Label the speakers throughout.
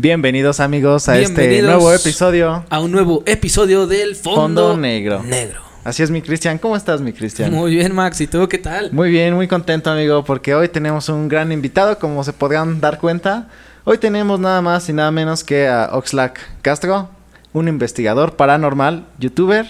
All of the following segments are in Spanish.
Speaker 1: Bienvenidos amigos a este nuevo episodio.
Speaker 2: A un nuevo episodio del Fondo,
Speaker 1: Fondo Negro.
Speaker 2: Negro.
Speaker 1: Así es mi Cristian, ¿cómo estás mi Cristian?
Speaker 2: Muy bien, Max. ¿Y tú qué tal?
Speaker 1: Muy bien, muy contento amigo porque hoy tenemos un gran invitado como se podrán dar cuenta. Hoy tenemos nada más y nada menos que a Oxlack Castro, un investigador paranormal, youtuber.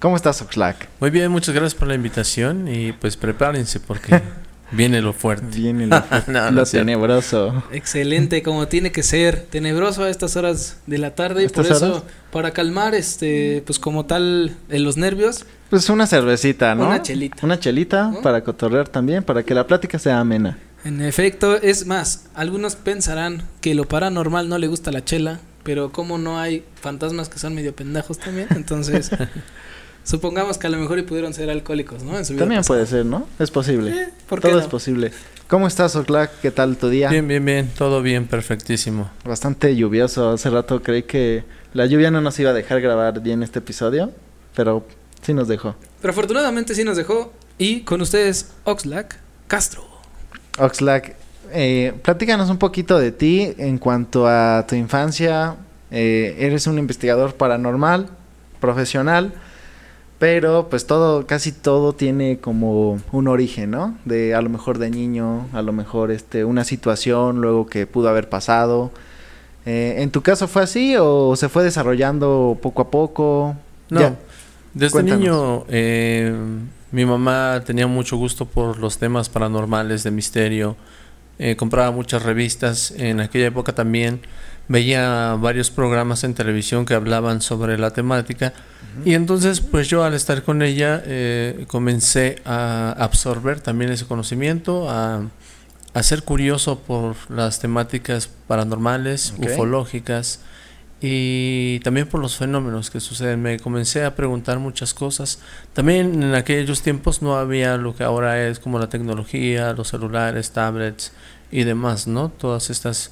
Speaker 1: ¿Cómo estás Oxlack?
Speaker 3: Muy bien, muchas gracias por la invitación y pues prepárense porque viene lo fuerte.
Speaker 1: Viene lo,
Speaker 3: No, no
Speaker 1: lo
Speaker 3: es cierto.
Speaker 1: tenebroso.
Speaker 2: Excelente, como tiene que ser. Tenebroso a estas horas de la tarde. Y por
Speaker 1: ¿Estas
Speaker 2: eso, para calmar, este, pues como tal, eh, los nervios,
Speaker 1: Pues una cervecita, ¿no?
Speaker 2: Una chelita.
Speaker 1: Una chelita
Speaker 2: ¿No?
Speaker 1: para cotorrear también, para que la plática sea amena.
Speaker 2: en efecto, es más, algunos pensarán que lo paranormal no le gusta la chela, pero como no hay fantasmas que son medio pendejos también, entonces supongamos que a lo mejor y pudieron ser alcohólicos, ¿no? En su vida
Speaker 1: También
Speaker 2: pasada.
Speaker 1: puede ser, ¿no? Es posible.
Speaker 2: Eh, ¿por qué
Speaker 1: Todo
Speaker 2: no?
Speaker 1: es posible. ¿Cómo estás, Oxlack? ¿Qué tal tu día?
Speaker 3: Bien, bien, bien, todo bien, perfectísimo.
Speaker 1: Bastante lluvioso. Hace rato creí que la lluvia no nos iba a dejar grabar bien este episodio, pero sí nos dejó.
Speaker 2: Pero afortunadamente sí nos dejó. Y con ustedes, Oxlack Castro.
Speaker 1: Oxlack, eh, platícanos un poquito de ti en cuanto a tu infancia. Eh, eres un investigador paranormal, profesional, pero pues todo, casi todo tiene como un origen, ¿no? De a lo mejor de niño, a lo mejor este, una situación luego que pudo haber pasado. Eh, ¿En tu caso fue así o se fue desarrollando poco a poco?
Speaker 3: No,
Speaker 1: Ya.
Speaker 3: desde
Speaker 1: cuéntanos.
Speaker 3: niño eh, mi mamá tenía mucho gusto por los temas paranormales de misterio. Eh, compraba muchas revistas. En aquella época también veía varios programas en televisión que hablaban sobre la temática. Y entonces, pues yo al estar con ella eh, comencé a absorber también ese conocimiento, a, a ser curioso por las temáticas paranormales, ufológicas y también por los fenómenos que suceden. Me comencé a preguntar muchas cosas. También en aquellos tiempos no había lo que ahora es como la tecnología, los celulares, tablets y demás, ¿no? Todas estas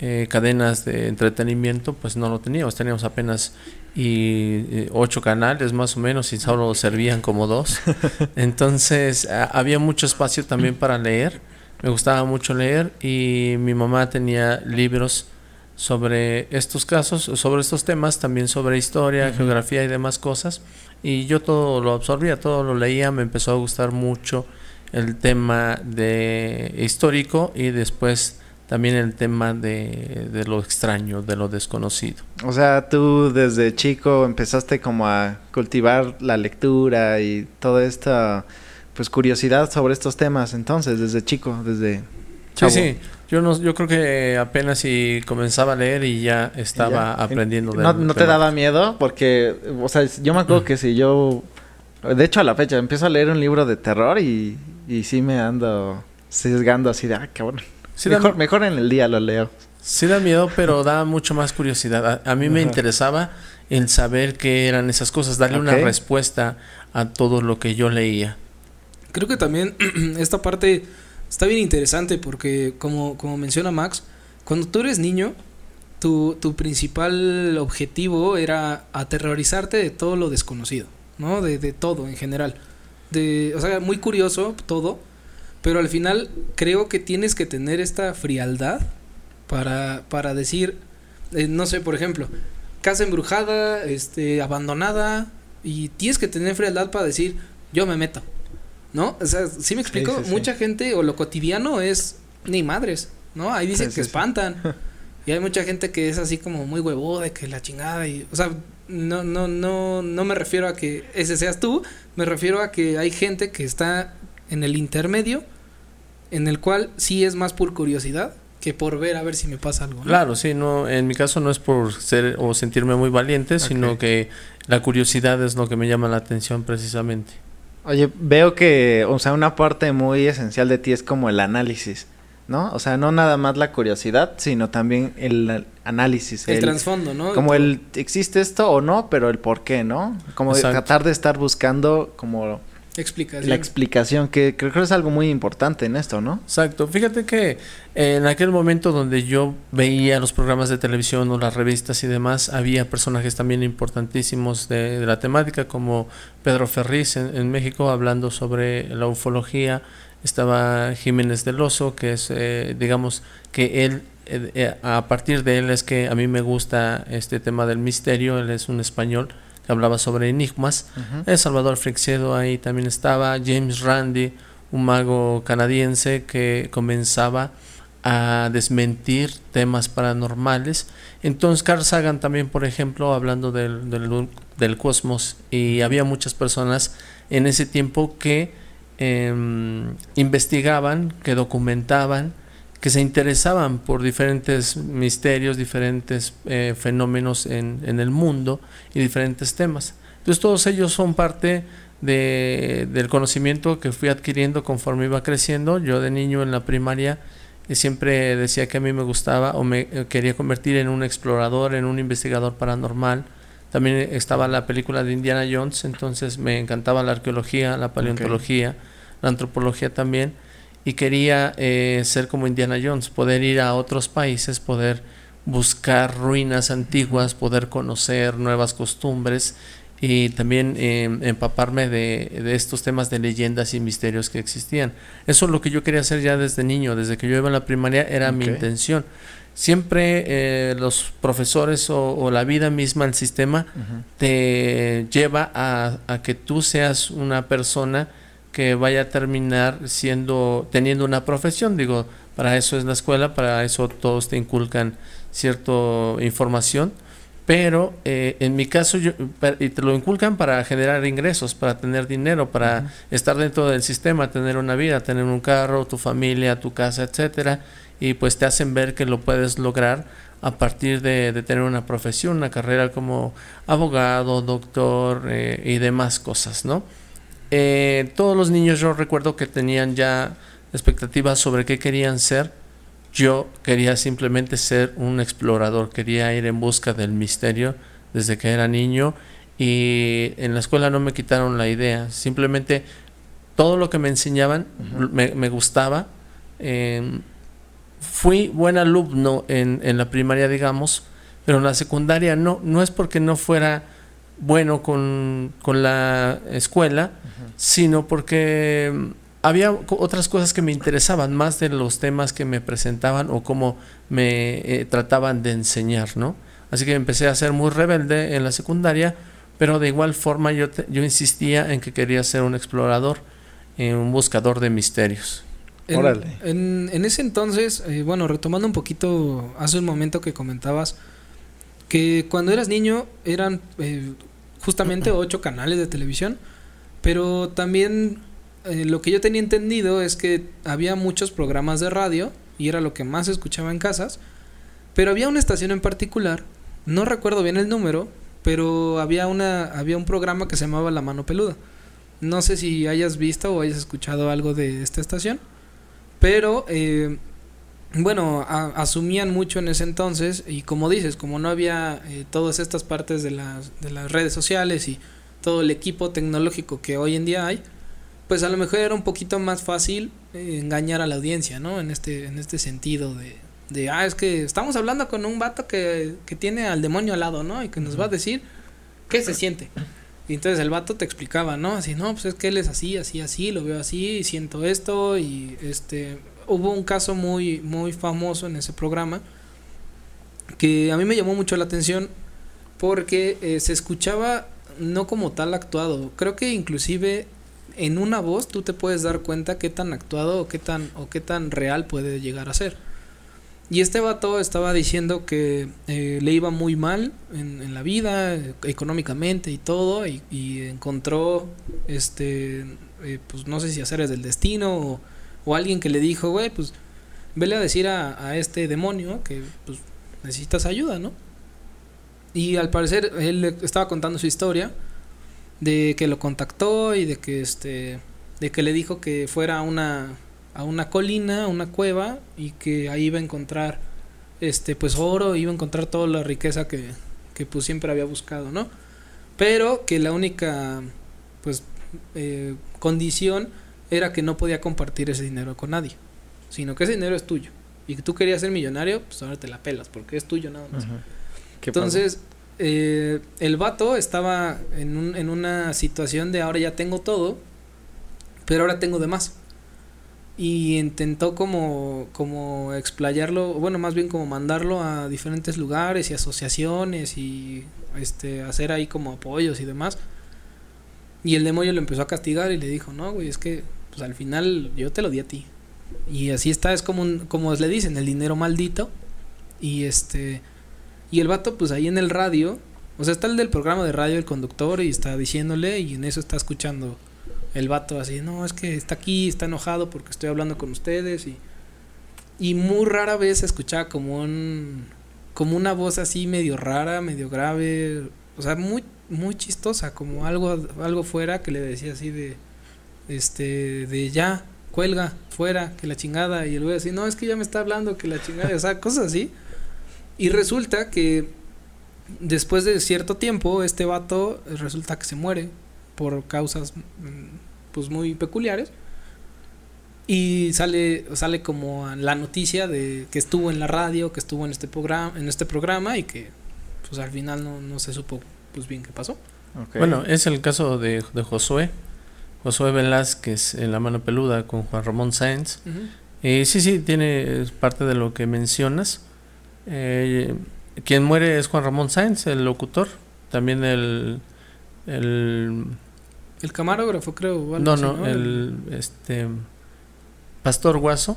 Speaker 3: eh, cadenas de entretenimiento, pues no lo teníamos. Teníamos apenas y eh, ocho canales más o menos y solo servían como dos. Entonces a- había mucho espacio también para leer. Me gustaba mucho leer y mi mamá tenía libros sobre estos casos, sobre estos temas, también sobre historia, geografía y demás cosas. Y yo todo lo absorbía, todo lo leía, me empezó a gustar mucho el tema de histórico y después también el tema de, de lo extraño, de lo desconocido.
Speaker 1: O sea, tú desde chico empezaste como a cultivar la lectura y toda esta pues curiosidad sobre estos temas entonces desde chico, desde
Speaker 3: Sí,
Speaker 1: chavo.
Speaker 3: sí. Yo no, yo creo que apenas si comenzaba a leer y ya estaba
Speaker 1: Ya.
Speaker 3: aprendiendo de
Speaker 1: ¿No, no te daba miedo? Porque, o sea, yo me acuerdo que si yo, de hecho a la fecha, empiezo a leer un libro de terror y, y sí me ando sesgando así de, ah, cabrón.
Speaker 3: Sí da,
Speaker 1: mejor, en el día lo leo.
Speaker 3: sí da miedo, pero da mucho más curiosidad. A, a mí me
Speaker 1: Ajá.
Speaker 3: interesaba el saber qué eran esas cosas, darle una respuesta a todo lo que yo leía.
Speaker 2: Creo que también esta parte está bien interesante porque como, como menciona Max, cuando tú eres niño, tu, tu principal objetivo era aterrorizarte de todo lo desconocido, ¿no? De, de todo en general. De, o sea, muy curioso todo, pero al final creo que tienes que tener esta frialdad para, para decir, eh, no sé, por ejemplo, casa embrujada, este, abandonada, y tienes que tener frialdad para decir, yo me meto. ¿No? O sea, ¿sí me explico?
Speaker 1: sí, sí.
Speaker 2: Mucha gente o lo cotidiano es ni madres, ¿no? Ahí dicen que espantan. y hay mucha gente que es así como muy huevo de que la chingada y, o sea, no no no no me refiero a que ese seas tú, me refiero a que hay gente que está en el intermedio en el cual sí es más por curiosidad que por ver a ver si me pasa algo. ¿no?
Speaker 3: Claro, sí, no, en mi caso no es por ser o sentirme muy valiente, sino que la curiosidad es lo que me llama la atención precisamente.
Speaker 1: Oye, veo que, o sea, una parte muy esencial de ti es como el análisis, ¿no? O sea, no nada más la curiosidad, sino también el análisis.
Speaker 2: el
Speaker 1: el-
Speaker 2: trasfondo, ¿no?
Speaker 1: Como el, ¿existe esto o no? Pero el por qué, ¿no? Como de tratar de estar buscando como
Speaker 2: explicación.
Speaker 1: la explicación, que creo que es algo muy importante en esto, ¿no?
Speaker 3: Exacto. Fíjate que en aquel momento donde yo veía los programas de televisión o las revistas y demás, había personajes también importantísimos de, de la temática, como Pedro Ferriz en, en México, hablando sobre la ufología. Estaba Jiménez del Oso, que es, eh, digamos, que él eh, eh, a partir de él es que a mí me gusta este tema del misterio. Él es un español que hablaba sobre enigmas.
Speaker 1: Ujú.
Speaker 3: Salvador Freixedo ahí también estaba. James Randi, un mago canadiense que comenzaba a desmentir temas paranormales. Entonces Carl Sagan también, por ejemplo, hablando del, del, del cosmos, y había muchas personas en ese tiempo que em, investigaban, que documentaban, que se interesaban por diferentes misterios, diferentes eh, fenómenos en, en el mundo y diferentes temas. Entonces todos ellos son parte de, del conocimiento que fui adquiriendo conforme iba creciendo. Yo de niño en la primaria eh, siempre decía que a mí me gustaba o me eh, quería convertir en un explorador, en un investigador paranormal. También estaba la película de Indiana Jones, entonces me encantaba la arqueología, la paleontología, la antropología también. Y quería eh, ser como Indiana Jones, poder ir a otros países, poder buscar ruinas antiguas, poder conocer nuevas costumbres y también eh, empaparme de, de, estos temas de leyendas y misterios que existían. Eso es lo que yo quería hacer ya desde niño, desde que yo iba a la primaria era okay. mi intención. Siempre eh, los profesores o, o, la vida misma, el sistema, uh -huh. te lleva a, a, que tú seas una persona que vaya a terminar siendo, teniendo una profesión. Digo, para eso es la escuela, para eso todos te inculcan cierta información pero eh, en mi caso yo, y te lo inculcan para generar ingresos, para tener dinero, para uh -huh. estar dentro del sistema, tener una vida, tener un carro, tu familia, tu casa, etcétera, y pues te hacen ver que lo puedes lograr a partir de, de tener una profesión, una carrera como abogado, doctor eh, y demás cosas, ¿no? Eh, todos los niños yo recuerdo que tenían ya expectativas sobre qué querían ser yo quería simplemente ser un explorador, quería ir en busca del misterio desde que era niño y en la escuela no me quitaron la idea, simplemente todo lo que me enseñaban uh -huh. me, me, gustaba. Eh, fui buen alumno en, en, la primaria, digamos, pero en la secundaria no, no es porque no fuera bueno con, con la escuela, uh -huh. sino porque había otras cosas que me interesaban más de los temas que me presentaban o cómo me eh, trataban de enseñar, ¿no? Así que empecé a ser muy rebelde en la secundaria, pero de igual forma yo, te, yo insistía en que quería ser un explorador, eh, un buscador de misterios.
Speaker 2: En, Órale. En, en ese entonces, eh, bueno, retomando un poquito hace un momento que comentabas que cuando eras niño eran eh, justamente ocho canales de televisión, pero también eh, lo que yo tenía entendido es que había muchos programas de radio y era lo que más escuchaba en casas, pero había una estación en particular, no recuerdo bien el número, pero había una había un programa que se llamaba La Mano Peluda. No sé si hayas visto o hayas escuchado algo de esta estación, pero eh, bueno, a, asumían mucho en ese entonces y como dices, como no había eh, todas estas partes de las, de las redes sociales y todo el equipo tecnológico que hoy en día hay, pues a lo mejor era un poquito más fácil eh, engañar a la audiencia, ¿no? En este, en este sentido de, de, ah, es que estamos hablando con un vato que, que tiene al demonio al lado, ¿no? Y que nos va a decir qué se siente. Y entonces el vato te explicaba, ¿no? Así, no, pues es que él es así, así, así, lo veo así, siento esto y este... Hubo un caso muy, muy famoso en ese programa que a mí me llamó mucho la atención porque eh, se escuchaba no como tal actuado. Creo que inclusive en una voz tú te puedes dar cuenta qué tan actuado o qué tan, o qué tan real puede llegar a ser. Y este vato estaba diciendo que eh, le iba muy mal en, en, la vida, económicamente y todo, y, y encontró, este, eh, pues no sé si hacer es del destino o, o, alguien que le dijo, güey, pues vele a decir a, a, este demonio que pues necesitas ayuda, ¿no? Y al parecer él estaba contando su historia de que lo contactó y de que este de que le dijo que fuera a una a una colina, a una cueva y que ahí iba a encontrar este pues oro, iba a encontrar toda la riqueza que que pues siempre había buscado, ¿no? Pero que la única pues eh, condición era que no podía compartir ese dinero con nadie, sino que ese dinero es tuyo y que tú querías ser millonario, pues ahora te la pelas porque es tuyo nada más. Entonces, eh, el vato estaba en, un, en una situación de ahora ya tengo todo, pero ahora tengo de más. y intentó como, como explayarlo, bueno, más bien como mandarlo a diferentes lugares y asociaciones y este, hacer ahí como apoyos y demás. Y el demonio lo empezó a castigar y le dijo, no, güey, es que pues al final yo te lo di a ti. Y así está, es como, un, como le dicen, el dinero maldito. Y este, y el vato pues ahí en el radio, o sea, está el del programa de radio, el conductor, y está diciéndole y en eso está escuchando el vato así, no, es que está aquí, está enojado porque estoy hablando con ustedes y, y muy rara vez se escuchaba como un, como una voz así medio rara, medio grave, o sea, muy, muy chistosa, como algo, algo fuera que le decía así de, este, de ya, cuelga, fuera, que la chingada, y el güey así, no, es que ya me está hablando, que la chingada, o sea, cosas así. Y resulta que después de cierto tiempo, este vato resulta que se muere por causas mm, pues muy peculiares y sale sale como la noticia de que estuvo en la radio que estuvo en este programa en este programa y que pues al final no, no se supo pues bien qué pasó.
Speaker 3: Bueno es el caso de, de, Josué. Josué Velázquez en la mano peluda con Juan Ramón Sáenz. Y sí sí tiene parte de lo que mencionas. Eh, quien muere es Juan Ramón Sáenz el locutor. También el el
Speaker 2: el camarógrafo, creo.
Speaker 3: no, no, el este Pastor Guaso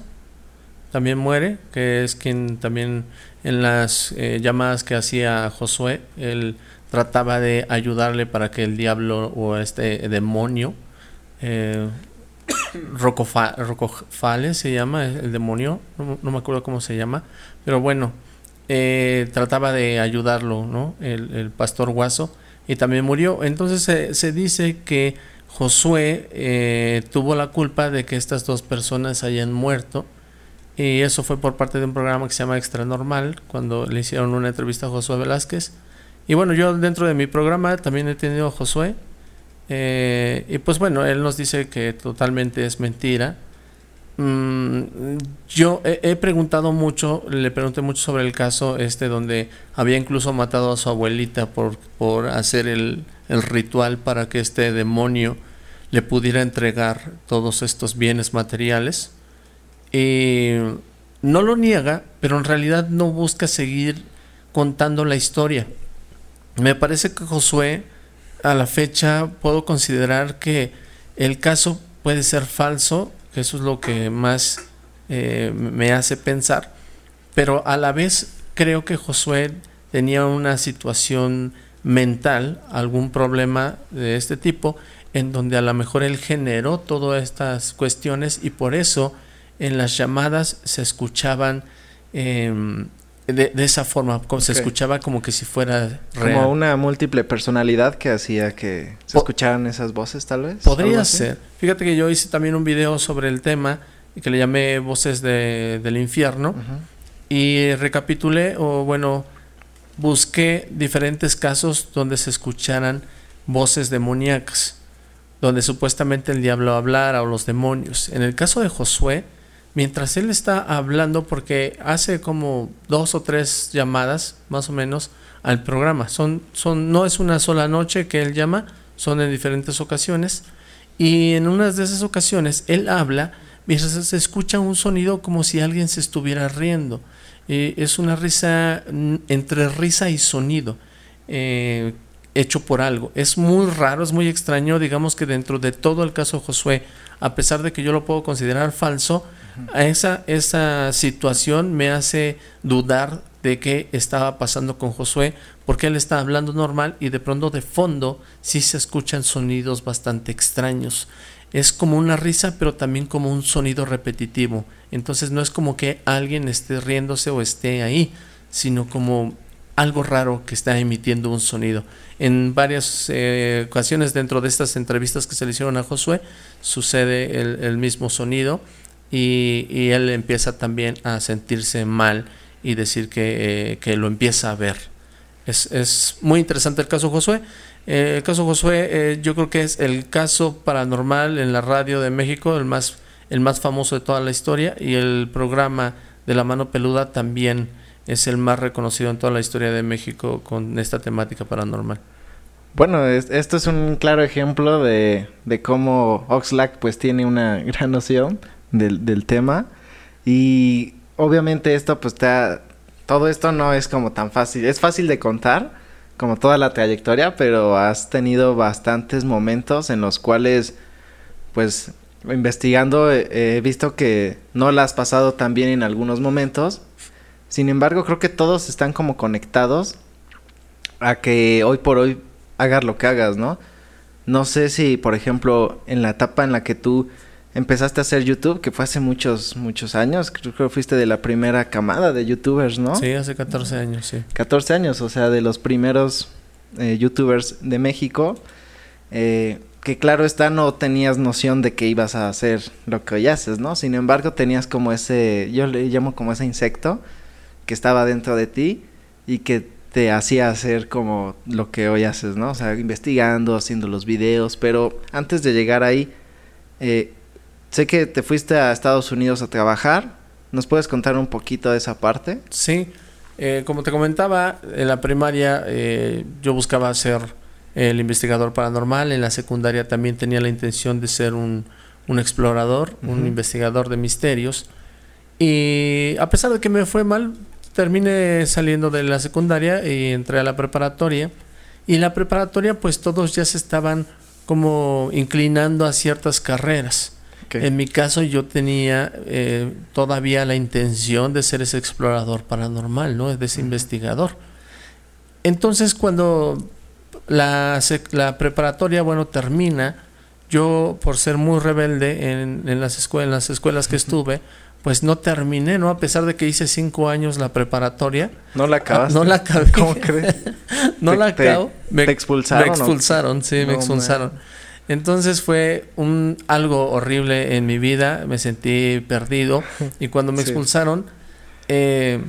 Speaker 3: también muere, que es quien también en las eh, llamadas que hacía Josué, él trataba de ayudarle para que el diablo o este demonio, eh, Rocofale se llama el demonio, no, me acuerdo cómo se llama, pero bueno, eh, trataba de ayudarlo, ¿no? El, el pastor Guaso y también murió. Entonces se, dice que Josué eh, tuvo la culpa de que estas dos personas hayan muerto. Y eso fue por parte de un programa que se llama Extra Normal, cuando le hicieron una entrevista a Josué Velázquez. Y bueno, yo dentro de mi programa también he tenido a Josué. Eh, y pues bueno, él nos dice que totalmente es mentira Mm, yo he, preguntado mucho, le pregunté mucho sobre el caso este donde había incluso matado a su abuelita por, por hacer el, el ritual para que este demonio le pudiera entregar todos estos bienes materiales. Y no lo niega, pero en realidad no busca seguir contando la historia. Me parece que Josué, a la fecha, puedo considerar que el caso puede ser falso eso es lo que más eh, me hace pensar. Pero a la vez creo que Josué tenía una situación mental, algún problema de este tipo, en donde a lo mejor él generó todas estas cuestiones y por eso en las llamadas se escuchaban em, de, esa forma, como se escuchaba como que si fuera
Speaker 1: real. Como una múltiple personalidad que hacía que se escucharan esas voces, tal vez.
Speaker 3: Podría ser. Fíjate que yo hice también un video sobre el tema que le llamé Voces de, del Infierno y recapitulé o bueno, busqué diferentes casos donde se escucharan voces demoníacas, donde supuestamente el diablo hablara o los demonios. En el caso de Josué, mientras él está hablando, porque hace como dos o tres llamadas, más o menos, al programa. Son, son, no es una sola noche que él llama, son en diferentes ocasiones. Y en una de esas ocasiones él habla mientras se escucha un sonido como si alguien se estuviera riendo. Eh, es una risa entre risa y sonido. Eh, hecho por algo. Es muy raro, es muy extraño, digamos que dentro de todo el caso Josué, a pesar de que yo lo puedo considerar falso, esa, esa situación me hace dudar de qué estaba pasando con Josué, porque él está hablando normal y de pronto de fondo sí se escuchan sonidos bastante extraños. Es como una risa, pero también como un sonido repetitivo. Entonces no es como que alguien esté riéndose o esté ahí, sino como algo raro que está emitiendo un sonido. En varias eh, ocasiones dentro de estas entrevistas que se le hicieron a Josué sucede el mismo sonido y, él empieza también a sentirse mal y decir que, eh, que lo empieza a ver. Es, es, muy interesante el caso Josué. Eh, el caso Josué eh, yo creo que es el caso paranormal en la radio de México, el más, el más famoso de toda la historia y el programa de la mano peluda también es el más reconocido en toda la historia de México con esta temática paranormal.
Speaker 1: Bueno, esto es un claro ejemplo de, de cómo Oxlack pues tiene una gran noción del, tema. Y obviamente esto pues te ha, todo esto no es como tan fácil, es fácil de contar como toda la trayectoria, pero has tenido bastantes momentos en los cuales pues investigando he visto que no la has pasado tan bien en algunos momentos. Sin embargo, creo que todos están como conectados a que hoy por hoy hagas lo que hagas, ¿no? No sé si, por ejemplo, en la etapa en la que tú empezaste a hacer YouTube, que fue hace muchos, muchos años, creo que fuiste de la primera camada de YouTubers, ¿no?
Speaker 3: Sí, hace 14 años, sí.
Speaker 1: 14 años, o sea, de los primeros eh, YouTubers de México. Eh, que claro está, no tenías noción de que ibas a hacer lo que hoy haces, ¿no? Sin embargo, tenías como ese, yo le llamo como ese insecto que estaba dentro de ti y que te hacía hacer como lo que hoy haces, ¿no? O sea, investigando, haciendo los videos, pero antes de llegar ahí, eh, sé que te fuiste a Estados Unidos a trabajar, ¿nos puedes contar un poquito de esa parte?
Speaker 3: Sí, eh, como te comentaba, en la primaria eh, yo buscaba ser el investigador paranormal, en la secundaria también tenía la intención de ser un, un explorador, un investigador de misterios, y a pesar de que me fue mal, terminé saliendo de la secundaria y entré a la preparatoria. Y en la preparatoria pues todos ya se estaban como inclinando a ciertas carreras. En mi caso yo tenía eh, todavía la intención de ser ese explorador paranormal, ¿no? De ese investigador. Entonces cuando la, la, preparatoria, bueno, termina, yo por ser muy rebelde en, en las, escuelas, en las escuelas que estuve, pues no terminé, ¿no? A pesar de que hice cinco años la preparatoria.
Speaker 1: ¿No la acabaste?
Speaker 3: no la acabé.
Speaker 1: ¿Cómo crees?
Speaker 3: no la acabo.
Speaker 1: Me, ¿Te expulsaron?
Speaker 3: Me expulsaron, sí, me expulsaron. Entonces fue un algo horrible en mi vida, me sentí perdido y cuando me expulsaron eh,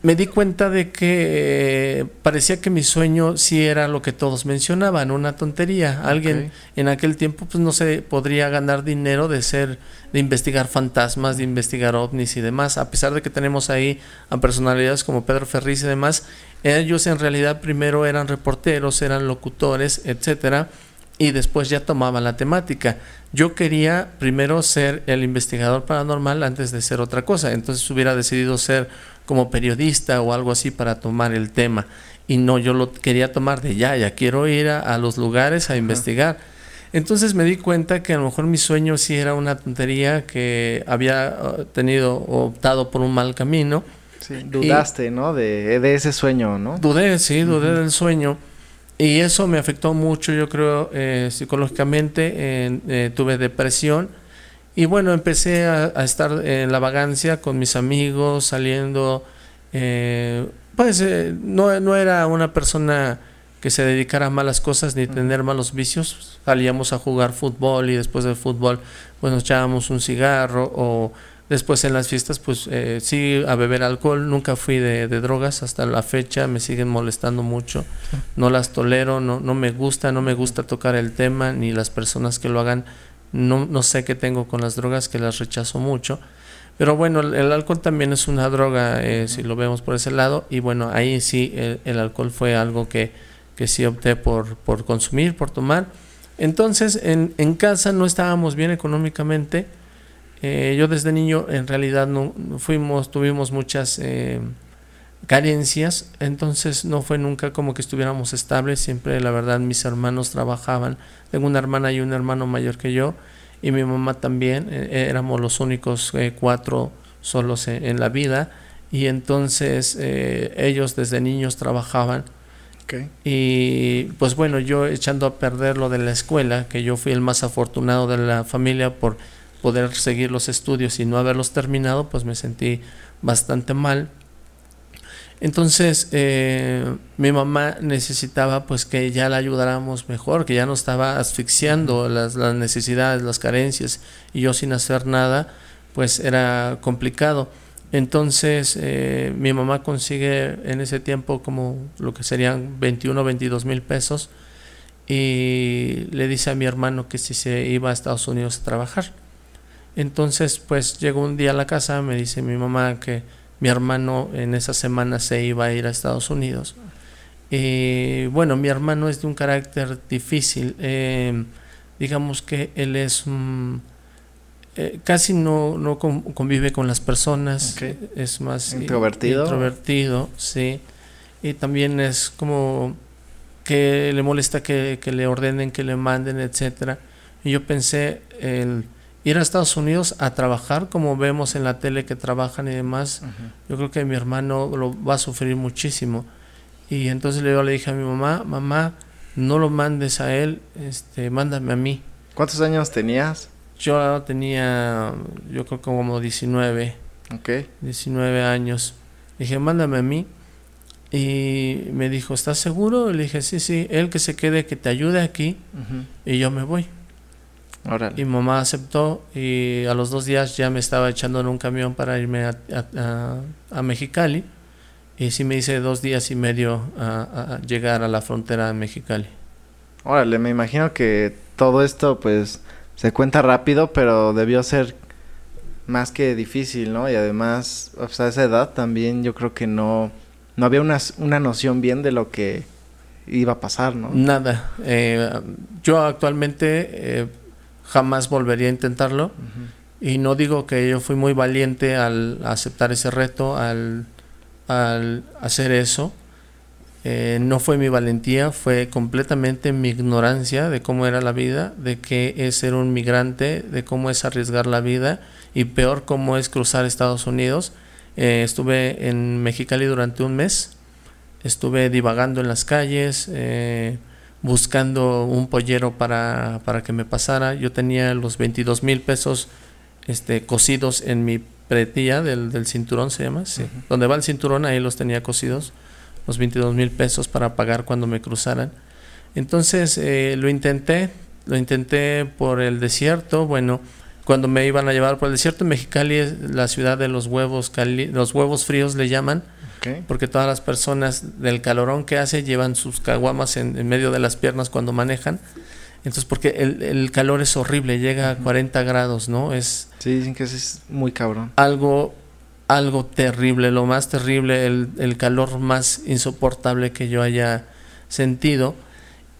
Speaker 3: me di cuenta de que eh, parecía que mi sueño sí era lo que todos mencionaban, una tontería. Alguien en aquel tiempo pues no se podría ganar dinero de ser de investigar fantasmas, de investigar ovnis y demás, a pesar de que tenemos ahí a personalidades como Pedro Ferriz y demás, ellos en realidad primero eran reporteros, eran locutores, etcétera, y después ya tomaban la temática. Yo quería primero ser el investigador paranormal antes de ser otra cosa, entonces hubiera decidido ser como periodista o algo así para tomar el tema. Y no, yo lo quería tomar de ya, ya quiero ir a, los lugares a investigar. Entonces me di cuenta que a lo mejor mi sueño sí era una tontería, que había uh, tenido optado por un mal camino.
Speaker 1: Sí, dudaste, ¿no? De, de, ese sueño, ¿no?
Speaker 3: Dudé, sí, dudé del sueño. Y eso me afectó mucho, yo creo, eh, psicológicamente. Eh, tuve depresión y bueno, empecé a, estar en la vagancia con mis amigos, saliendo. Eh, pues eh, no, no, era una persona que se dedicara a malas cosas ni tener malos vicios. Salíamos a jugar fútbol y después del fútbol pues nos echábamos un cigarro o después en las fiestas pues eh, sí a beber alcohol. Nunca fui de, de, drogas hasta la fecha, me siguen molestando mucho. No las tolero, no, no me gusta, no me gusta tocar el tema ni las personas que lo hagan no, no sé qué tengo con las drogas que las rechazo mucho. Pero bueno, el, alcohol también es una droga, eh, si lo vemos por ese lado. Y bueno, ahí sí el, alcohol fue algo que, que sí opté por, por consumir, por tomar. Entonces, en, en casa no estábamos bien económicamente. Eh, yo desde niño en realidad no fuimos, tuvimos muchas eh, carencias, entonces no fue nunca como que estuviéramos estables, siempre la verdad mis hermanos trabajaban, tengo una hermana y un hermano mayor que yo y mi mamá también, eh, eh, éramos los únicos eh, cuatro solos en, la vida. Y entonces ellos desde niños trabajaban. Y pues bueno, yo echando a perder lo de la escuela, que yo fui el más afortunado de la familia por poder seguir los estudios y no haberlos terminado, pues me sentí bastante mal entonces eh, mi mamá necesitaba pues que ya la ayudáramos mejor, que ya no estaba asfixiando las, las, necesidades, las carencias y yo sin hacer nada pues era complicado. Entonces eh, mi mamá consigue en ese tiempo como lo que serían 21 o 22 mil pesos y le dice a mi hermano que si se iba a Estados Unidos a trabajar. Entonces pues llegó un día a la casa, me dice mi mamá que mi hermano en esa semana se iba a ir a Estados Unidos. Y bueno, mi hermano es de un carácter difícil. Eh, digamos que él es eh, casi no, no convive con las personas, es más
Speaker 1: introvertido.
Speaker 3: Introvertido, sí. Y también es como que le molesta que, le ordenen, que le manden, etcétera. Y yo pensé el ir a Estados Unidos a trabajar, como vemos en la tele que trabajan y demás, yo creo que mi hermano lo va a sufrir muchísimo. Y entonces yo le dije a mi mamá, mamá, no lo mandes a él, este, mándame a mí.
Speaker 1: ¿Cuántos años tenías?
Speaker 3: Yo tenía, yo creo como 19.
Speaker 1: Ok.
Speaker 3: 19 años. dije, mándame a mí. Y me dijo, ¿estás seguro? Le dije, sí, sí, él que se quede, que te ayude aquí y yo me voy. Y mamá aceptó y a los dos días ya me estaba echando en un camión para irme a, a, Mexicali. Y sí me hice dos días y medio a, llegar a la frontera de Mexicali.
Speaker 1: Órale, me imagino que todo esto pues se cuenta rápido, pero debió ser más que difícil, ¿no? Y además, o sea, a esa edad también yo creo que no, no había una, una noción bien de lo que iba a pasar, ¿no?
Speaker 3: Nada. Eh, yo actualmente eh, jamás volvería a intentarlo. Y no digo que yo fui muy valiente al aceptar ese reto, al, al hacer eso. Eh, no fue mi valentía, fue completamente mi ignorancia de cómo era la vida, de qué es ser un migrante, de cómo es arriesgar la vida y peor cómo es cruzar Estados Unidos. Eh, estuve en Mexicali durante un mes, estuve divagando en las calles, eh, buscando un pollero para, para, que me pasara. Yo tenía los 22 mil pesos este, cosidos en mi pretilla del, del cinturón, se llama, sí. Donde va el cinturón, ahí los tenía cosidos, los 22 mil pesos para pagar cuando me cruzaran. Entonces eh, lo intenté, lo intenté por el desierto, bueno, cuando me iban a llevar por el desierto, Mexicali es la ciudad de los huevos, los huevos fríos le llaman porque todas las personas del calorón que hace llevan sus caguamas en, medio de las piernas cuando manejan. Entonces, porque el, calor es horrible, llega a 40 grados, ¿no? Es
Speaker 1: sí, dicen que es muy cabrón.
Speaker 3: Algo, algo terrible, lo más terrible, el, el calor más insoportable que yo haya sentido.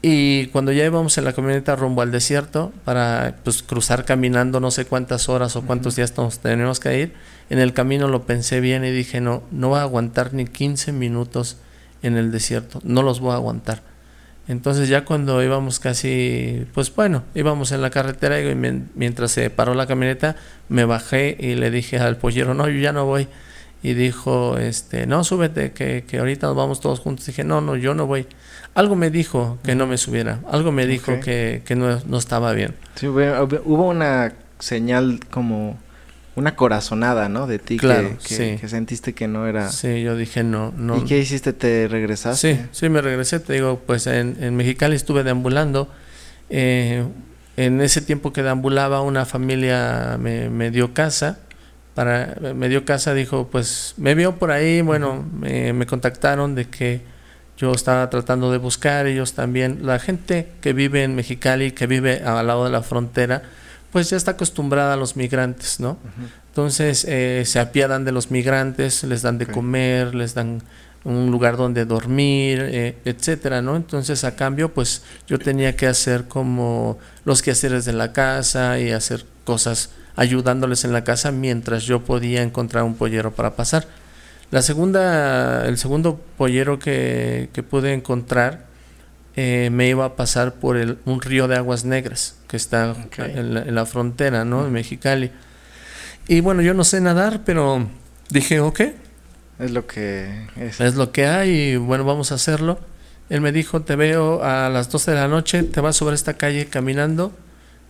Speaker 3: Y cuando ya íbamos en la camioneta rumbo al desierto para pues, cruzar caminando no sé cuántas horas o cuántos días nos tenemos que ir, en el camino lo pensé bien y dije, no, no voy a aguantar ni 15 minutos en el desierto, no los voy a aguantar. Entonces ya cuando íbamos casi, pues bueno, íbamos en la carretera y mientras se paró la camioneta, me bajé y le dije al pollero, no, yo ya no voy. Y dijo, este, no, súbete, que, que ahorita nos vamos todos juntos. Dije, no, no, yo no voy. Algo me dijo que no me subiera, algo me dijo que, que no, no, estaba bien.
Speaker 1: Sí, hubo una señal como una corazonada, ¿no? De ti
Speaker 3: claro,
Speaker 1: que, que, sentiste que no era...
Speaker 3: Sí, yo dije no, no.
Speaker 1: ¿Y qué hiciste? ¿Te regresaste?
Speaker 3: Sí, sí, me regresé. Te digo, pues en, en Mexicali estuve deambulando. Eh, en ese tiempo que deambulaba, una familia me, me, dio casa. Para, me dio casa, dijo, pues me vio por ahí, bueno, me, me contactaron de que yo estaba tratando de buscar, ellos también, la gente que vive en Mexicali, que vive al lado de la frontera, pues ya está acostumbrada a los migrantes, ¿no? Entonces eh, se apiadan de los migrantes, les dan de comer, les dan un lugar donde dormir, eh, etcétera, ¿no? Entonces a cambio, pues yo tenía que hacer como los quehaceres de la casa y hacer cosas ayudándoles en la casa mientras yo podía encontrar un pollero para pasar. La segunda, el segundo pollero que, que pude encontrar eh, me iba a pasar por el, un río de aguas negras que está en, la, frontera, ¿no? En Mexicali. Y bueno, yo no sé nadar, pero dije, ok.
Speaker 1: Es lo que
Speaker 3: es. Es lo que hay y bueno, vamos a hacerlo. Él me dijo, te veo a las 12 de la noche, te vas sobre esta calle caminando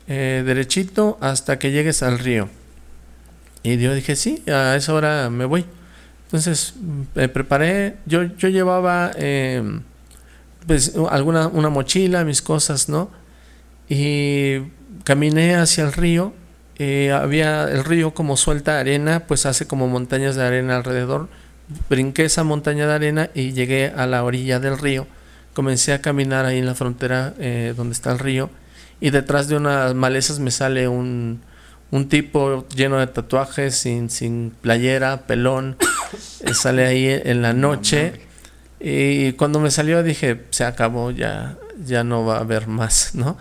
Speaker 3: eh, derechito hasta que llegues al río. Y yo dije, sí, a esa hora me voy. Entonces me preparé, yo, yo llevaba eh, pues alguna una mochila, mis cosas, ¿no? Y caminé hacia el río, eh, había el río como suelta arena, pues hace como montañas de arena alrededor. Brinqué esa montaña de arena y llegué a la orilla del río. Comencé a caminar ahí en la frontera eh, donde está el río y detrás de unas malezas me sale un, un tipo lleno de tatuajes, sin, sin playera, pelón. Eh, sale ahí en la noche y cuando me salió dije, se acabó, ya, ya no va a haber más, ¿no?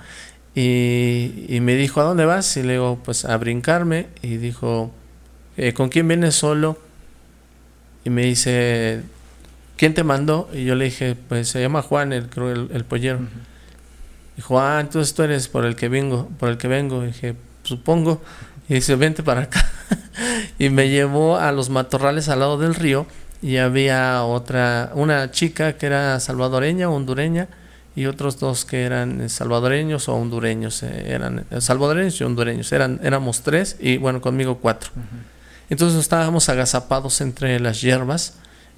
Speaker 3: Y, me dijo, ¿a dónde vas? Y le digo, pues a brincarme. Y dijo, eh, ¿con quién vienes solo? Y me dice, ¿quién te mandó? Y yo le dije, pues se llama Juan, el, el, pollero. Dijo, ah, entonces tú eres por el que vengo, por el que vengo. Y dije, supongo. Y dice, vente para acá. y me llevó a los matorrales al lado del río. Y había otra, una chica que era salvadoreña, hondureña, y otros dos que eran salvadoreños o hondureños. Eh, eran eh, salvadoreños y hondureños. Eran, éramos tres y bueno, conmigo cuatro. Entonces estábamos agazapados entre las hierbas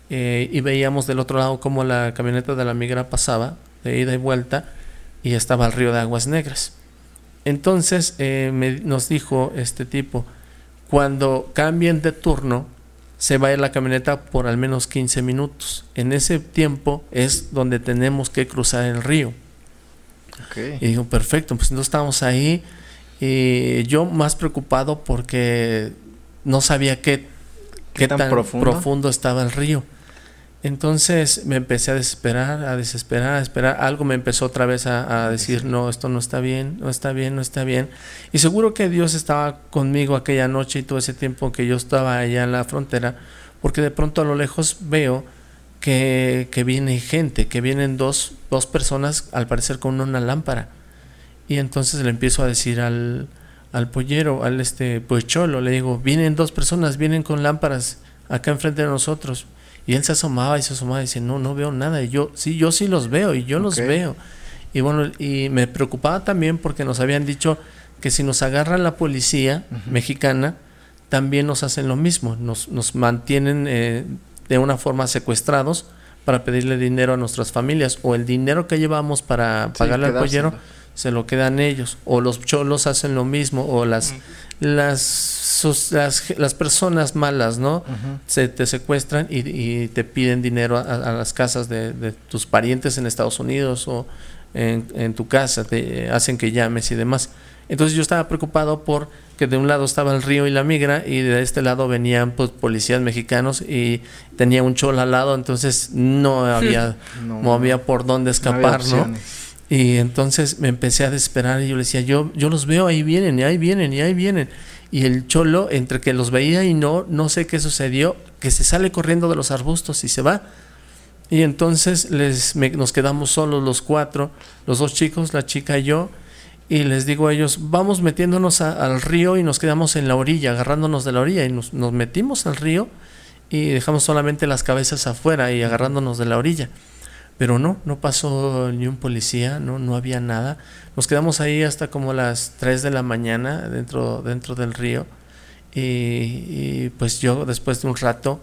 Speaker 3: eh, y veíamos del otro lado cómo la camioneta de la migra pasaba de ida y vuelta y estaba el río de Aguas Negras. Entonces me, nos dijo este tipo, cuando cambien de turno, se va a ir la camioneta por al menos 15 minutos. En ese tiempo es donde tenemos que cruzar el río. Y digo, perfecto, pues entonces estábamos ahí. Y yo más preocupado porque no sabía qué, qué, tan, profundo estaba el río. Entonces me empecé a desesperar, a desesperar, a esperar. Algo me empezó otra vez a, decir, no, esto no está bien, no está bien, no está bien. Y seguro que Dios estaba conmigo aquella noche y todo ese tiempo que yo estaba allá en la frontera, porque de pronto a lo lejos veo que, que viene gente, que vienen dos, dos personas, al parecer con una lámpara. Y entonces le empiezo a decir al, al pollero, al este pues cholo, le digo, vienen dos personas, vienen con lámparas acá enfrente de nosotros. Y él se asomaba y se asomaba y decía, no, no veo nada. Y yo, sí, yo sí los veo y yo los veo. Y bueno, y me preocupaba también porque nos habían dicho que si nos agarra la policía mexicana, también nos hacen lo mismo, nos, nos mantienen eh, de una forma secuestrados para pedirle dinero a nuestras familias o el dinero que llevamos para pagarle al pollero se lo quedan ellos. O los cholos hacen lo mismo o las las, las, personas malas no se te secuestran y, te piden dinero a, las casas de, tus parientes en Estados Unidos o en, en tu casa te hacen que llames y demás. Entonces yo estaba preocupado por que de un lado estaba el río y la migra y de este lado venían pues, policías mexicanos y tenía un cholo al lado, entonces no había, no, había por dónde escapar, ¿no? Y entonces me empecé a desesperar y yo le decía, yo, yo los veo, ahí vienen, y ahí vienen, y ahí vienen. Y el cholo, entre que los veía y no, no sé qué sucedió, que se sale corriendo de los arbustos y se va. Y entonces les, nos quedamos solos los cuatro, los dos chicos, la chica y yo, y les digo a ellos, vamos metiéndonos al río y nos quedamos en la orilla, agarrándonos de la orilla, y nos, nos metimos al río y dejamos solamente las cabezas afuera y agarrándonos de la orilla. Pero no, no pasó ni un policía, no, no había nada. Nos quedamos ahí hasta como las 3 de la mañana dentro, dentro del río. Y, pues yo después de un rato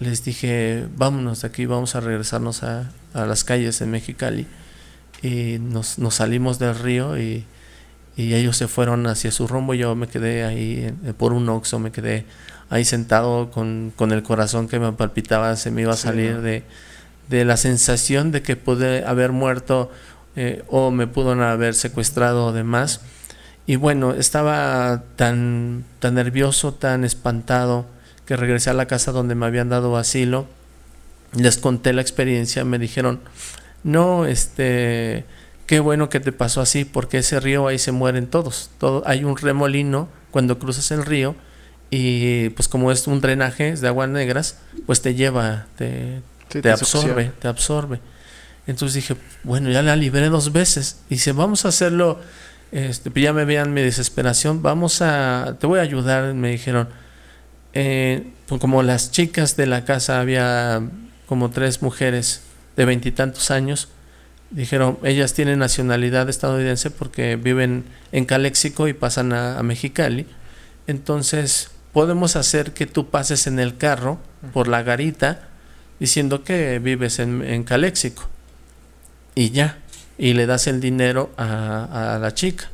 Speaker 3: les dije, vámonos de aquí, vamos a regresarnos a, a las calles de Mexicali. Y nos, nos salimos del río y, y, ellos se fueron hacia su rumbo. Yo me quedé ahí por un oxo, me quedé ahí sentado con, con el corazón que me palpitaba, se me iba a salir de de la sensación de que pude haber muerto eh, o me pudo haber secuestrado o demás. Y bueno, estaba tan, tan nervioso, tan espantado, que regresé a la casa donde me habían dado asilo. Les conté la experiencia, me dijeron, no, este, qué bueno que te pasó así, porque ese río ahí se mueren todos. Todo, hay un remolino cuando cruzas el río y pues como es un drenaje de aguas negras, pues te lleva, te, te, absorbe, te absorbe. Entonces dije, bueno, ya la libré dos veces. Y dice, vamos a hacerlo, este, ya me vean mi desesperación, vamos a, te voy a ayudar, me dijeron. Eh, pues como las chicas de la casa había como tres mujeres de veintitantos años, dijeron, ellas tienen nacionalidad estadounidense porque viven en Calexico y pasan a, a Mexicali. Entonces, podemos hacer que tú pases en el carro por la garita diciendo que vives en, en Caléxico. Y ya. Y le das el dinero a, a la chica.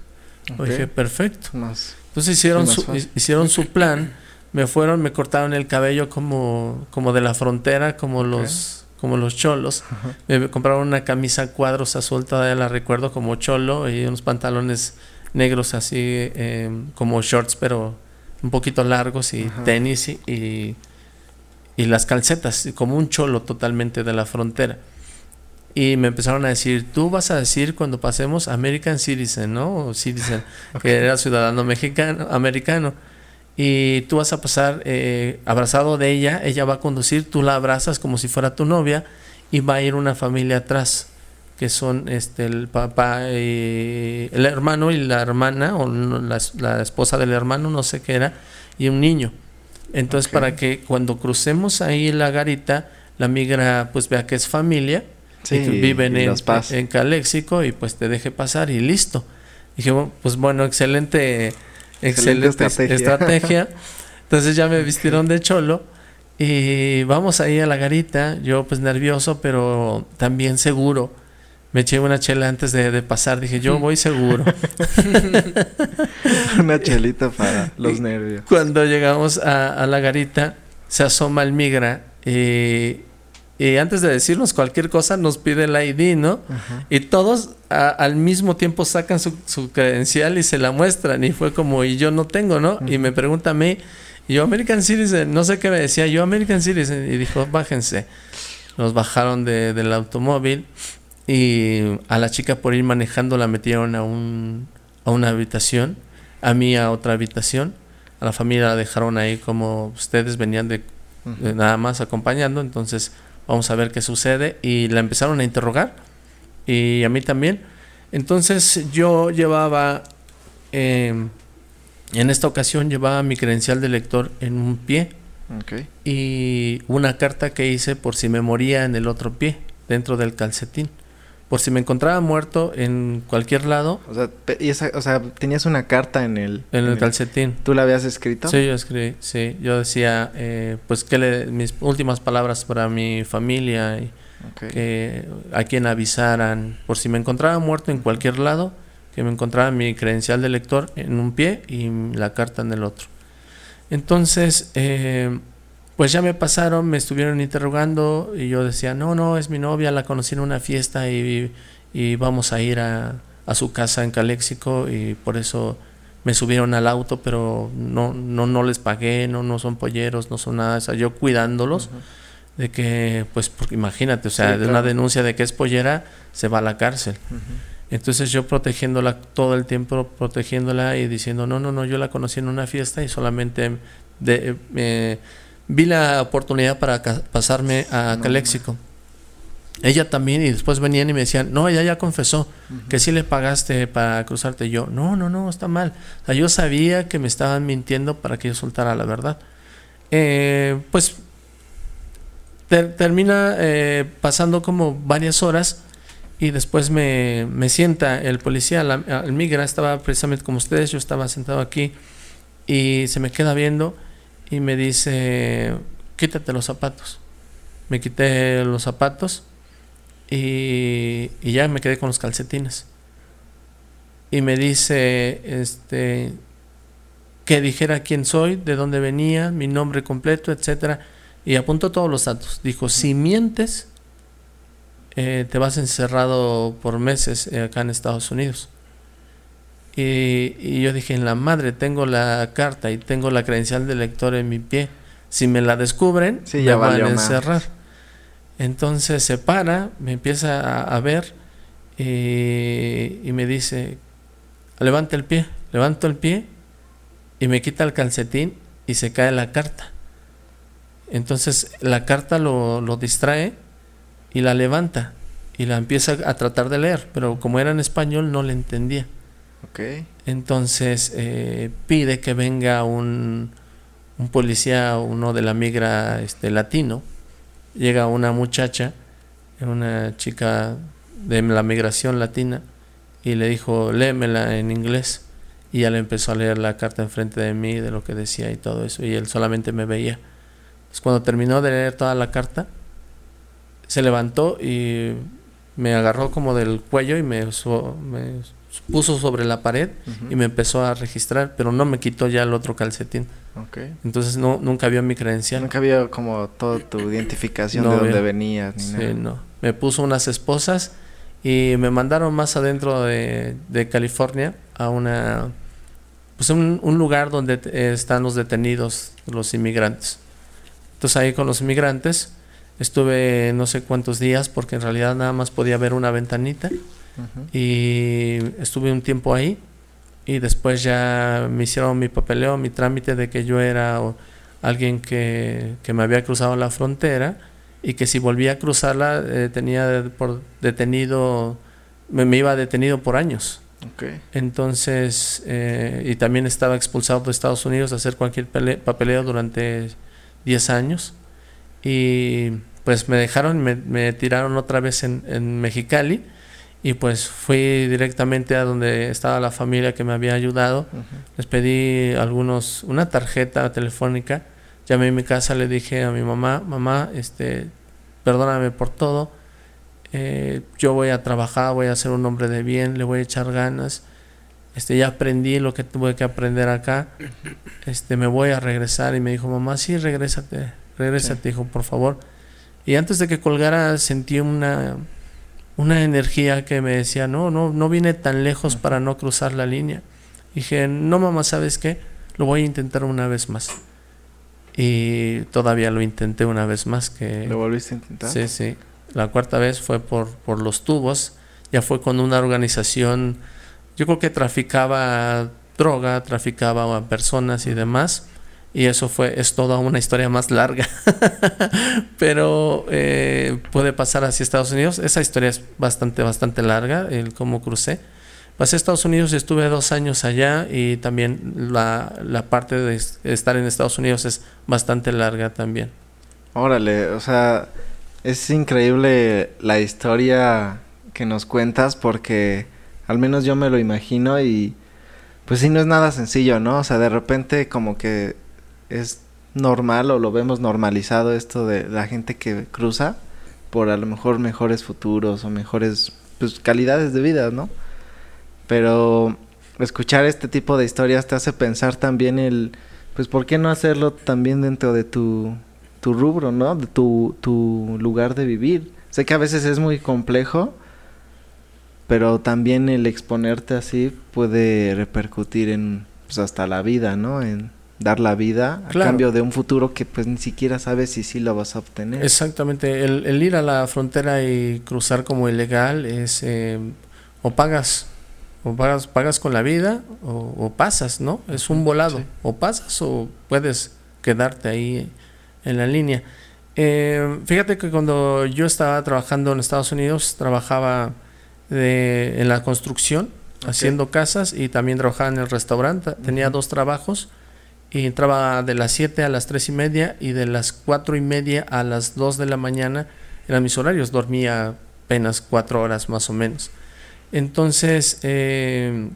Speaker 3: Dije, perfecto. Entonces hicieron, su, hicieron su plan. Me fueron, me cortaron el cabello como, como de la frontera, como los como los cholos. Me compraron una camisa cuadros azul, todavía la recuerdo como cholo, y unos pantalones negros así em, como shorts, pero un poquito largos y tenis y, y las calcetas, como un cholo totalmente de la frontera. y me empezaron a decir, tú vas a decir cuando pasemos American Citizen, ¿no? O Citizen, que era ciudadano mexicano, americano. Y tú vas a pasar eh, abrazado de ella, ella va a conducir, tú la abrazas como si fuera tu novia y va a ir una familia atrás, que son este el papá, y el hermano y la hermana, o la, la esposa del hermano, no sé qué era, y un niño. Entonces, para que cuando crucemos ahí la garita, la migra pues vea que es familia Sí, viven en, en, Caléxico y pues te deje pasar y listo. Dije, pues bueno, excelente, excelente, estrategia. Entonces ya me vistieron de cholo y vamos ahí a la garita, yo pues nervioso, pero también seguro. Me eché una chela antes de, pasar, dije, yo voy seguro.
Speaker 1: una chelita para los nervios.
Speaker 3: Cuando llegamos a, a la garita, se asoma el migra y y antes de decirnos cualquier cosa nos pide el ID, ¿no? Y todos al mismo tiempo sacan su, credencial y se la muestran y fue como, y yo no tengo, ¿no? Y me pregunta a mí, y yo American Citizen, no sé qué me decía, yo American Citizen, y dijo, bájense. Nos bajaron de, del automóvil y a la chica por ir manejando la metieron a, un, a una habitación, a mí a otra habitación, a la familia la dejaron ahí como ustedes venían de nada más acompañando, entonces vamos a ver qué sucede. Y la empezaron a interrogar. Y a mí también. Entonces yo llevaba, em, en esta ocasión llevaba mi credencial de lector en un pie. Y una carta que hice por si me moría en el otro pie, dentro del calcetín por si me encontraba muerto en cualquier lado.
Speaker 1: O sea, y esa, o sea tenías una carta en el...
Speaker 3: En, el, calcetín.
Speaker 1: ¿Tú la habías escrito?
Speaker 3: Sí, yo escribí, sí. Yo decía, eh, pues, que le, mis últimas palabras para mi familia y que a quien avisaran, por si me encontraba muerto en cualquier lado, que me encontraba mi credencial de lector en un pie y la carta en el otro. Entonces, eh, pues ya me pasaron, me estuvieron interrogando y yo decía, no, no, es mi novia, la conocí en una fiesta y, vamos a ir a, su casa en Caléxico y por eso me subieron al auto, pero no, no, no les pagué, no, no son polleros, no son nada, o sea, yo cuidándolos. De que, pues, porque imagínate, o sea, de una denuncia de que es pollera, se va a la cárcel. Entonces yo protegiéndola todo el tiempo, protegiéndola y diciendo, no, no, no, yo la conocí en una fiesta y solamente de, eh, vi la oportunidad para pasarme a Caléxico. Ella también, y después venían y me decían, no, ella ya confesó que sí le pagaste para cruzarte. yo, no, no, no, está mal. O sea, yo sabía que me estaban mintiendo para que yo soltara la verdad. Eh, pues termina eh, pasando como varias horas y después me, me sienta el policía, el migra, estaba precisamente como ustedes, yo estaba sentado aquí y se me queda viendo y me dice, quítate los zapatos. Me quité los zapatos y, ya me quedé con los calcetines. Y me dice, este, que dijera quién soy, de dónde venía, mi nombre completo, etcétera, y apuntó todos los datos. Dijo, si mientes, eh, te vas encerrado por meses eh, acá en Estados Unidos. Y, yo dije, en la madre, tengo la carta y tengo la credencial de lector en mi pie. Si me la descubren, me van a encerrar. Entonces se para, me empieza a, ver y, me dice, levanta el pie, levanto el pie y me quita el calcetín y se cae la carta. Entonces la carta lo, lo distrae y la levanta y la empieza a tratar de leer, pero como era en español no le entendía. Entonces eh, pide que venga un, un, policía, uno de la migra este, latino. Llega una muchacha, una chica de la migración latina, y le dijo, léemela en inglés. Y le empezó a leer la carta enfrente de mí, de lo que decía y todo eso, y él solamente me veía. Cuando terminó de leer toda la carta, se levantó y me agarró como del cuello y me, me puso sobre la pared y me empezó a registrar, pero no me quitó ya el otro calcetín. Entonces no, nunca vio mi credencial.
Speaker 1: Nunca vio como toda tu identificación de dónde venías.
Speaker 3: sí, no. Me puso unas esposas y me mandaron más adentro de, California a una pues un, un lugar donde están los detenidos, los inmigrantes. Entonces ahí con los inmigrantes Estuve no sé cuántos días porque en realidad nada más podía ver una ventanita y estuve un tiempo ahí y después ya me hicieron mi papeleo, mi trámite de que yo era alguien que, que me había cruzado la frontera y que si volvía a cruzarla eh, tenía por detenido, me, iba detenido por años. Entonces, eh, y también estaba expulsado de Estados Unidos a hacer cualquier papeleo durante 10 años. Y pues me dejaron, me, me tiraron otra vez en, en, Mexicali y pues fui directamente a donde estaba la familia que me había ayudado. Les pedí algunos, una tarjeta telefónica. Llamé a mi casa, le dije a mi mamá, mamá, este, perdóname por todo. Eh, yo voy a trabajar, voy a ser un hombre de bien, le voy a echar ganas. Este, ya aprendí lo que tuve que aprender acá. Este, me voy a regresar y me dijo, mamá, sí, regrésate, regrésate, hijo, por favor. Y antes de que colgara sentí una, una energía que me decía, no, no, no vine tan lejos para no cruzar la línea. Dije, no mamá, ¿sabes qué? Lo voy a intentar una vez más. Y todavía lo intenté una vez más. Que,
Speaker 1: ¿Lo volviste a intentar?
Speaker 3: Sí, sí. La cuarta vez fue por, por los tubos. Ya fue con una organización, yo creo que traficaba droga, traficaba a personas y demás y eso fue es toda una historia más larga. Pero eh, puede pasar hacia Estados Unidos. Esa historia es bastante bastante larga el cómo crucé. Pasé a Estados Unidos y estuve dos años allá y también la, la parte de estar en Estados Unidos es bastante larga también.
Speaker 1: Órale o sea es increíble la historia que nos cuentas porque al menos yo me lo imagino y pues sí no es nada sencillo, ¿no? O sea, de repente como que es normal o lo vemos normalizado esto de la gente que cruza por a lo mejor mejores futuros o mejores pues, calidades de vida, ¿no? Pero escuchar este tipo de historias te hace pensar también el, pues, ¿por qué no hacerlo también dentro de tu, tu rubro, ¿no? De tu, tu lugar de vivir. Sé que a veces es muy complejo, pero también el exponerte así puede repercutir en, pues, hasta la vida, ¿no? En, dar la vida a cambio de un futuro que pues ni siquiera sabes si sí lo vas a obtener.
Speaker 3: Exactamente, el, ir a la frontera y cruzar como ilegal es eh, o pagas o pagas, pagas con la vida o, pasas, ¿no? Es un volado, o pasas o puedes quedarte ahí en la línea. Eh, fíjate que cuando yo estaba trabajando en Estados Unidos, trabajaba de, en la construcción, haciendo casas y también trabajaba en el restaurante. Tenía dos trabajos y entraba de las 7 a las 3 y media y de las 4 y media a las 2 de la mañana eran mis horarios, dormía apenas 4 horas más o menos. Entonces, eh,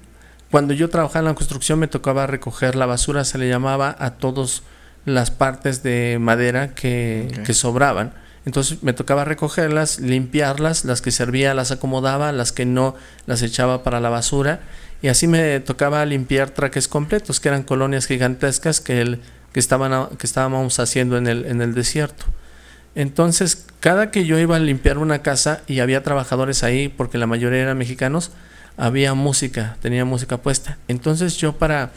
Speaker 3: cuando yo trabajaba en la construcción me tocaba recoger la basura, se le llamaba a todas las partes de madera que, que sobraban. Entonces me tocaba recogerlas, limpiarlas, las que servía las acomodaba, las que no las echaba para la basura y así me tocaba limpiar traques completos, que eran colonias gigantescas que, el, que, estaban, que estábamos haciendo en el, en el desierto. Entonces, cada que yo iba a limpiar una casa y había trabajadores ahí, porque la mayoría eran mexicanos, había música, tenía música puesta. Entonces yo para,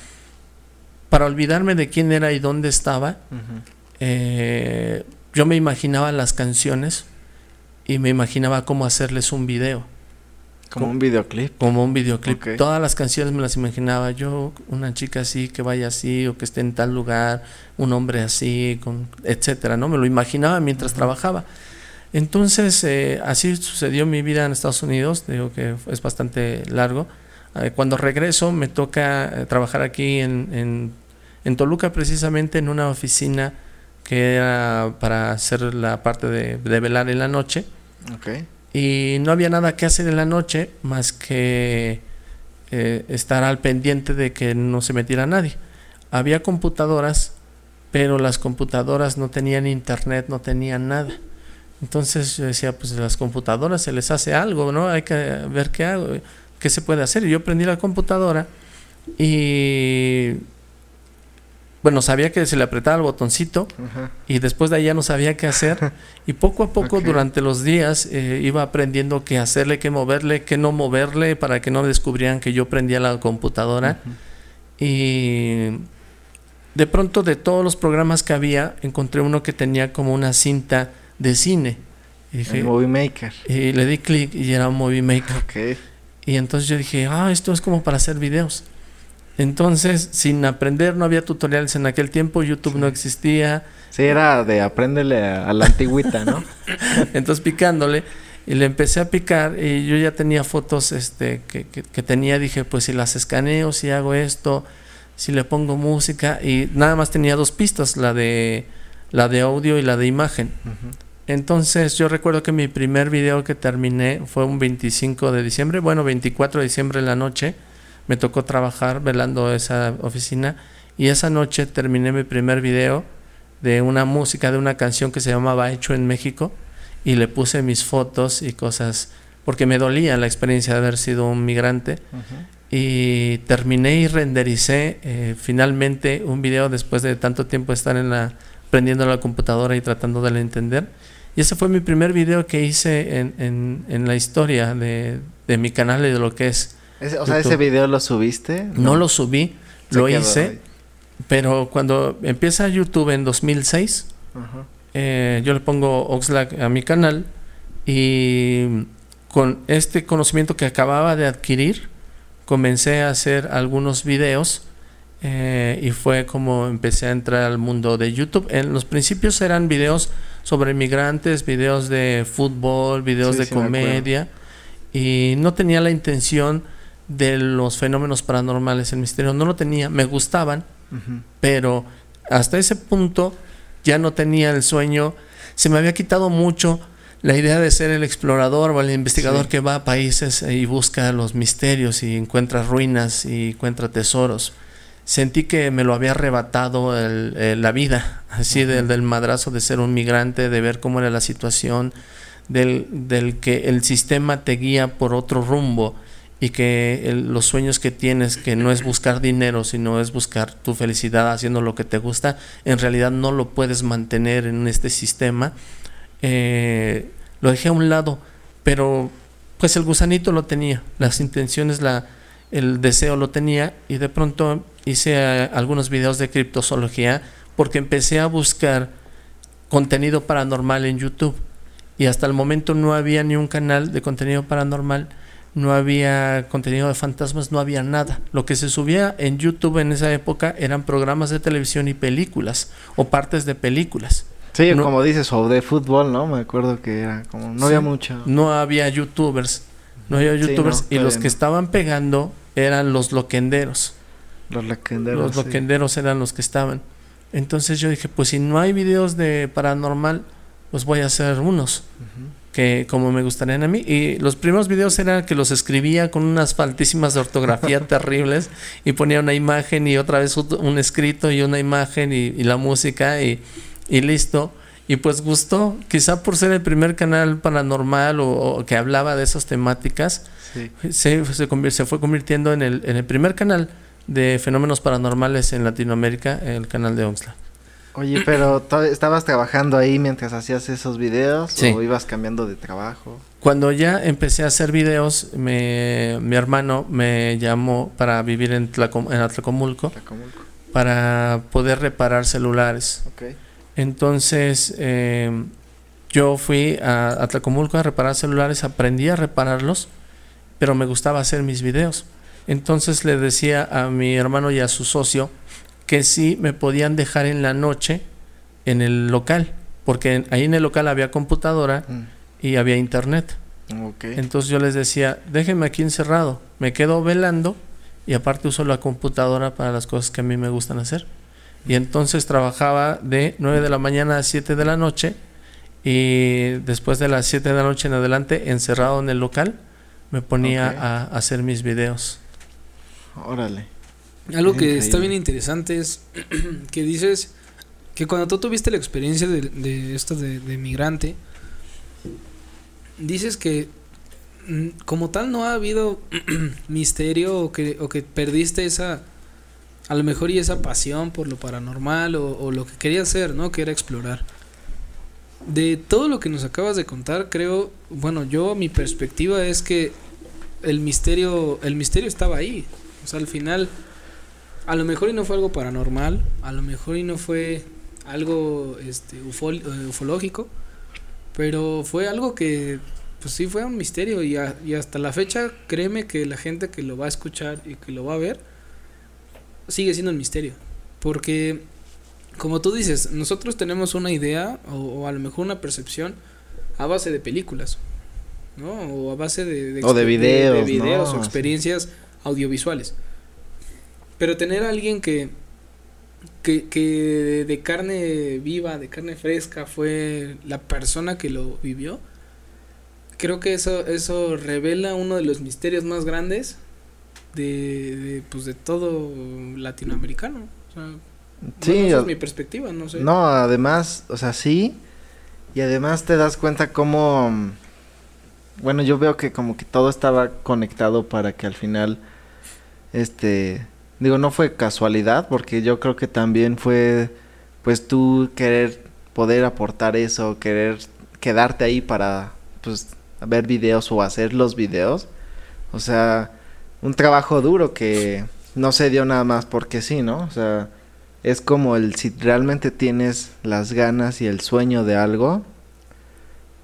Speaker 3: para olvidarme de quién era y dónde estaba, eh, yo me imaginaba las canciones y me imaginaba cómo hacerles un video.
Speaker 1: Como un videoclip.
Speaker 3: Como un videoclip. Todas las canciones me las imaginaba yo, una chica así, que vaya así, o que esté en tal lugar, un hombre así, con, etcétera, ¿no? Me lo imaginaba mientras trabajaba. Entonces, eh, así sucedió mi vida en Estados Unidos, digo que es bastante largo. Eh, cuando regreso, me toca eh, trabajar aquí en, en, en, Toluca, precisamente en una oficina que era para hacer la parte de, de velar en la noche.
Speaker 1: Okay
Speaker 3: y no había nada que hacer en la noche más que eh, estar al pendiente de que no se metiera nadie. Había computadoras, pero las computadoras no tenían internet, no tenían nada. Entonces yo decía, pues las computadoras se les hace algo, ¿no? Hay que ver qué hago, qué se puede hacer. Y yo prendí la computadora y bueno, sabía que se le apretaba el botoncito y después de ahí ya no sabía qué hacer. y poco a poco durante los días eh, iba aprendiendo qué hacerle, qué moverle, qué no moverle para que no descubrieran que yo prendía la computadora. Y de pronto de todos los programas que había, encontré uno que tenía como una cinta de cine. Y
Speaker 1: dije, Movie Maker.
Speaker 3: Y le di clic y era un Movie Maker.
Speaker 1: Okay.
Speaker 3: Y entonces yo dije, ah, esto es como para hacer videos. Entonces, sin aprender, no había tutoriales en aquel tiempo, YouTube no existía.
Speaker 1: Sí, era de aprenderle a, la antigüita, ¿no?
Speaker 3: entonces picándole y le empecé a picar y yo ya tenía fotos este, que, que, tenía, dije, pues si las escaneo, si hago esto, si le pongo música y nada más tenía dos pistas, la de, la de audio y la de imagen. Entonces yo recuerdo que mi primer video que terminé fue un 25 de diciembre, bueno, 24 de diciembre en la noche, me tocó trabajar velando esa oficina y esa noche terminé mi primer video de una música de una canción que se llamaba Hecho en México y le puse mis fotos y cosas, porque me dolía la experiencia de haber sido un migrante. Y terminé y rendericé eh, finalmente un video después de tanto tiempo estar en la, prendiendo la computadora y tratando de la entender. Y ese fue mi primer video que hice en, en, la historia de, de, mi canal y de lo que es.
Speaker 1: O sea, ¿ese video lo subiste?
Speaker 3: No, lo subí, lo hice. Pero cuando empieza YouTube en 2006, eh, yo le pongo Oxlack a mi canal y con este conocimiento que acababa de adquirir, comencé a hacer algunos videos eh, y fue como empecé a entrar al mundo de YouTube. En los principios eran videos sobre migrantes, videos de fútbol, videos de comedia y no tenía la intención de los fenómenos paranormales, el misterio, no lo tenía, me gustaban, pero hasta ese punto ya no tenía el sueño, se me había quitado mucho la idea de ser el explorador o el investigador que va a países y busca los misterios y encuentra ruinas y encuentra tesoros. Sentí que me lo había arrebatado la vida, así del, del, madrazo de ser un migrante, de ver cómo era la situación, del, del que el sistema te guía por otro rumbo y que los sueños que tienes, que no es buscar dinero, sino es buscar tu felicidad haciendo lo que te gusta, en realidad no lo puedes mantener en este sistema. Eh, lo dejé a un lado, pero pues el gusanito lo tenía, las intenciones, la, el deseo lo tenía y de pronto hice eh, algunos videos de criptozoología porque empecé a buscar contenido paranormal en YouTube y hasta el momento no había ni un canal de contenido paranormal no había contenido de fantasmas, no había nada. Lo que se subía en YouTube en esa época eran programas de televisión y películas o partes de películas.
Speaker 1: Sí, como dices, o de fútbol, ¿no? Me acuerdo que era como, no había mucho.
Speaker 3: No había youtubers, no había youtubers y los que estaban pegando eran los loquenderos.
Speaker 1: Los loquenderos.
Speaker 3: Los loquenderos eran los que estaban. Entonces yo dije, pues si no hay videos de paranormal, pues voy a hacer unos que como me gustarían a mí. Y los primeros videos eran que los escribía con unas faltísimas de ortografía terribles y ponía una imagen y otra vez un escrito y una imagen y, la música y, listo. Y pues gustó, quizá por ser el primer canal paranormal o, que hablaba de esas temáticas, se, se, fue convirtiendo en el, en el primer canal de fenómenos paranormales en Latinoamérica, el canal de Oxlack.
Speaker 1: Oye, pero ¿estabas trabajando ahí mientras hacías esos videos o ibas cambiando de trabajo?
Speaker 3: Cuando ya empecé a hacer videos, me, mi hermano me llamó para vivir en, en Atlacomulco, para poder reparar celulares. Entonces, eh, yo fui a Atlacomulco a reparar celulares, aprendí a repararlos, pero me gustaba hacer mis videos. Entonces le decía a mi hermano y a su socio, que sí me podían dejar en la noche en el local, porque ahí en el local había computadora mm. y había internet. Entonces yo les decía, déjenme aquí encerrado, me quedo velando y aparte uso la computadora para las cosas que a mí me gustan hacer. Y entonces trabajaba de 9 de la mañana a 7 de la noche y después de las 7 de la noche en adelante, encerrado en el local, me ponía a hacer mis videos.
Speaker 1: Órale.
Speaker 2: Algo que está bien interesante es que dices que cuando tú tuviste la experiencia de, esto de, migrante, dices que mm, como tal no ha habido misterio o que, o que perdiste esa, a lo mejor y esa pasión por lo paranormal o, o, lo que querías hacer, ¿no? Que era explorar. De todo lo que nos acabas de contar, creo, bueno, yo mi perspectiva es que el misterio, el misterio estaba ahí. O sea, al final a lo mejor y no fue algo paranormal, a lo mejor y no fue algo este, eh, ufológico, Pero fue algo que, pues sí, fue un misterio y, y hasta la fecha, créeme que la gente que lo va a escuchar y que lo va a ver, sigue siendo un misterio. Porque, como tú dices, nosotros tenemos una idea o, a lo mejor una percepción a base de películas, ¿no? O a base de,
Speaker 1: o de videos,
Speaker 2: de, videos o experiencias audiovisuales. Pero tener a alguien que, que, que de carne viva, de carne fresca, fue la persona que lo vivió, creo que eso, eso revela uno de los misterios más grandes de, pues de todo latinoamericano. O sea, sí, esa es mi perspectiva, no sé.
Speaker 1: No, además, o sea, sí. Y además te das cuenta cómo bueno, yo veo que como que todo estaba conectado para que al final este digo, no fue casualidad, porque yo creo que también fue pues tú querer poder aportar eso, querer quedarte ahí para pues ver videos o hacer los videos. O sea, un trabajo duro que no se dio nada más porque sí, ¿no? O sea, es como el si realmente tienes las ganas y el sueño de algo,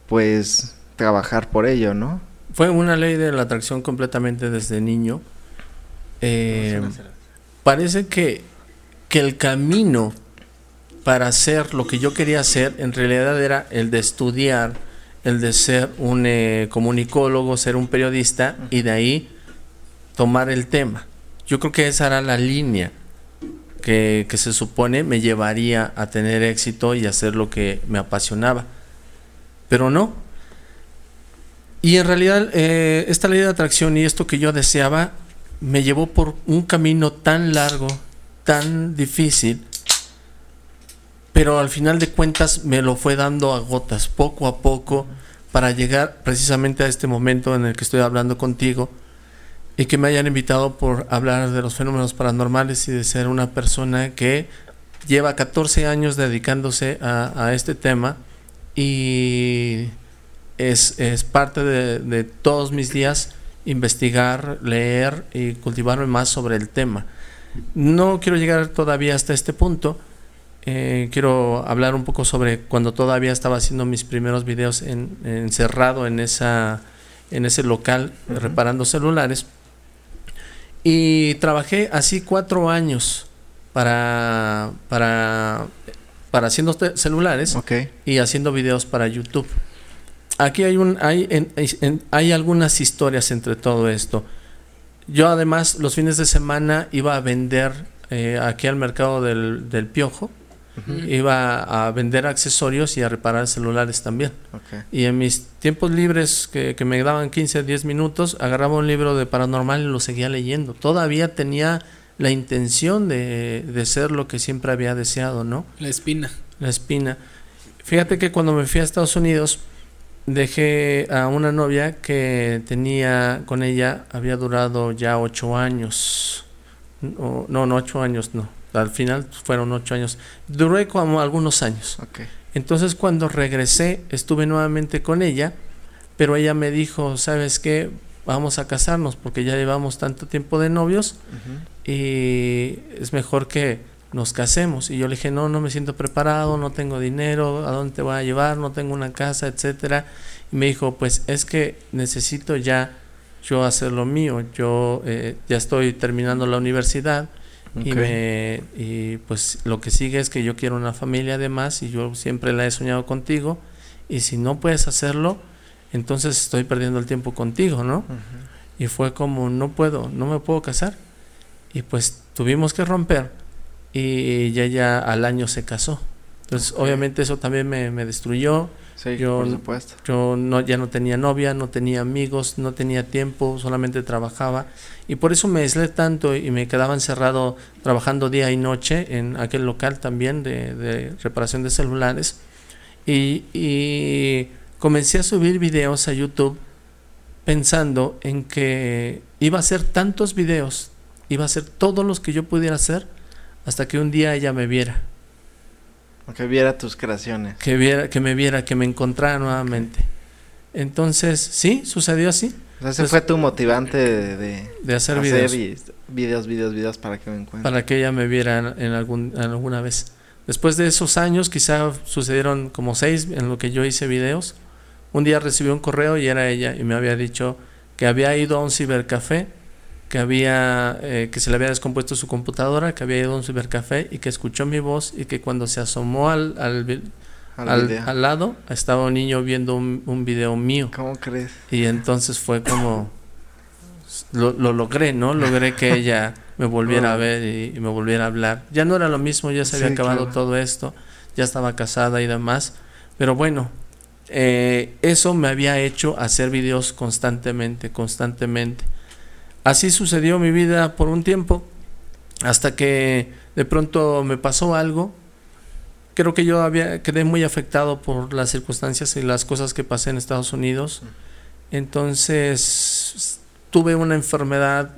Speaker 1: pues trabajar por ello, ¿no?
Speaker 3: Fue una ley de la atracción completamente desde niño. Eh, parece que, que el camino para hacer lo que yo quería hacer en realidad era el de estudiar, el de ser un eh, comunicólogo, ser un periodista y de ahí tomar el tema. Yo creo que esa era la línea que, se supone me llevaría a tener éxito y hacer lo que me apasionaba. Pero no. Y en realidad eh, esta ley de atracción y esto que yo deseaba me llevó por un camino tan largo, tan difícil, pero al final de cuentas me lo fue dando a gotas, poco a poco, para llegar precisamente a este momento en el que estoy hablando contigo y que me hayan invitado por hablar de los fenómenos paranormales y de ser una persona que lleva 14 años dedicándose a, este tema y es, parte de, todos mis días investigar, leer y cultivarme más sobre el tema. No quiero llegar todavía hasta este punto. Eh, quiero hablar un poco sobre cuando todavía estaba haciendo mis primeros videos encerrado en, esa, en ese local reparando celulares. Y trabajé así cuatro años para, para, para haciendo celulares y haciendo videos para YouTube. Aquí hay, un, hay, hay algunas historias entre todo esto. Yo además los fines de semana iba a vender eh, aquí al mercado del, del Piojo Iba a vender accesorios y a reparar celulares también. Y en mis tiempos libres que, me daban 15, 10 minutos, agarraba un libro de paranormal y lo seguía leyendo. Todavía tenía la intención de, de ser lo que siempre había deseado, ¿no?
Speaker 2: La espina.
Speaker 3: La espina. Fíjate que cuando me fui a Estados Unidos, dejé a una novia que tenía con ella, había durado ya ocho años. No, no, ocho años, no al final fueron ocho años. Duré como algunos años. Entonces cuando regresé estuve nuevamente con ella, pero ella me dijo, ¿sabes qué? Vamos a casarnos porque ya llevamos tanto tiempo de novios y es mejor que nos casemos. Y yo le dije, no, no me siento preparado, no tengo dinero, ¿a dónde te voy a llevar? No tengo una casa, etcétera. Y me dijo, pues es que necesito ya yo hacer lo mío. Yo eh, ya estoy terminando la universidad y, me, y pues lo que sigue es que yo quiero una familia además y yo siempre la he soñado contigo y si no puedes hacerlo, entonces estoy perdiendo el tiempo contigo, ¿no? Y fue como, no puedo, no me puedo casar. Y pues tuvimos que romper y ella ya al año se casó. Entonces, obviamente eso también me, me destruyó
Speaker 1: yo, por supuesto.
Speaker 3: Yo no, ya no tenía novia, no tenía amigos, no tenía tiempo, solamente trabajaba. Y por eso me aislé tanto y me quedaba encerrado trabajando día y noche en aquel local también de, reparación de celulares. Y, y comencé a subir videos a YouTube pensando en que iba a hacer tantos videos, iba a hacer todos los que yo pudiera hacer hasta que un día ella me viera
Speaker 1: que viera tus creaciones.
Speaker 3: Que, viera, que me viera, que me encontrara nuevamente. Entonces, sí, sucedió así.
Speaker 1: ese fue tu motivante de,
Speaker 3: de, hacer, videos.
Speaker 1: videos. Videos, videos, para que me encuentre.
Speaker 3: Para que ella me viera en, algún, alguna vez. Después de esos años, quizá sucedieron como seis en lo que yo hice videos. Un día recibí un correo y era ella y me había dicho que había ido a un cibercafé, que había eh, que se le había descompuesto su computadora, que había ido a un cibercafé y que escuchó mi voz y que cuando se asomó al, al, al, lado estaba un niño viendo un, un, video mío.
Speaker 1: ¿Cómo crees?
Speaker 3: Y entonces fue como lo, lo logré, ¿no? Logré que ella me volviera a ver y, me volviera a hablar. Ya no era lo mismo, ya se había acabado todo esto, ya estaba casada y demás, pero bueno, eh, eso me había hecho hacer videos constantemente, constantemente. Así sucedió mi vida por un tiempo, hasta que de pronto me pasó algo. Creo que yo había, quedé muy afectado por las circunstancias y las cosas que pasé en Estados Unidos. Entonces tuve una enfermedad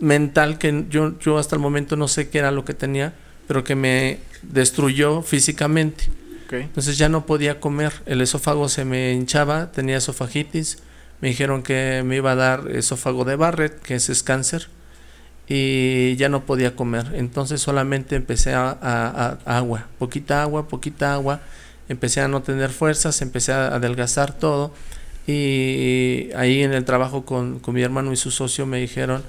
Speaker 3: mental que yo, yo hasta el momento no sé qué era lo que tenía, pero que me destruyó físicamente. Entonces ya no podía comer, el esófago se me hinchaba, tenía esofagitis, me dijeron que me iba a dar esófago de Barrett, que es, cáncer, y ya no podía comer. Entonces solamente empecé a, agua, poquita agua, poquita agua, empecé a no tener fuerzas, empecé a adelgazar todo, y ahí en el trabajo con, con mi hermano y su socio me dijeron,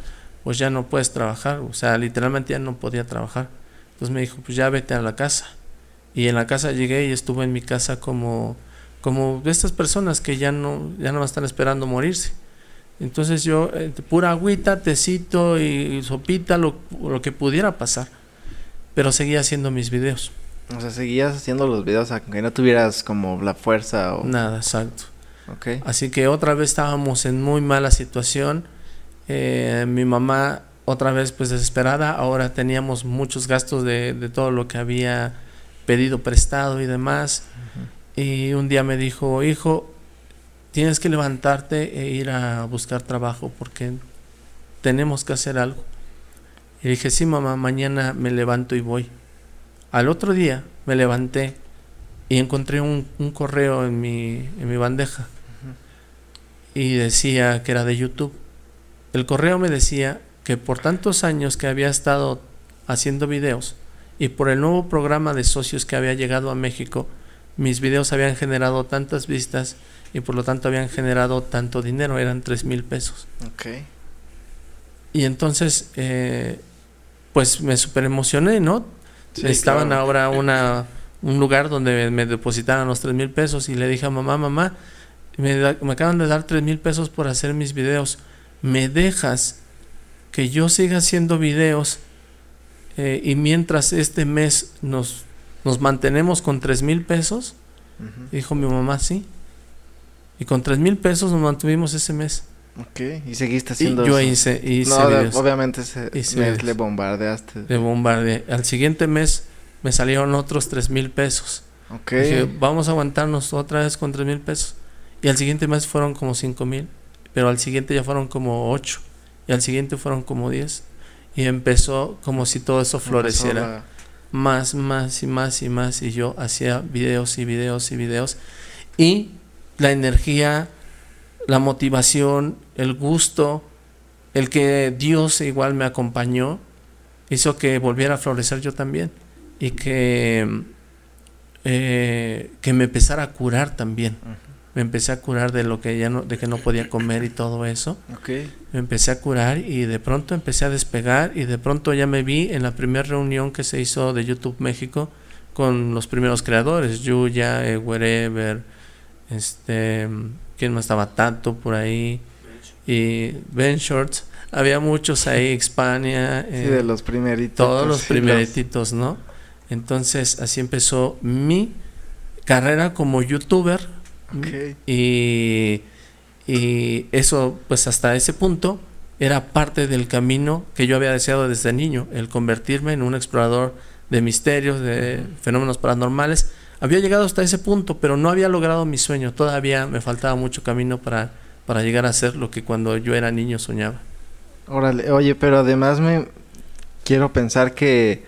Speaker 3: pues ya no puedes trabajar, o sea, literalmente ya no podía trabajar. Entonces me dijo, pues ya vete a la casa. Y en la casa llegué y estuve en mi casa como, como estas personas que ya no, ya no están esperando morirse. Entonces yo, eh, pura agüita, tecito y sopita, lo, lo, que pudiera pasar. Pero seguía haciendo mis videos.
Speaker 1: O sea, seguías haciendo los videos aunque no tuvieras como la fuerza o...
Speaker 3: Nada, exacto. Okay. Así que otra vez estábamos en muy mala situación eh, mi mamá otra vez pues desesperada, ahora teníamos muchos gastos de, de todo lo que había pedido prestado y demás. Y un día me dijo, hijo, tienes que levantarte e ir a buscar trabajo porque tenemos que hacer algo. Y dije, sí, mamá, mañana me levanto y voy. Al otro día me levanté y encontré un, correo en mi, en mi bandeja y decía que era de YouTube. El correo me decía que por tantos años que había estado haciendo videos y por el nuevo programa de socios que había llegado a México, mis videos habían generado tantas vistas y por lo tanto habían generado tanto dinero, eran tres mil pesos.
Speaker 1: Okay.
Speaker 3: Y entonces, eh, pues me super emocioné, ¿no? Estaban ahora una, un lugar donde me depositaran los tres mil pesos y le dije a mamá, mamá, me, me acaban de dar tres mil pesos por hacer mis videos me dejas que yo siga haciendo videos eh, y mientras este mes nos, nos mantenemos con tres mil pesos, dijo mi mamá, sí. Y con tres mil pesos nos mantuvimos ese mes.
Speaker 1: Ok, y seguiste haciendo
Speaker 3: y yo hice, hice
Speaker 1: no, obviamente ese mes le bombardeaste.
Speaker 3: Le bombardeé. Al siguiente mes me salieron otros tres mil pesos.
Speaker 1: Ok.
Speaker 3: Dije, vamos a aguantarnos otra vez con tres mil pesos. Y al siguiente mes fueron como cinco mil pero al siguiente ya fueron como ocho y al siguiente fueron como diez y empezó como si todo eso floreciera más, más y más y más y yo hacía videos y videos y videos. Y la energía, la motivación, el gusto, el que Dios igual me acompañó, hizo que volviera a florecer yo también y que, eh, que me empezara a curar también me empecé a curar de lo que ya no, de que no podía comer y todo eso. Me empecé a curar y de pronto empecé a despegar y de pronto ya me vi en la primera reunión que se hizo de YouTube México con los primeros creadores, Yuya, eh, Wherever, este, ¿quién más estaba? Tanto por ahí y Ben Shorts. Había muchos ahí, Hispania.
Speaker 1: sí, de eh, los primeritos.
Speaker 3: Todos los primeritos, ¿no? Entonces así empezó mi carrera como youtuber y, y eso, pues hasta ese punto, era parte del camino que yo había deseado desde niño, el convertirme en un explorador de misterios, de fenómenos paranormales. Había llegado hasta ese punto, pero no había logrado mi sueño. Todavía me faltaba mucho camino para, para llegar a ser lo que cuando yo era niño soñaba.
Speaker 1: Órale, oye, pero además me quiero pensar que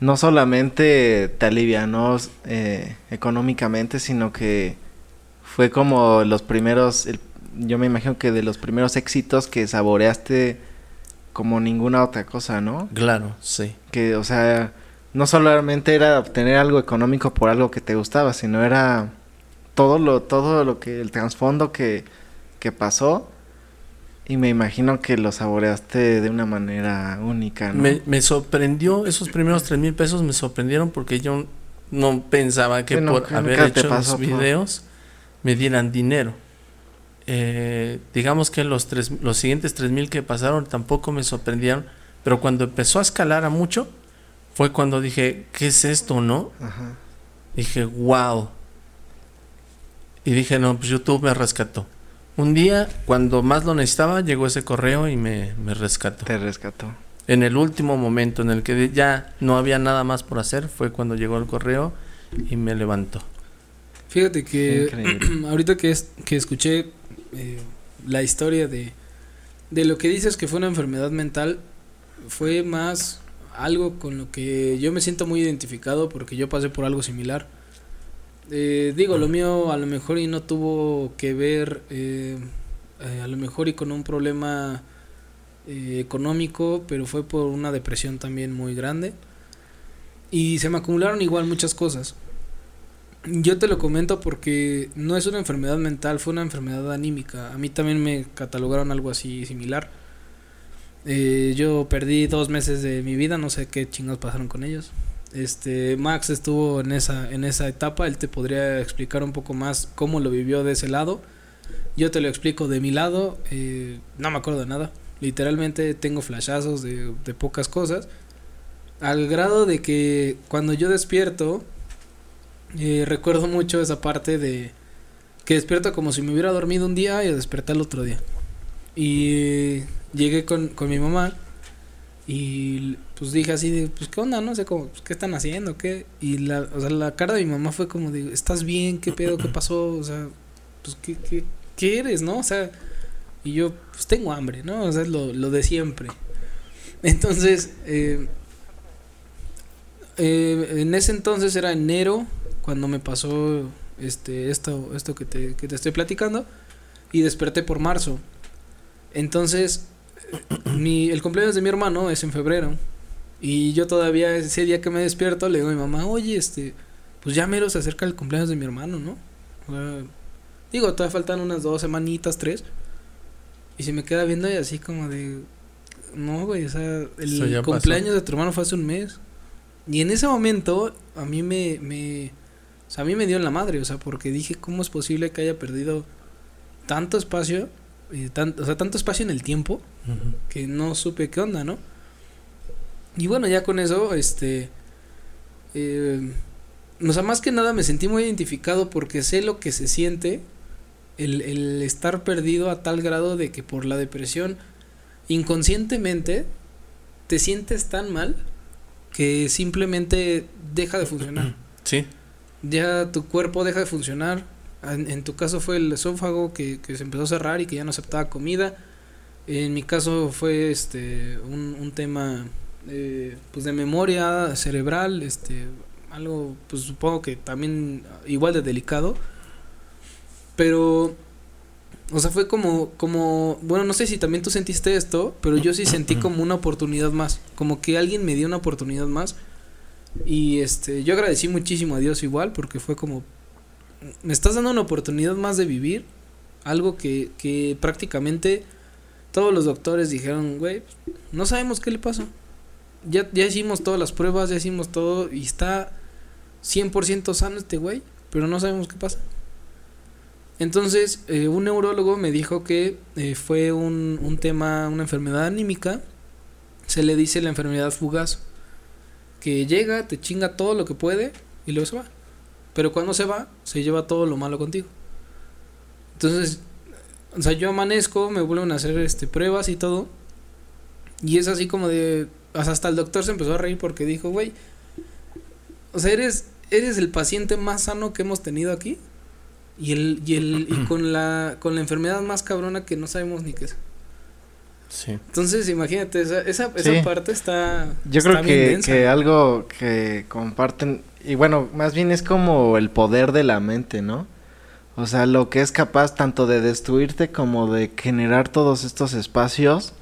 Speaker 1: no solamente te alivianó eh, económicamente, sino que fue como los primeros, yo me imagino que de los primeros éxitos que saboreaste como ninguna otra cosa, ¿no?
Speaker 3: Claro, sí.
Speaker 1: Que, o sea, no solamente era obtener algo económico por algo que te gustaba, sino era todo lo, todo lo que, el trasfondo que, que pasó. Y me imagino que lo saboreaste de una manera única, ¿no?
Speaker 3: Me, me sorprendió, esos primeros tres mil pesos me sorprendieron porque yo no pensaba que
Speaker 1: Sí, no,
Speaker 3: por haber hecho los videos me dieran dinero. Eh, digamos que los, tres, los siguientes tres mil que pasaron tampoco me sorprendieron, pero cuando empezó a escalar a mucho, fue cuando dije, ¿qué es esto, no?
Speaker 1: Ajá.
Speaker 3: Dije, wow. Y dije, no, pues YouTube me rescató. Un día, cuando más lo necesitaba, llegó ese correo y me, me rescató.
Speaker 1: Te rescató.
Speaker 3: En el último momento en el que ya no había nada más por hacer, fue cuando llegó el correo y me levantó.
Speaker 2: Fíjate que ahorita que, es, que escuché eh, la historia de, de lo que dices que fue una enfermedad mental, fue más algo con lo que yo me siento muy identificado porque yo pasé por algo similar. Eh, digo, lo mío a lo mejor y no tuvo que ver, eh, eh, a lo mejor y con un problema económico, pero fue por una depresión también muy grande. Y se me acumularon igual muchas cosas. Yo te lo comento porque no es una enfermedad mental, fue una enfermedad anímica. A mí también me catalogaron algo así similar. Eh, yo perdí dos meses de mi vida, no sé qué chingados pasaron con ellos. Este Max estuvo en esa en esa etapa, él te podría explicar un poco más cómo lo vivió de ese lado. Yo te lo explico de mi lado, eh, no me acuerdo de nada. Literalmente tengo flashazos de, de pocas cosas. Al grado de que cuando yo despierto, eh, recuerdo mucho esa parte de que despierto como si me hubiera dormido un día y desperté el otro día. Y llegué con, con mi mamá y pues dije así de, pues qué onda, no sé cómo, pues, qué están haciendo, qué. Y la, o sea, la cara de mi mamá fue como de, ¿estás bien? ¿Qué pedo? ¿Qué pasó? O sea, pues qué, qué, qué eres, ¿no? O sea, y yo, pues tengo hambre, ¿no? O sea, es lo, lo de siempre. Entonces, eh, eh, en ese entonces era enero cuando me pasó este esto esto que te, que te estoy platicando y desperté por marzo. Entonces, eh, mi, el cumpleaños de mi hermano es en febrero y yo todavía ese día que me despierto le digo a mi mamá, "Oye, este, pues ya mero se acerca el cumpleaños de mi hermano, ¿no?" O sea, digo, todavía faltan unas dos semanitas, tres. Y se me queda viendo y así como de no, güey, o sea, el
Speaker 3: pasó.
Speaker 2: cumpleaños de tu hermano fue hace un mes. Y en ese momento a mí me, me o sea, a mí me dio en la madre, o sea, porque dije, ¿cómo es posible que haya perdido tanto espacio, y tan- o sea, tanto espacio en el tiempo que no supe qué onda, ¿no? Y bueno, ya con eso, este, eh, o sea, más que nada me sentí muy identificado porque sé lo que se siente el, el estar perdido a tal grado de que por la depresión inconscientemente te sientes tan mal que simplemente deja de funcionar.
Speaker 3: Sí,
Speaker 2: Ya tu cuerpo deja de funcionar. En, en tu caso fue el esófago que, que se empezó a cerrar y que ya no aceptaba comida. En mi caso fue este un, un tema eh, pues de memoria cerebral, este algo pues supongo que también igual de delicado. Pero o sea, fue como como bueno, no sé si también tú sentiste esto, pero yo sí sentí como una oportunidad más, como que alguien me dio una oportunidad más. Y este, yo agradecí muchísimo a Dios igual porque fue como me estás dando una oportunidad más de vivir algo que, que prácticamente todos los doctores dijeron, güey, no sabemos qué le pasa. Ya, ya hicimos todas las pruebas, ya hicimos todo y está 100% sano este güey, pero no sabemos qué pasa. Entonces, eh, un neurólogo me dijo que eh, fue un, un tema, una enfermedad anímica, se le dice la enfermedad fugaz, que llega, te chinga todo lo que puede y luego se va. Pero cuando se va, se lleva todo lo malo contigo. Entonces, o sea, yo amanezco, me vuelven a hacer este pruebas y todo. Y es así como de. hasta el doctor se empezó a reír porque dijo, güey. O sea, eres, eres el paciente más sano que hemos tenido aquí. Y el, y el, y con la, con la enfermedad más cabrona que no sabemos ni qué es.
Speaker 3: Sí.
Speaker 2: Entonces, imagínate, esa, esa,
Speaker 1: Sí.
Speaker 2: esa parte está.
Speaker 1: Yo
Speaker 2: está
Speaker 1: creo
Speaker 2: bien
Speaker 1: que, que algo que comparten, y bueno, más bien es como el poder de la mente, ¿no? O sea, lo que es capaz tanto de destruirte como de generar todos estos espacios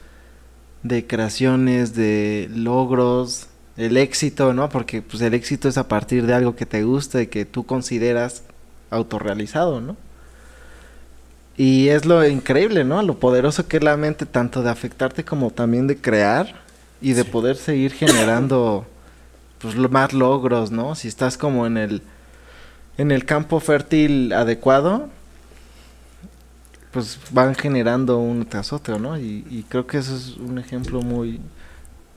Speaker 1: de creaciones, de logros, el éxito, ¿no? Porque pues el éxito es a partir de algo que te gusta y que tú consideras autorrealizado, ¿no? Y es lo increíble, ¿no? Lo poderoso que es la mente, tanto de afectarte como también de crear y de poder seguir generando pues más logros, ¿no? Si estás como en el en el campo fértil adecuado, pues van generando uno tras otro, ¿no? Y, creo que eso es un ejemplo muy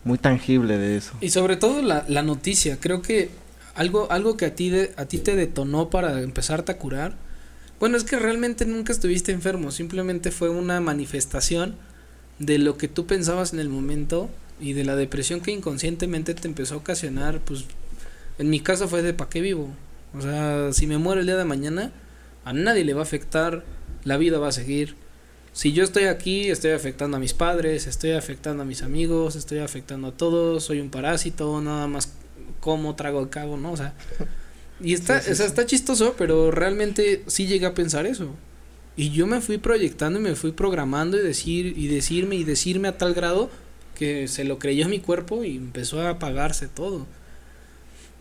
Speaker 1: muy tangible de eso.
Speaker 2: Y sobre todo la, la noticia, creo que algo algo que a ti de, a ti te detonó para empezarte a curar bueno, es que realmente nunca estuviste enfermo, simplemente fue una manifestación de lo que tú pensabas en el momento y de la depresión que inconscientemente te empezó a ocasionar, pues en mi caso fue de pa' qué vivo. O sea, si me muero el día de mañana, a nadie le va a afectar, la vida va a seguir. Si yo estoy aquí, estoy afectando a mis padres, estoy afectando a mis amigos, estoy afectando a todos, soy un parásito, nada más como, trago el cabo, ¿no? O sea, y está, o sea, está chistoso, pero realmente sí llegué a pensar eso. Y yo me fui proyectando y me fui programando y decir y decirme y decirme a tal grado que se lo creyó mi cuerpo y empezó a apagarse todo.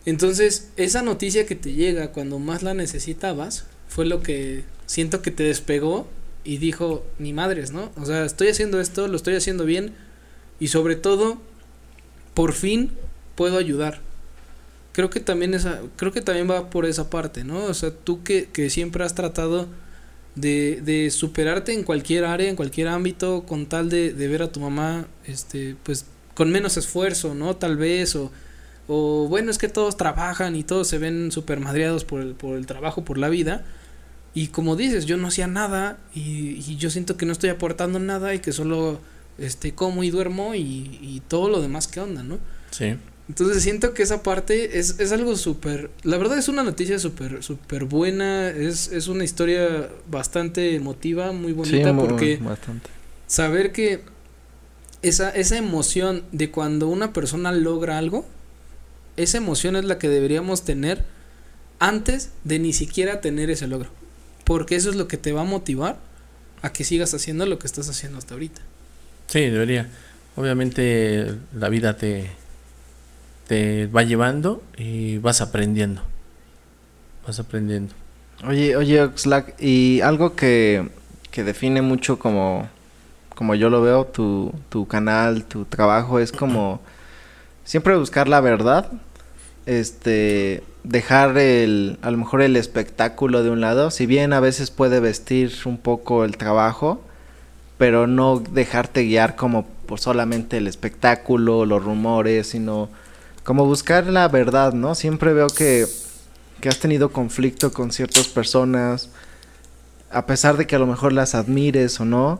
Speaker 2: Entonces, esa noticia que te llega cuando más la necesitabas fue lo que siento que te despegó y dijo, ni madres, ¿no? O sea, estoy haciendo esto, lo estoy haciendo bien y sobre todo, por fin puedo ayudar creo que también esa, creo que también va por esa parte, ¿no? O sea, tú que, que siempre has tratado de, de superarte en cualquier área, en cualquier ámbito, con tal de, de ver a tu mamá, este, pues, con menos esfuerzo, ¿no? Tal vez, o, o bueno, es que todos trabajan y todos se ven super madreados por el, por el trabajo, por la vida. Y como dices, yo no hacía nada y, y yo siento que no estoy aportando nada y que solo este, como y duermo y, y todo lo demás que onda, ¿no?
Speaker 3: Sí.
Speaker 2: Entonces siento que esa parte es, es algo súper, la verdad es una noticia súper, súper buena, es, es una historia bastante emotiva, muy bonita, porque saber que esa, esa emoción de cuando una persona logra algo, esa emoción es la que deberíamos tener antes de ni siquiera tener ese logro, porque eso es lo que te va a motivar a que sigas haciendo lo que estás haciendo hasta ahorita.
Speaker 3: Sí, debería. Obviamente la vida te, te va llevando y vas aprendiendo. Vas aprendiendo.
Speaker 1: Oye, oye, Oxlack, y algo que, que define mucho como, como yo lo veo, tu, tu canal, tu trabajo, es como siempre buscar la verdad, este, dejar el, a lo mejor el espectáculo de un lado, si bien a veces puede vestir un poco el trabajo, pero no dejarte guiar como por solamente el espectáculo, los rumores, sino como buscar la verdad, ¿no? Siempre veo que, que has tenido conflicto con ciertas personas, a pesar de que a lo mejor las admires o no,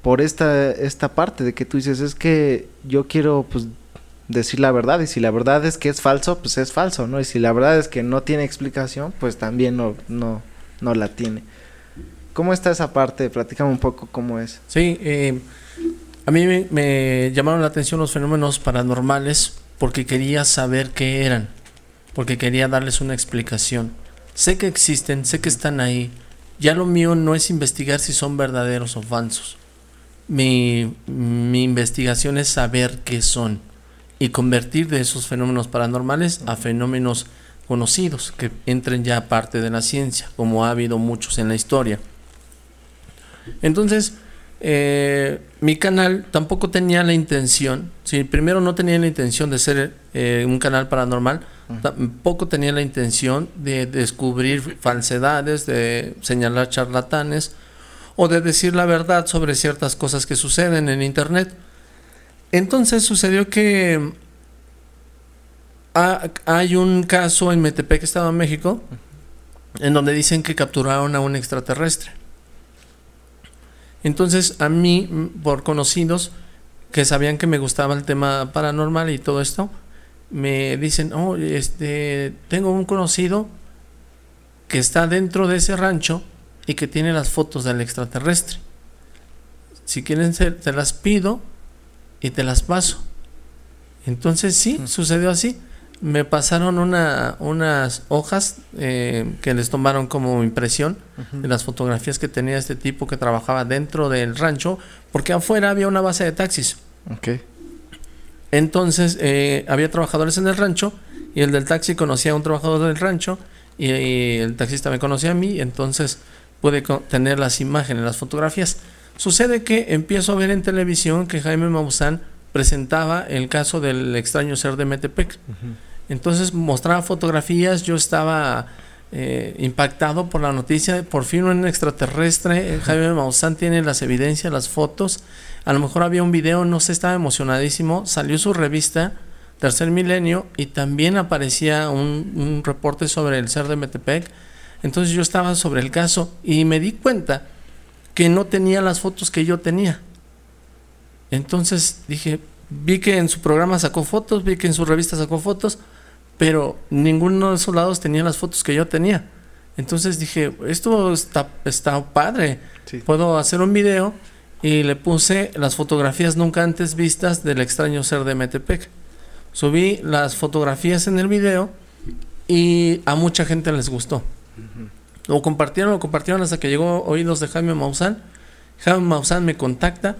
Speaker 1: por esta, esta parte de que tú dices, es que yo quiero pues decir la verdad y si la verdad es que es falso, pues es falso, ¿no? Y si la verdad es que no tiene explicación, pues también no, no, no la tiene. ¿Cómo está esa parte? Platícame un poco cómo es.
Speaker 3: Sí, eh, a mí me, me, llamaron la atención los fenómenos paranormales porque quería saber qué eran, porque quería darles una explicación. Sé que existen, sé que están ahí. Ya lo mío no es investigar si son verdaderos o falsos. Mi, mi investigación es saber qué son y convertir de esos fenómenos paranormales a fenómenos conocidos que entren ya parte de la ciencia, como ha habido muchos en la historia. Entonces, eh, mi canal tampoco tenía la intención, si primero no tenía la intención de ser eh, un canal paranormal, tampoco tenía la intención de descubrir falsedades, de señalar charlatanes o de decir la verdad sobre ciertas cosas que suceden en internet. Entonces sucedió que hay un caso en Metepec, Estado de México, en donde dicen que capturaron a un extraterrestre. Entonces a mí, por conocidos que sabían que me gustaba el tema paranormal y todo esto, me dicen, oh, este, tengo un conocido que está dentro de ese rancho y que tiene las fotos del extraterrestre. Si quieren, te las pido y te las paso. Entonces sí, sucedió así me pasaron una, unas hojas eh, que les tomaron como impresión de las fotografías que tenía este tipo que trabajaba dentro del rancho, porque afuera había una base de taxis. Entonces eh, había trabajadores en el rancho y el del taxi conocía a un trabajador del rancho y, el taxista me conocía a mí, entonces pude tener las imágenes, las fotografías. Sucede que empiezo a ver en televisión que Jaime Maussan presentaba el caso del extraño ser de Metepec. Entonces mostraba fotografías, yo estaba eh, impactado por la noticia, por fin un extraterrestre, Jaime Maussan tiene las evidencias, las fotos, a lo mejor había un video, no sé, estaba emocionadísimo, salió su revista Tercer Milenio y también aparecía un, un reporte sobre el ser de Metepec, entonces yo estaba sobre el caso y me di cuenta que no tenía las fotos que yo tenía. Entonces dije, vi que en su programa sacó fotos, vi que en su revista sacó fotos, pero ninguno de esos lados tenía las fotos que yo tenía. Entonces dije, esto está, está padre, puedo hacer un video y le puse las fotografías nunca antes vistas del extraño ser de Metepec. Subí las fotografías en el video y a mucha gente les gustó. Lo compartieron, lo compartieron hasta que llegó oídos de Jaime Maussan. Jaime Maussan me contacta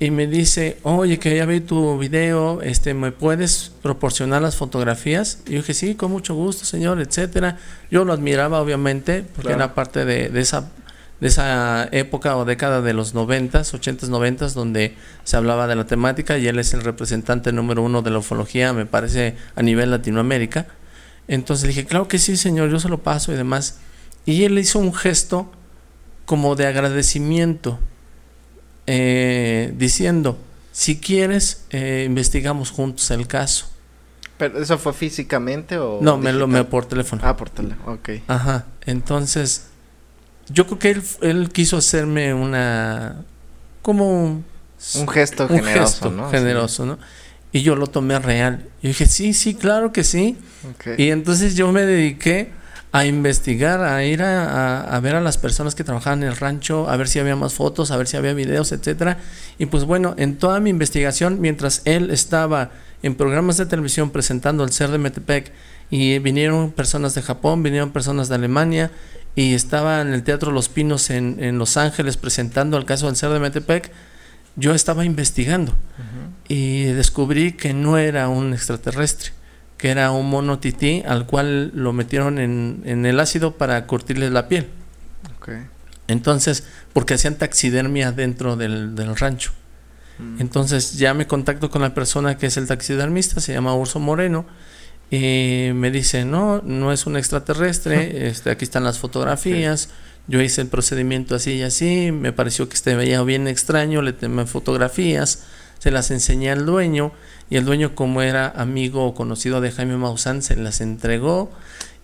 Speaker 3: y me dice, oye, que ya vi tu video, este, ¿me puedes proporcionar las fotografías? Y yo dije, sí, con mucho gusto, señor, etcétera. Yo lo admiraba, obviamente, porque era parte de, de, esa, de esa época o década de los noventas, ochentas, noventas, donde se hablaba de la temática y él es el representante número uno de la ufología, me parece, a nivel Latinoamérica. Entonces dije, claro que sí, señor, yo se lo paso y demás. Y él hizo un gesto como de agradecimiento eh, diciendo, si quieres, eh, investigamos juntos el caso.
Speaker 1: ¿Pero eso fue físicamente o...?
Speaker 3: No, me lo me por teléfono.
Speaker 1: Ah, por teléfono, ok.
Speaker 3: Ajá, entonces, yo creo que él, él quiso hacerme una... como un...
Speaker 1: Un gesto generoso, ¿no?
Speaker 3: Generoso, ¿no? Y yo lo tomé real. Y dije, sí, sí, claro que sí. Y entonces yo me dediqué a investigar, a ir a, ver a las personas que trabajaban en el rancho, a ver si había más fotos, a ver si había videos, etcétera. Y pues bueno, en toda mi investigación, mientras él estaba en programas de televisión presentando el ser de Metepec, y vinieron personas de Japón, vinieron personas de Alemania, y estaba en el Teatro Los Pinos en, Los Ángeles presentando el caso del ser de Metepec, yo estaba investigando. Y descubrí que no era un extraterrestre que era un mono tití al cual lo metieron en, el ácido para curtirle la piel. Entonces, porque hacían taxidermia dentro del, rancho. Mm. Entonces ya me contacto con la persona que es el taxidermista, se llama Urso Moreno, y me dice, no, no es un extraterrestre, este, aquí están las fotografías, yo hice el procedimiento así y así, me pareció que este veía bien extraño, le tomé fotografías, se las enseñé al dueño, y el dueño como era amigo o conocido de Jaime Maussan se las entregó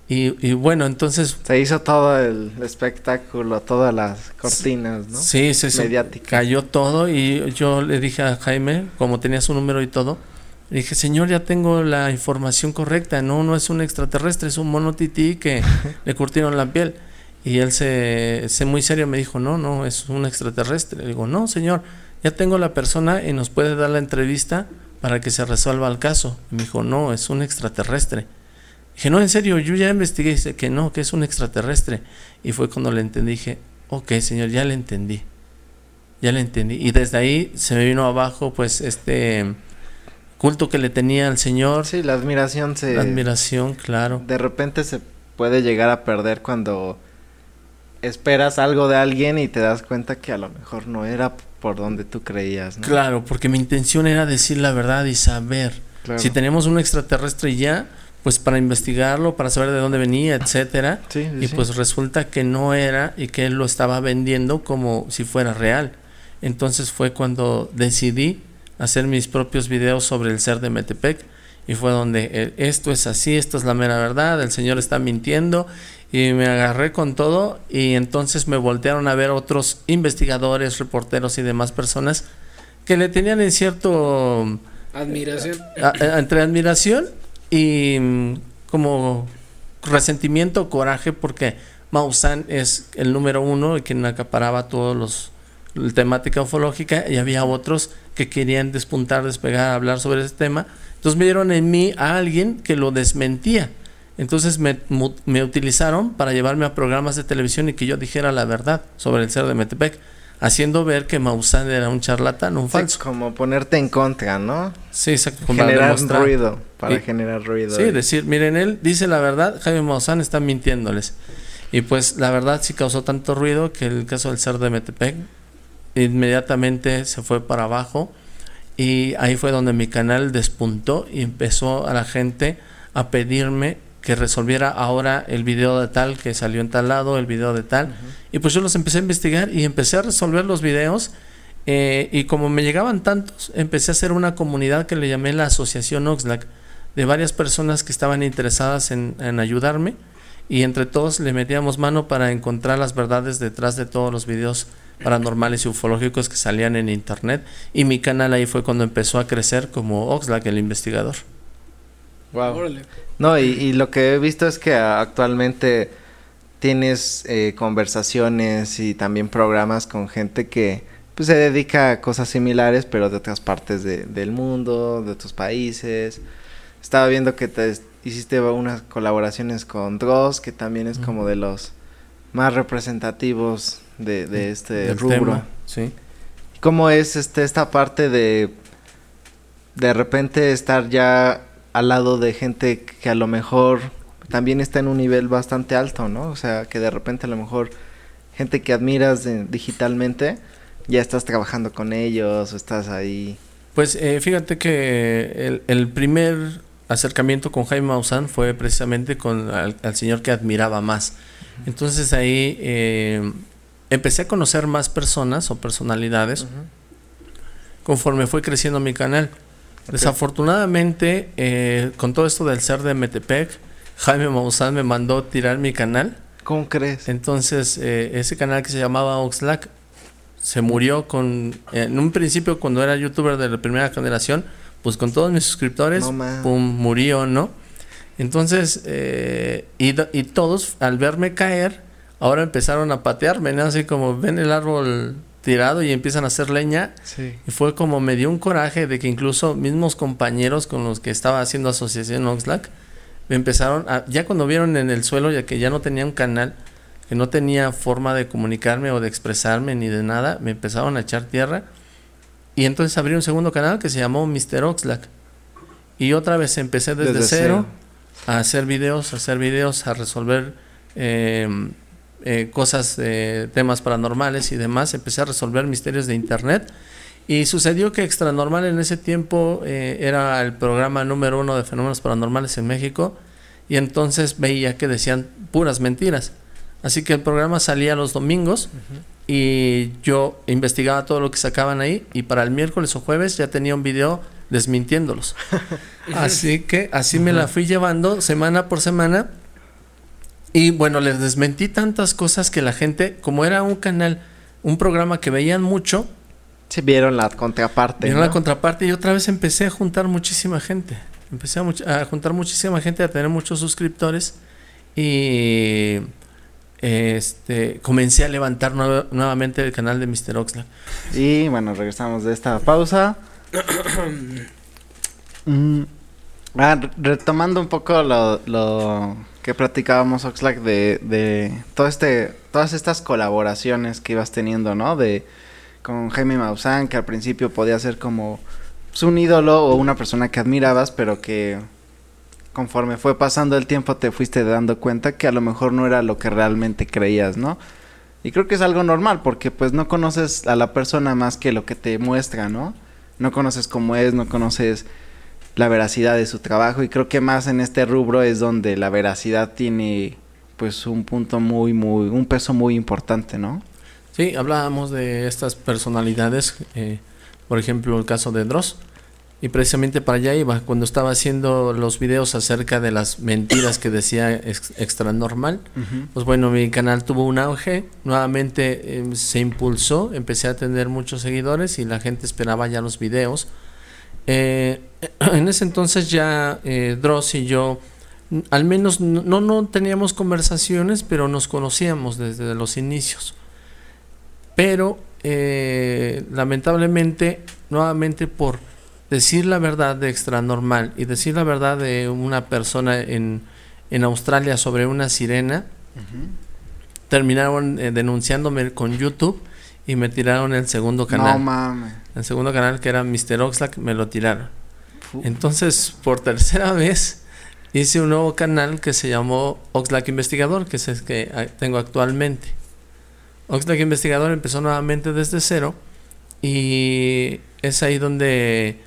Speaker 3: y, bueno, entonces...
Speaker 1: Se hizo todo el espectáculo, todas las cortinas, ¿no?
Speaker 3: Sí, sí, sí. Cayó todo y yo le dije a Jaime, como tenía su número y todo, le dije, señor, ya tengo la información correcta, no, no es un extraterrestre, es un mono tití que le curtieron la piel. Y él se, se muy serio me dijo, no, no, es un extraterrestre. Le digo, no, señor, ya tengo la persona y nos puede dar la entrevista para que se resuelva el caso. Y me dijo, no, es un extraterrestre. Dije, no, en serio, yo ya investigué, dice que no, que es un extraterrestre. Y fue cuando le entendí, dije, ok, señor, ya le entendí. Ya le entendí. Y desde ahí se me vino abajo, pues, este culto que le tenía al Señor.
Speaker 1: Sí, la admiración se...
Speaker 3: La admiración, claro.
Speaker 1: De repente se puede llegar a perder cuando esperas algo de alguien y te das cuenta que a lo mejor no era por donde tú creías. ¿no?
Speaker 3: Claro, porque mi intención era decir la verdad y saber. Si tenemos un extraterrestre ya, pues para investigarlo, para saber de dónde venía, etcétera. y pues resulta que no era y que él lo estaba vendiendo como si fuera real. Entonces fue cuando decidí hacer mis propios videos sobre el ser de Metepec y fue donde eh, esto es así, esto es la mera verdad, el señor está mintiendo y me agarré con todo y entonces me voltearon a ver otros investigadores, reporteros y demás personas que le tenían en cierto
Speaker 2: admiración
Speaker 3: entre admiración y mm, como resentimiento o coraje porque Maussan es el número uno y quien acaparaba todos los la temática ufológica y había otros que querían despuntar, despegar, hablar sobre ese tema. Entonces me dieron en mí a alguien que lo desmentía entonces me, utilizaron para llevarme a programas de televisión y que yo dijera la verdad sobre el ser de Metepec. haciendo ver que Maussan era un charlatán, un
Speaker 1: Sí,
Speaker 3: falso.
Speaker 1: como ponerte en contra, ¿no?
Speaker 3: Sí, exacto. para
Speaker 1: Generar ruido, para
Speaker 3: Y-
Speaker 1: generar ruido.
Speaker 3: Sí,
Speaker 1: Y-
Speaker 3: decir, miren, él dice la verdad, Jaime Maussan está mintiéndoles. Y pues la verdad sí causó tanto ruido que el caso del ser de Metepec inmediatamente se fue para abajo y ahí fue donde mi canal despuntó y empezó a la gente a pedirme que resolviera ahora el video de tal que salió en tal lado, el video de tal. Y pues yo los empecé a investigar y empecé a resolver los videos. eh, y como me llegaban tantos, empecé a hacer una comunidad que le llamé la Asociación Oxlack, de varias personas que estaban interesadas en, en ayudarme. Y entre todos le metíamos mano para encontrar las verdades detrás de todos los videos paranormales y ufológicos que salían en internet. Y mi canal ahí fue cuando empezó a crecer como Oxlack, el investigador.
Speaker 1: Wow.
Speaker 2: Órale.
Speaker 1: No, y, y lo que he visto es que actualmente tienes eh, conversaciones y también programas con gente que pues, se dedica a cosas similares, pero de otras partes de- del mundo, de otros países. Estaba viendo que te hiciste unas colaboraciones con Dross, que también es como de los más representativos de, de este
Speaker 3: Del
Speaker 1: rubro.
Speaker 3: tema, sí.
Speaker 1: ¿Cómo es este esta parte de de repente estar ya al lado de gente que a lo mejor también está en un nivel bastante alto, ¿no? O sea, que de repente a lo mejor gente que admiras de- digitalmente ya estás trabajando con ellos o estás ahí.
Speaker 3: Pues eh, fíjate que el, el primer acercamiento con Jaime Maussan fue precisamente con al, al señor que admiraba más. Entonces ahí eh, empecé a conocer más personas o personalidades conforme fue creciendo mi canal. Desafortunadamente, eh, con todo esto del ser de Metepec, Jaime Maussan me mandó tirar mi canal.
Speaker 1: ¿Cómo crees?
Speaker 3: Entonces, eh, ese canal que se llamaba Oxlack se murió con. En un principio, cuando era youtuber de la primera generación, pues con todos mis suscriptores,
Speaker 1: No
Speaker 3: pum, murió, ¿no? Entonces, eh, y, y todos, al verme caer, ahora empezaron a patearme, ¿no? Así como ven el árbol tirado y empiezan a hacer leña.
Speaker 1: Sí.
Speaker 3: Y fue como me dio un coraje de que incluso mismos compañeros con los que estaba haciendo asociación Oxlack me empezaron a, ya cuando vieron en el suelo ya que ya no tenía un canal, que no tenía forma de comunicarme o de expresarme ni de nada, me empezaron a echar tierra y entonces abrí un segundo canal que se llamó Mr. Oxlack y otra vez empecé desde,
Speaker 1: Desde
Speaker 3: cero,
Speaker 1: cero.
Speaker 3: a hacer videos, a hacer videos, a resolver eh, eh, cosas, eh, temas paranormales y demás. Empecé a resolver misterios de internet. Y sucedió que Extra Normal en ese tiempo eh, era el programa número uno de fenómenos paranormales en México. Y entonces veía que decían puras mentiras. Así que el programa salía los domingos y yo investigaba todo lo que sacaban ahí. Y para el miércoles o jueves ya tenía un video desmintiéndolos. así que así me la fui llevando semana por semana. Y bueno, les desmentí tantas cosas que la gente, como era un canal, un programa que veían mucho,
Speaker 1: Sí, vieron la contraparte.
Speaker 3: vieron
Speaker 1: ¿no?
Speaker 3: la contraparte y otra vez empecé a juntar muchísima gente. Empecé a, much- a juntar muchísima gente, a tener muchos suscriptores y este comencé a levantar nue- nuevamente el canal de Mr. Oxlack.
Speaker 1: Y bueno, regresamos de esta pausa. Mm, ah, re- retomando un poco lo, lo que platicábamos, Oxlack, de, de todo este, todas estas colaboraciones que ibas teniendo, ¿no? De con Jaime Maussan, que al principio podía ser como pues, un ídolo o una persona que admirabas, pero que conforme fue pasando el tiempo te fuiste dando cuenta que a lo mejor no era lo que realmente creías, ¿no? Y creo que es algo normal porque pues no conoces a la persona más que lo que te muestra, ¿no? No conoces cómo es, no conoces la veracidad de su trabajo y creo que más en este rubro es donde la veracidad tiene pues un punto muy muy un peso muy importante, ¿no?
Speaker 3: Sí, hablábamos de estas personalidades, eh, por ejemplo el caso de Dross. Y precisamente para allá iba, cuando estaba haciendo los videos acerca de las mentiras que decía ex- extra normal, pues bueno, mi canal tuvo un auge, nuevamente eh, se impulsó, empecé a tener muchos seguidores y la gente esperaba ya los videos. Eh, en ese entonces ya eh, Dross y yo, al menos no, no teníamos conversaciones, pero nos conocíamos desde los inicios. Pero eh, lamentablemente, nuevamente por decir la verdad de extra normal y decir la verdad de una persona en, en Australia sobre una sirena, terminaron eh, denunciándome con YouTube y me tiraron el segundo canal.
Speaker 1: No mames.
Speaker 3: El segundo canal que era Mr. Oxlack me lo tiraron. Entonces, por tercera vez, hice un nuevo canal que se llamó Oxlack Investigador, que es el que tengo actualmente. Oxlack Investigador empezó nuevamente desde cero y es ahí donde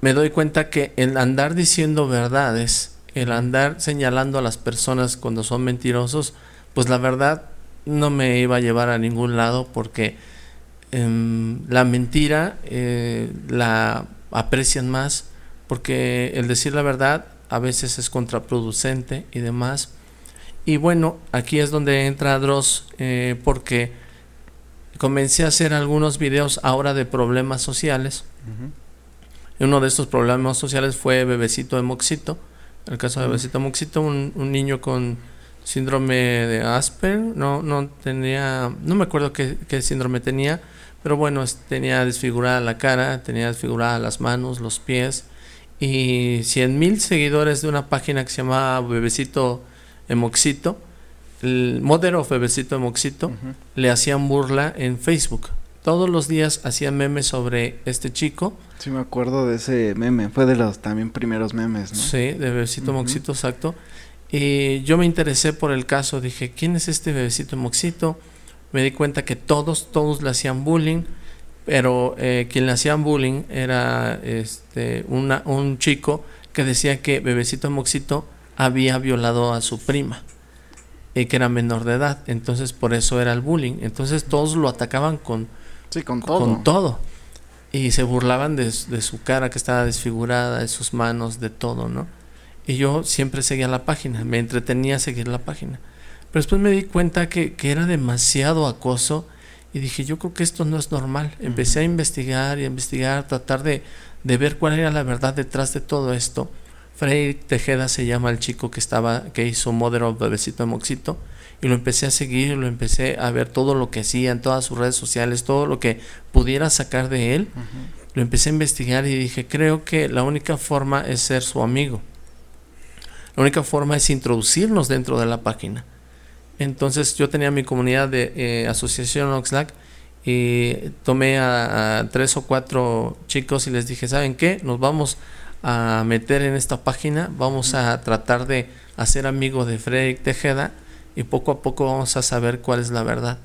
Speaker 3: me doy cuenta que el andar diciendo verdades, el andar señalando a las personas cuando son mentirosos, pues la verdad no me iba a llevar a ningún lado porque em, la mentira eh, la aprecian más porque el decir la verdad a veces es contraproducente y demás. Y bueno, aquí es donde entra Dross eh, porque comencé a hacer algunos videos ahora de problemas sociales. Uno de estos problemas sociales fue Bebecito de Moxito. El caso de Bebecito de Moxito, un, un niño con síndrome de Asper, no, no tenía, no me acuerdo qué, síndrome tenía, pero bueno, tenía desfigurada la cara, tenía desfigurada las manos, los pies, y 100 mil seguidores de una página que se llamaba Bebecito Emoxito, el Mother of Bebecito Emoxito, le hacían burla en Facebook. Todos los días hacían memes sobre este chico.
Speaker 1: Sí, me acuerdo de ese meme. Fue de los también primeros memes, ¿no?
Speaker 3: Sí, de Bebecito Moxito, exacto. Y yo me interesé por el caso, dije, ¿quién es este bebecito moxito? Me di cuenta que todos, todos le hacían bullying, pero eh, quien le hacían bullying era este, una, un chico que decía que bebecito moxito había violado a su prima y que era menor de edad, entonces por eso era el bullying. Entonces todos lo atacaban con,
Speaker 1: sí, con, todo.
Speaker 3: con todo. Y se burlaban de, de su cara que estaba desfigurada, de sus manos, de todo, ¿no? Y yo siempre seguía la página, me entretenía seguir la página. Pero después me di cuenta que, era demasiado acoso y dije, yo creo que esto no es normal. Empecé a investigar y a investigar, tratar de, ver cuál era la verdad detrás de todo esto. Frey Tejeda se llama el chico que estaba, que hizo Mother of Bebecito de Moxito, y lo empecé a seguir, lo empecé a ver todo lo que hacía en todas sus redes sociales, todo lo que pudiera sacar de él. Lo empecé a investigar y dije, creo que la única forma es ser su amigo. La única forma es introducirnos dentro de la página. Entonces yo tenía mi comunidad de eh, Asociación Oxlack y tomé a, tres o cuatro chicos y les dije, ¿saben qué? Nos vamos a meter en esta página, vamos a tratar de hacer amigos de Frederick Tejeda y poco a poco vamos a saber cuál es la verdad.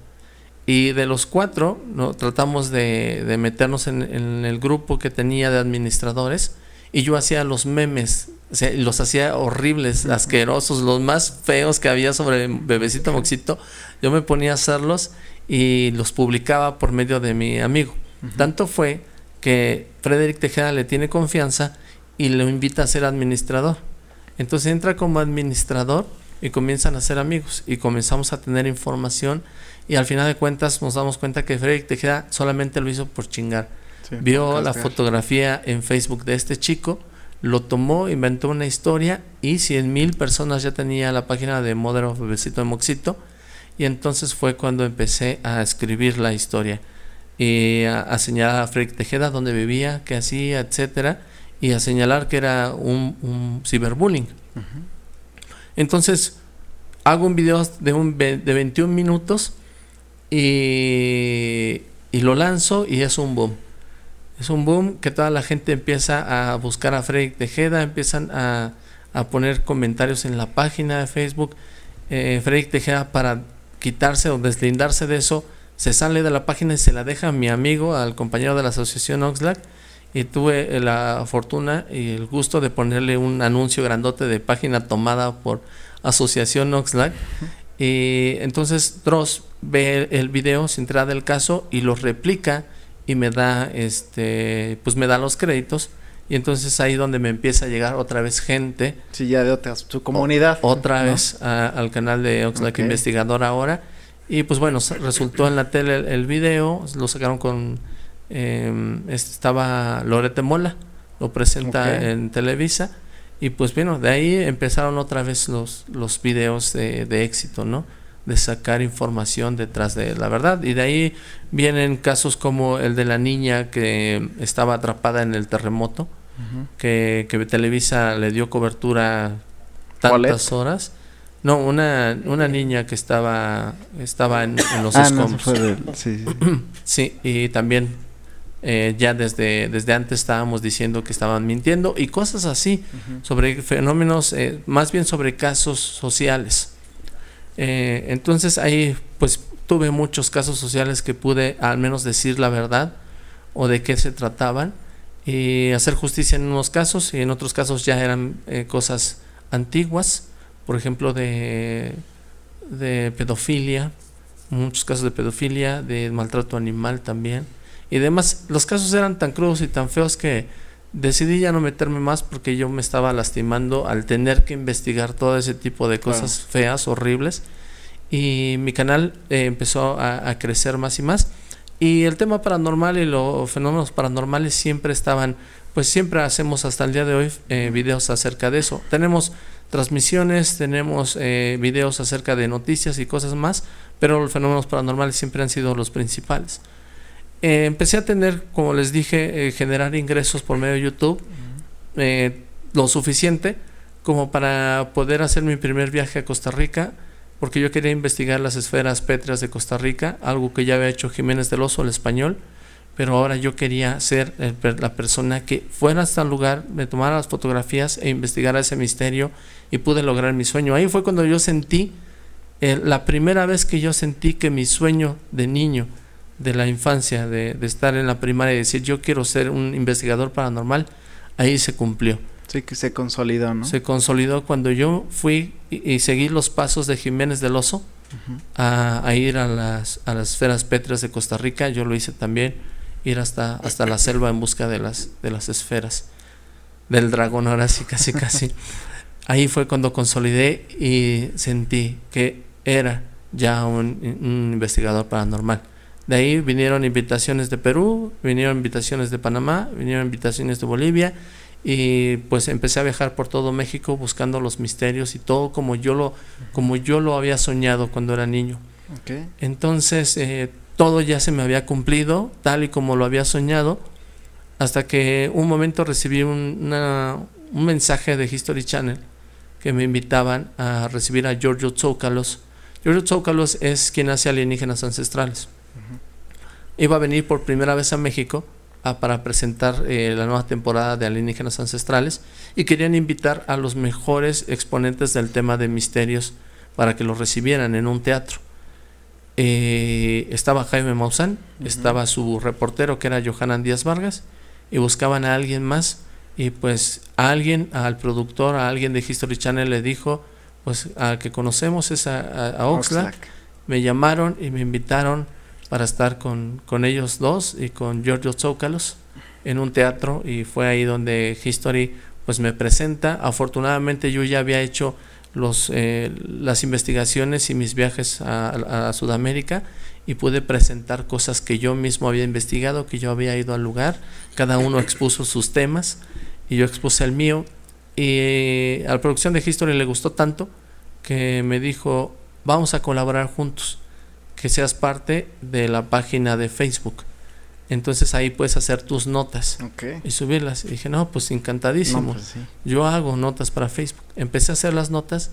Speaker 3: Y de los cuatro, ¿no? tratamos de, meternos en, en, el grupo que tenía de administradores y yo hacía los memes los hacía horribles, asquerosos, los más feos que había sobre Bebecito Moxito. Yo me ponía a hacerlos y los publicaba por medio de mi amigo. Tanto fue que Frederick Tejeda le tiene confianza y lo invita a ser administrador. Entonces entra como administrador y comienzan a ser amigos y comenzamos a tener información y al final de cuentas nos damos cuenta que Frederick Tejeda solamente lo hizo por chingar. Vio la fotografía en Facebook de este chico lo tomó, inventó una historia y 100 mil personas ya tenía la página de Mother of Bebecito de Moxito. Y entonces fue cuando empecé a escribir la historia y a, señalar a Frederick Tejeda dónde vivía, qué hacía, etcétera, y a señalar que era un, ciberbullying. Entonces hago un video de, un, de 21 minutos y, y lo lanzo y es un boom es un boom que toda la gente empieza a buscar a Freddy Tejeda, empiezan a, poner comentarios en la página de Facebook. Eh, Freddy Tejeda para quitarse o deslindarse de eso, se sale de la página y se la deja a mi amigo, al compañero de la asociación Oxlack. Y tuve la fortuna y el gusto de ponerle un anuncio grandote de página tomada por Asociación Oxlack. Y entonces Dross ve el video, se entera del caso y lo replica y me da este pues me da los créditos. Y entonces ahí donde me empieza a llegar otra vez gente.
Speaker 1: Sí ya de otra su comunidad.
Speaker 3: Otra vez al canal de Oxlack Investigador ahora. Y pues bueno resultó en la tele el, video lo sacaron con eh, estaba Lorete Mola lo presenta en Televisa. Y pues bueno de ahí empezaron otra vez los los videos de, de éxito no de sacar información detrás de la verdad. Y de ahí vienen casos como el de la niña que estaba atrapada en el terremoto, que, Televisa le dio cobertura tantas horas. No, una, una niña que estaba, estaba en, los
Speaker 1: ah,
Speaker 3: escombros.
Speaker 1: sí, sí.
Speaker 3: sí, y también eh, ya desde, desde antes estábamos diciendo que estaban mintiendo y cosas así, sobre fenómenos, eh, más bien sobre casos sociales. Eh, entonces ahí pues tuve muchos casos sociales que pude al menos decir la verdad o de qué se trataban y hacer justicia en unos casos y en otros casos ya eran cosas antiguas, por ejemplo de, de pedofilia, muchos casos de pedofilia, de maltrato animal también y demás. Los casos eran tan crudos y tan feos que decidí ya no meterme más porque yo me estaba lastimando al tener que investigar todo ese tipo de cosas feas, horribles. Y mi canal eh, empezó a, crecer más y más. Y el tema paranormal y los fenómenos paranormales siempre estaban, pues siempre hacemos hasta el día de hoy eh, videos acerca de eso. Tenemos transmisiones, tenemos eh, videos acerca de noticias y cosas más, pero los fenómenos paranormales siempre han sido los principales. Eh, empecé a tener, como les dije, eh, generar ingresos por medio de YouTube, eh, lo suficiente como para poder hacer mi primer viaje a Costa Rica, porque yo quería investigar las esferas pétreas de Costa Rica, algo que ya había hecho Jiménez del Oso, el español, pero ahora yo quería ser la persona que fuera hasta el lugar, me tomara las fotografías e investigara ese misterio y pude lograr mi sueño. Ahí fue cuando yo sentí, la primera vez que yo sentí que mi sueño de niño, de la infancia, de, estar en la primaria y decir yo quiero ser un investigador paranormal, ahí se cumplió.
Speaker 1: Sí, que se consolidó, ¿no?
Speaker 3: Se consolidó cuando yo fui y, seguí los pasos de Jiménez del Oso a, ir a las, a las esferas pétreas de Costa Rica, yo lo hice también, ir hasta, hasta la selva en busca de las, de las esferas, del dragón, ahora sí, casi, casi. ahí fue cuando consolidé y sentí que era ya un investigador paranormal. De ahí vinieron invitaciones de Perú, vinieron invitaciones de Panamá, vinieron invitaciones de Bolivia y pues empecé a viajar por todo México buscando los misterios y todo como yo lo como yo lo había soñado cuando era niño. Entonces eh, todo ya se me había cumplido tal y como lo había soñado hasta que un momento recibí un, un mensaje de History Channel que me invitaban a recibir a Giorgio Tsoukalos. Giorgio Tsoukalos es quien hace alienígenas ancestrales iba a venir por primera vez a México para presentar eh, la nueva temporada de Alienígenas Ancestrales y querían invitar a los mejores exponentes del tema de misterios para que los recibieran en un teatro. Eh, estaba Jaime Maussan, estaba su reportero que era Johanan Díaz Vargas y buscaban a alguien más y pues a alguien, al productor, a alguien de History Channel le dijo, pues a que conocemos es a, Oxlack. Me llamaron y me invitaron para estar con, con ellos dos y con Giorgio Zócalos en un teatro y fue ahí donde History pues me presenta. Afortunadamente yo ya había hecho los, eh, las investigaciones y mis viajes a, Sudamérica y pude presentar cosas que yo mismo había investigado, que yo había ido al lugar. Cada uno expuso sus temas y yo expuse el mío. Y a la producción de History le gustó tanto que me dijo, vamos a colaborar juntos que seas parte de la página de Facebook. Entonces ahí puedes hacer tus notas y subirlas. Y dije, no, pues encantadísimo. Pues Yo hago notas para Facebook. Empecé a hacer las notas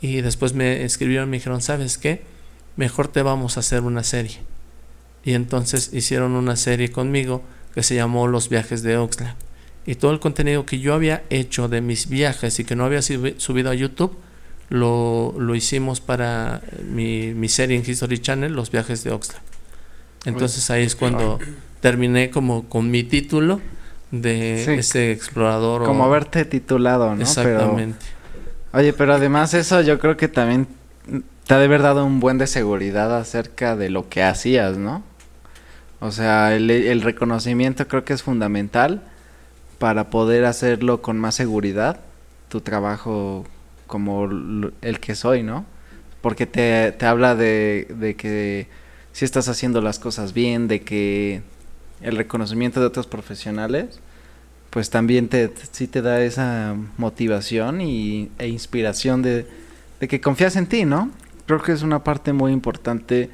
Speaker 3: y después me escribieron, me dijeron, ¿sabes qué? Mejor te vamos a hacer una serie. Y entonces hicieron una serie conmigo que se llamó Los viajes de Oxlack. Y todo el contenido que yo había hecho de mis viajes y que no había subido a YouTube, lo, lo hicimos para mi, mi, serie en History Channel, Los viajes de Oxlack. Entonces ahí es cuando terminé como con mi título de ese explorador.
Speaker 1: Como haberte titulado, ¿no? Exactamente. oye, pero además eso yo creo que también te ha de haber dado un buen de seguridad acerca de lo que hacías, ¿no? O sea, el, el reconocimiento creo que es fundamental para poder hacerlo con más seguridad, tu trabajo como el que soy, ¿no? Porque te, te habla de, de, que si estás haciendo las cosas bien, de que el reconocimiento de otros profesionales, pues también te, sí te da esa motivación y, e inspiración de, de que confías en ti, ¿no? Creo que es una parte muy importante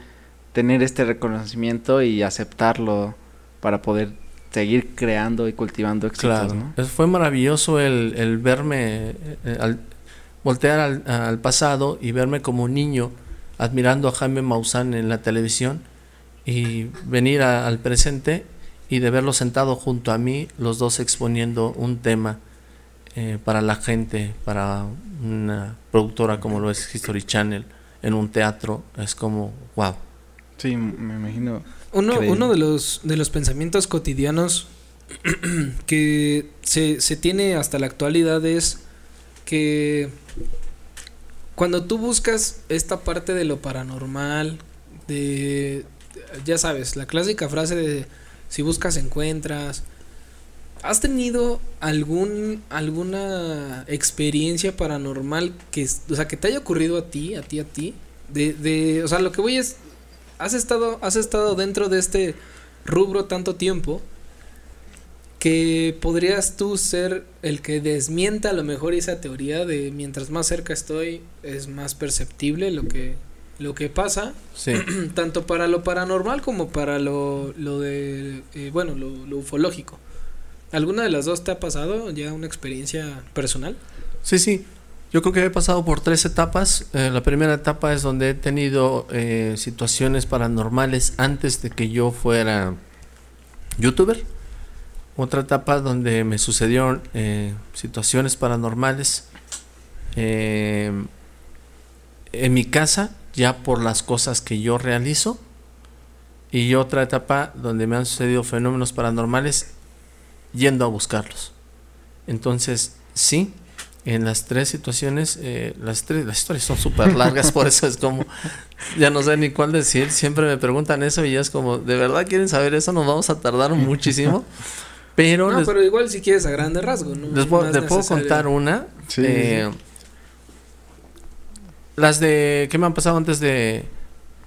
Speaker 1: tener este reconocimiento y aceptarlo para poder seguir creando y cultivando éxitos,
Speaker 3: claro. Fue maravilloso el, el verme, eh, voltear al, al pasado y verme como un niño admirando a Jaime Maussan en la televisión y venir a- al presente y de verlo sentado junto a mí, los dos exponiendo un tema eh, para la gente, para una productora como lo es History Channel, en un teatro, es como, wow.
Speaker 1: Sí, me imagino.
Speaker 2: Uno, uno de los de los pensamientos cotidianos que se, se tiene hasta la actualidad es que cuando tú buscas esta parte de lo paranormal, de ya sabes, la clásica frase de si buscas encuentras. ¿Has tenido algún alguna experiencia paranormal que, o sea, que te haya ocurrido a ti, a ti, a ti? De, de, o sea, lo que voy es, has estado, has estado dentro de este rubro tanto tiempo que podrías tú ser el que desmienta a lo mejor esa teoría de mientras más cerca estoy es más perceptible lo que lo que pasa
Speaker 3: Sí.
Speaker 2: tanto para lo paranormal como para lo, lo de eh, bueno lo, lo ufológico alguna de las dos te ha pasado ya una experiencia personal
Speaker 3: Sí, sí. Yo creo que he pasado por tres etapas. Eh, la primera etapa es donde he tenido eh, situaciones paranormales antes de que yo fuera youtuber. Otra etapa donde me sucedieron eh, situaciones paranormales eh, en mi casa, ya por las cosas que yo realizo. Y otra etapa donde me han sucedido fenómenos paranormales yendo a buscarlos. Entonces, sí, en las tres situaciones, eh, las tres, las historias son súper largas, por eso es como, ya no sé ni cuál decir, siempre me preguntan eso y ya es como, ¿de verdad quieren saber eso? Nos vamos a tardar muchísimo, pero,
Speaker 2: no
Speaker 3: les,
Speaker 2: pero igual si quieres a grande rasgo no
Speaker 3: les, puedo- les contar una.
Speaker 1: Sí,
Speaker 3: eh, Las de que me han pasado antes de,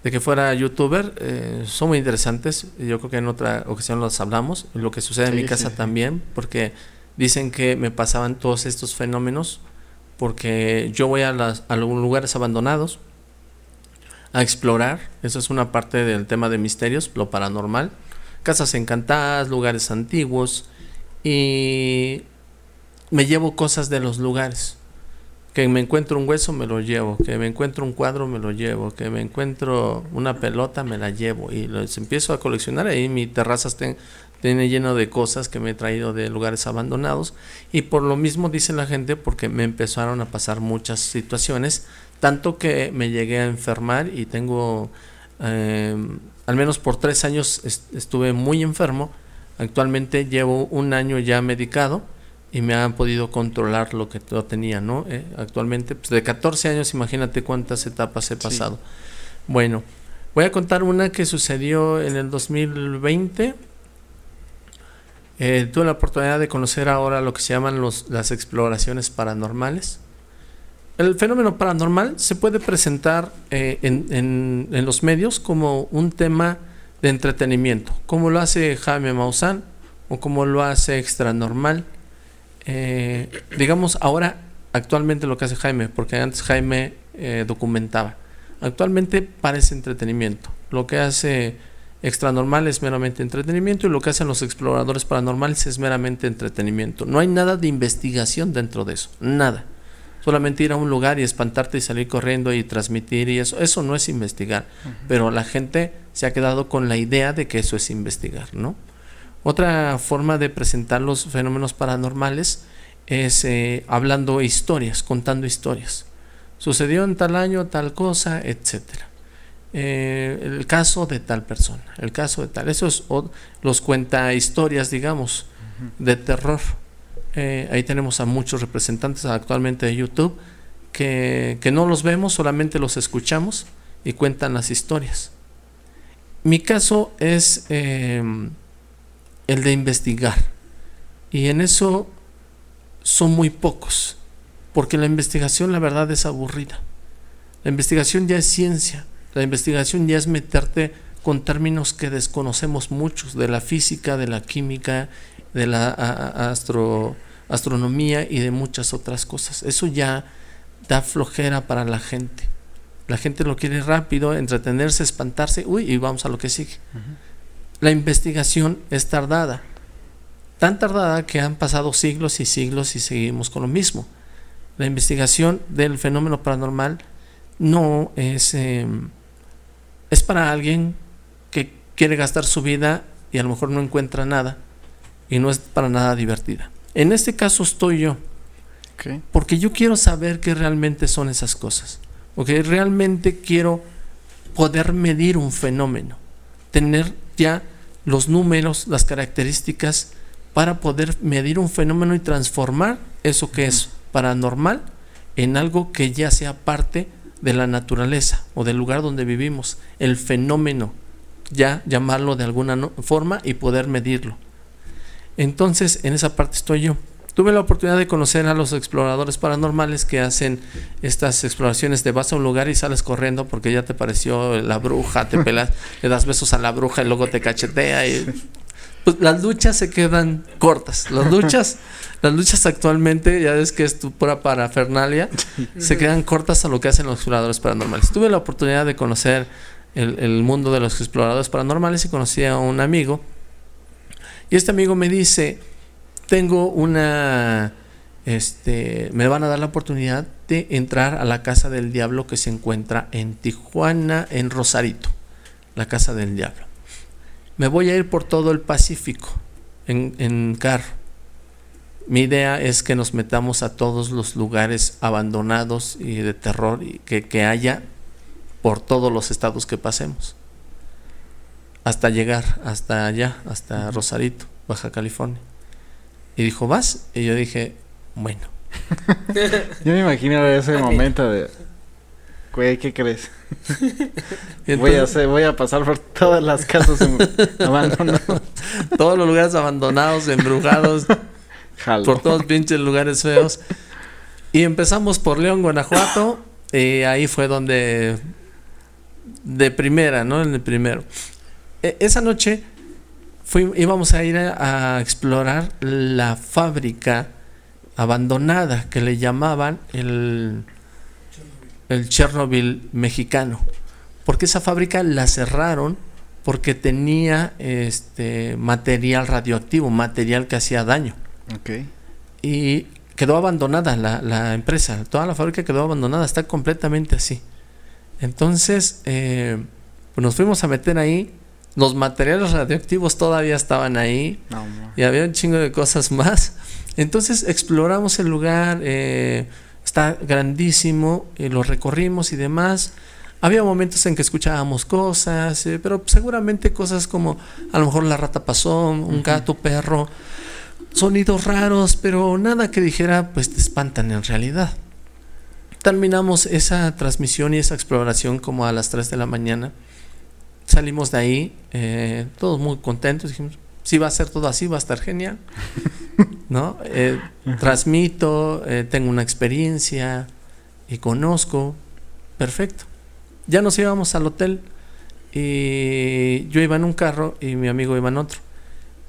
Speaker 3: de que fuera youtuber eh, son muy interesantes. Yo creo que en otra ocasión las hablamos. Lo que sucede en mi casa
Speaker 1: sí.
Speaker 3: también, porque dicen que me pasaban todos estos fenómenos porque yo voy a, las, a los lugares abandonados a explorar. Eso es una parte del tema de misterios, lo paranormal. Casas encantadas, lugares antiguos y me llevo cosas de los lugares. Que me encuentro un hueso, me lo llevo. Que me encuentro un cuadro, me lo llevo. Que me encuentro una pelota, me la llevo. Y los empiezo a coleccionar. Ahí mi terraza tiene lleno de cosas que me he traído de lugares abandonados. Y por lo mismo dice la gente, porque me empezaron a pasar muchas situaciones. Tanto que me llegué a enfermar y tengo, eh, al menos por tres años est- estuve muy enfermo. Actualmente llevo un año ya medicado y me han podido controlar lo que yo tenía, ¿no? Eh, actualmente, pues de 14 años, imagínate cuántas etapas he
Speaker 1: Sí.
Speaker 3: pasado. Bueno, voy a contar una que sucedió en el 2020. Eh, tuve la oportunidad de conocer ahora lo que se llaman los, las exploraciones paranormales. El fenómeno paranormal se puede presentar eh, en, en- en los medios como un tema de entretenimiento, como lo hace Jaime Maussan o como lo hace Extra Normal. Eh, digamos ahora, actualmente lo que hace Jaime, porque antes Jaime eh, documentaba. Actualmente parece entretenimiento. Lo que hace Extra Normal es meramente entretenimiento y lo que hacen los exploradores paranormales es meramente entretenimiento. No hay nada de investigación dentro de eso, nada. Solamente ir a un lugar y espantarte y salir corriendo y transmitir y eso, eso no es investigar. Pero la gente se ha quedado con la idea de que eso es investigar, ¿no? Otra forma de presentar los fenómenos paranormales es eh, hablando historias, contando historias. Sucedió en tal año tal cosa, etcétera. Eh, el caso de tal persona, el caso de tal. Eso es o- los cuenta historias, digamos, de terror. Eh, ahí tenemos a muchos representantes actualmente de YouTube que, que no los vemos, solamente los escuchamos y cuentan las historias. Mi caso es eh, el de investigar. Y en eso son muy pocos. Porque la investigación, la verdad, es aburrida. La investigación ya es ciencia. La investigación ya es meterte con términos que desconocemos muchos, de la física, de la química, de la astro, astronomía y de muchas otras cosas. Eso ya da flojera para la gente. La gente lo quiere rápido, entretenerse, espantarse, uy, y vamos a lo que sigue. La investigación es tardada. Tan tardada que han pasado siglos y siglos y seguimos con lo mismo. La investigación del fenómeno paranormal no es, em, es para alguien que quiere gastar su vida y a lo mejor no encuentra nada y no es para nada divertida. En este caso estoy yo, porque yo quiero saber qué realmente son esas cosas, porque realmente quiero poder medir un fenómeno, tener ya los números, las características para poder medir un fenómeno y transformar eso que es paranormal en algo que ya sea parte de la naturaleza o del lugar donde vivimos, el fenómeno, ya llamarlo de alguna forma y poder medirlo. Entonces, en esa parte estoy yo. Tuve la oportunidad de conocer a los exploradores paranormales que hacen estas exploraciones de vas a un lugar y sales corriendo porque ya te pareció la bruja, te pelas, le das besos a la bruja y luego te cachetea y pues las luchas se quedan cortas. Las luchas, las luchas actualmente, ya ves que es tu pura parafernalia, se quedan cortas a lo que hacen los exploradores paranormales. Tuve la oportunidad de conocer el, el mundo de los exploradores paranormales y conocí a un amigo. Y este amigo me dice, tengo una, este, me van a dar la oportunidad de entrar a la casa del diablo que se encuentra en Tijuana, en Rosarito, la casa del diablo. Me voy a ir por todo el Pacífico en, en carro. Mi idea es que nos metamos a todos los lugares abandonados y de terror que, que haya por todos los estados que pasemos. Hasta llegar hasta allá, hasta Rosarito, Baja California. Y dijo, ¿vas? Y yo dije, bueno.
Speaker 1: yo me imagino ese momento de, güey, ¿qué crees? voy, a hacer, voy a pasar por todas las casas abandonadas.
Speaker 3: todos los lugares abandonados, embrujados. Por todos pinches lugares feos. Y empezamos por León, Guanajuato. Y ahí fue donde... De primera, ¿no? En el primero. E, esa noche íbamos a ir a, explorar la fábrica abandonada que le llamaban el, el Chernobyl mexicano. Porque esa fábrica la cerraron porque tenía este material radioactivo, material que hacía daño. Y quedó abandonada la, la, empresa, toda la fábrica quedó abandonada, está completamente así. Entonces, eh, pues nos fuimos a meter ahí los materiales radioactivos todavía estaban ahí y había un chingo de cosas más. Entonces exploramos el lugar, eh, está grandísimo, y lo recorrimos y demás. Había momentos en que escuchábamos cosas, eh, pero seguramente cosas como a lo mejor la rata pasó, un gato, perro, sonidos raros, pero nada que dijera pues te espantan en realidad. Terminamos esa transmisión y esa exploración como a las 3 de la mañana salimos de ahí, eh, todos muy contentos, dijimos, si va a ser todo así, va a estar genial, ¿no? Eh, transmito, eh, tengo una experiencia y conozco, perfecto. Ya nos íbamos al hotel y yo iba en un carro y mi amigo iba en otro.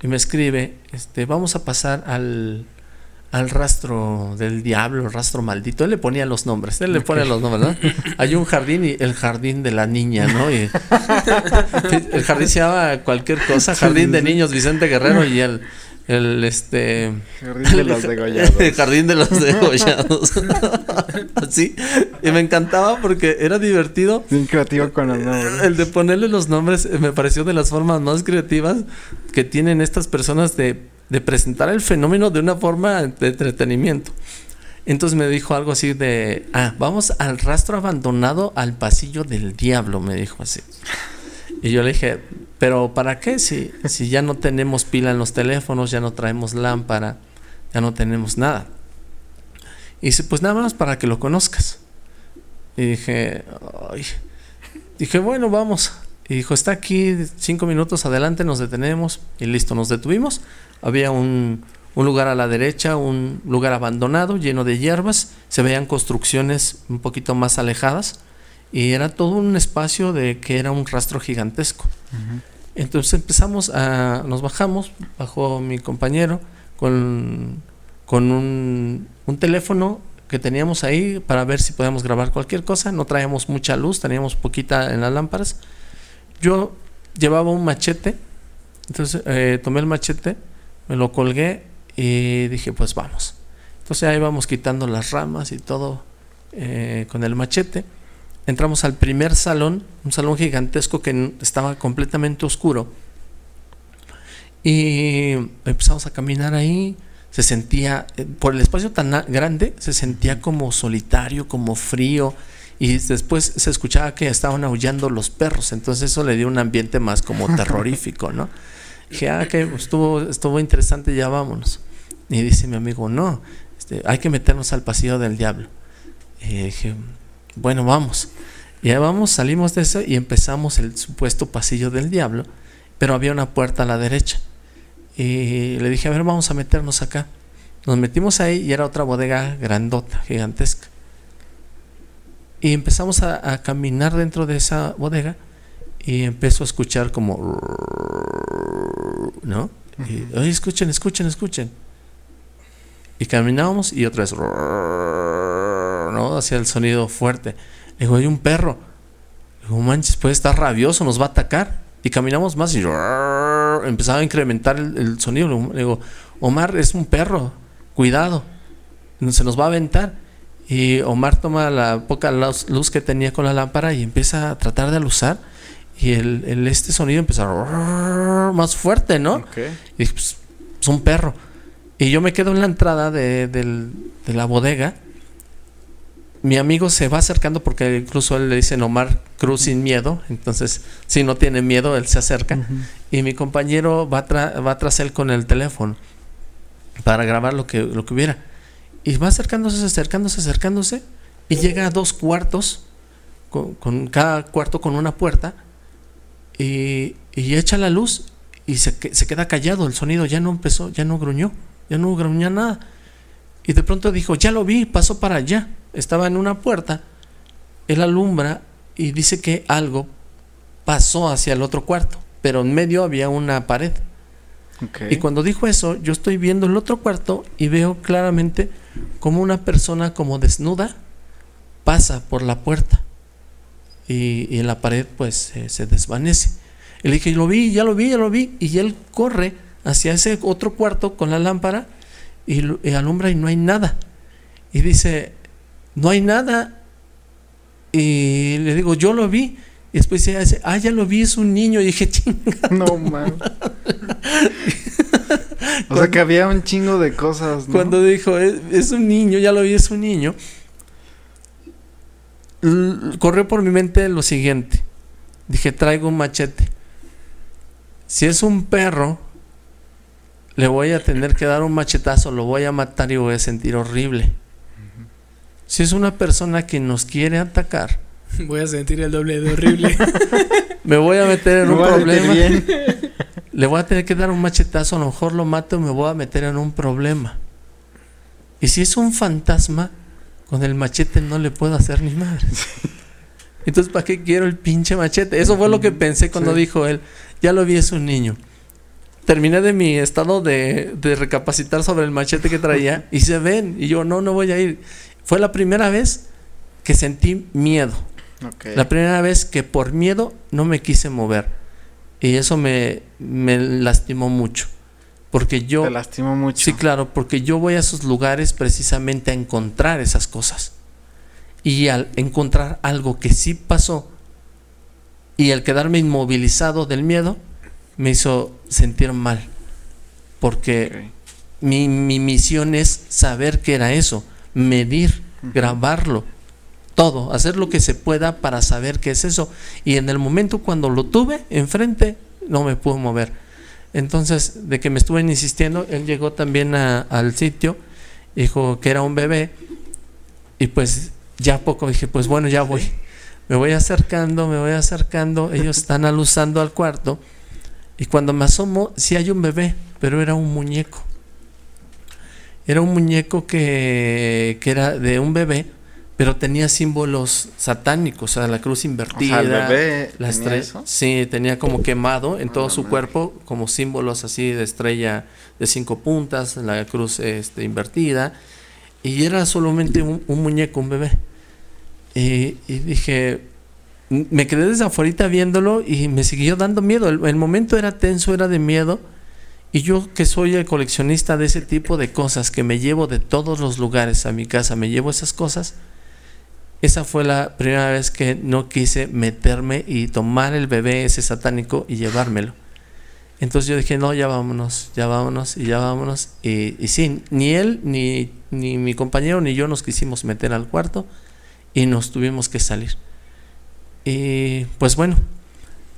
Speaker 3: Y me escribe, este, vamos a pasar al, al rastro del diablo, el rastro maldito. Él le ponía los nombres, él le pone los nombres, ¿no? Hay un jardín y el jardín de la niña, ¿no? Y el jardín se llama cualquier cosa, jardín de niños Vicente Guerrero y el, el este
Speaker 1: jardín de los degollados.
Speaker 3: El jardín de los degollados. Así. Y me encantaba porque era divertido.
Speaker 1: Bien creativo con los nombres.
Speaker 3: El de ponerle los nombres me pareció de las formas más creativas que tienen estas personas de de presentar el fenómeno de una forma de entretenimiento. Entonces me dijo algo así de, ah, vamos al rastro abandonado al pasillo del diablo, me dijo así. Y yo le dije, pero ¿para qué? Si, si ya no tenemos pila en los teléfonos, ya no traemos lámpara, ya no tenemos nada. Y dice, pues nada más para que lo conozcas. Y dije, dije, bueno, vamos. Y dijo, está aquí cinco minutos adelante, nos detenemos y listo, nos detuvimos había un, lugar a la derecha, un lugar abandonado, lleno de hierbas, se veían construcciones un poquito más alejadas y era todo un espacio de que era un rastro gigantesco. Entonces empezamos a, nos bajamos, bajó mi compañero con, con un, un teléfono que teníamos ahí para ver si podíamos grabar cualquier cosa. No traíamos mucha luz, teníamos poquita en las lámparas. Yo llevaba un machete, entonces eh, tomé el machete me lo colgué y dije, pues vamos. Entonces ahí vamos quitando las ramas y todo eh, con el machete. Entramos al primer salón, un salón gigantesco que estaba completamente oscuro. Y empezamos a caminar ahí. Se sentía, eh, por el espacio tan grande, se sentía como solitario, como frío. Y después se escuchaba que estaban aullando los perros. Entonces eso le dio un ambiente más como terrorífico, ¿no? Dije, ah, que estuvo, estuvo interesante, ya vámonos. Y dice mi amigo, no, este, hay que meternos al pasillo del diablo. Y dije, bueno, vamos. Y ahí vamos, salimos de eso y empezamos el supuesto pasillo del diablo, pero había una puerta a la derecha. Y le dije, a ver, vamos a meternos acá. Nos metimos ahí y era otra bodega grandota, gigantesca. Y empezamos a, caminar dentro de esa bodega y empezó a escuchar como... ¿No? Y, Oye, escuchen, escuchen, escuchen. Y caminábamos y otra vez... ¿No? Hacía el sonido fuerte. Le digo, hay un perro. Le digo, manches, puede estar rabioso, nos va a atacar. Y caminamos más y empezaba a incrementar el, sonido. Le digo, Omar, es un perro, cuidado, se nos va a aventar. Y Omar toma la poca luz que tenía con la lámpara y empieza a tratar de alusar. Y el, este sonido empieza a más fuerte, ¿no? Y dije, pues, es un perro. Y yo me quedo en la entrada de, de la bodega mi amigo se va acercando porque incluso él le dice Omar Cruz sin miedo, entonces si no tiene miedo, él se acerca. Y mi compañero va, va tras él con el teléfono para grabar lo que, lo que hubiera. Y va acercándose, acercándose, acercándose, y llega a dos cuartos, con, cada cuarto con una puerta, y, y echa la luz y se, se queda callado, el sonido ya no empezó, ya no gruñó, ya no gruñó nada. Y de pronto dijo, ya lo vi, pasó para allá estaba en una puerta, él alumbra y dice que algo pasó hacia el otro cuarto, pero en medio había una pared. Y cuando dijo eso, yo estoy viendo el otro cuarto y veo claramente como una persona como desnuda pasa por la puerta y, en la pared pues se desvanece. Y le dije, lo vi, ya lo vi, ya lo vi. Y él corre hacia ese otro cuarto con la lámpara y, y alumbra y no hay nada. Y dice, no hay nada. Y le digo, yo lo vi. Y después dice, ah, ya lo vi, es un niño. Y dije, chinga.
Speaker 1: No, man. o sea que había un chingo de cosas.
Speaker 3: Cuando dijo, es, un niño, ya lo vi, es un niño. Corrió por mi mente lo siguiente. Dije, traigo un machete. Si es un perro, le voy a tener que dar un machetazo, lo voy a matar y voy a sentir horrible. Si es una persona que nos quiere atacar,
Speaker 2: voy a sentir el doble de horrible.
Speaker 3: me voy a meter en un problema. Le voy a tener que dar un machetazo, a lo mejor lo mato y me voy a meter en un problema. Y si es un fantasma, con el machete no le puedo hacer ni madre. Entonces, ¿para qué quiero el pinche machete? Eso fue lo que pensé cuando dijo él. Ya lo vi, es un niño. Terminé de mi estado de, de recapacitar sobre el machete que traía y se ven. Y yo, no, no voy a ir. Fue la primera vez que sentí miedo. La primera vez que por miedo no me quise mover. Y eso me, me lastimó mucho. Porque yo...
Speaker 1: Te lastimó mucho.
Speaker 3: Sí, claro, porque yo voy a esos lugares precisamente a encontrar esas cosas. Y al encontrar algo que sí pasó y al quedarme inmovilizado del miedo, me hizo sentir mal. Porque mi, mi misión es saber qué era eso medir, grabarlo, todo, hacer lo que se pueda para saber qué es eso. Y en el momento cuando lo tuve enfrente, no me pude mover. Entonces, de que me estuve insistiendo, él llegó también al sitio, dijo que era un bebé, y pues ya poco dije, pues bueno, ya voy. Me voy acercando, me voy acercando, ellos están alusando al cuarto, y cuando me asomo, sí hay un bebé, pero era un muñeco. Era un muñeco que, era de un bebé, pero tenía símbolos satánicos, o sea, la cruz invertida, la estrella. Sí, tenía como quemado en todo su cuerpo, como símbolos así de estrella de cinco puntas, la cruz este, invertida, y era solamente un, muñeco, un bebé. Y, dije, me quedé desde afuera viéndolo y me siguió dando miedo. El, el momento era tenso, era de miedo Y yo que soy el coleccionista de ese tipo de cosas, que me llevo de todos los lugares a mi casa, me llevo esas cosas, esa fue la primera vez que no quise meterme y tomar el bebé ese satánico y llevármelo. Entonces yo dije, no, ya vámonos, ya vámonos y ya vámonos. Y, y sí, ni él, ni, ni mi compañero, ni yo nos quisimos meter al cuarto y nos tuvimos que salir. Y pues bueno,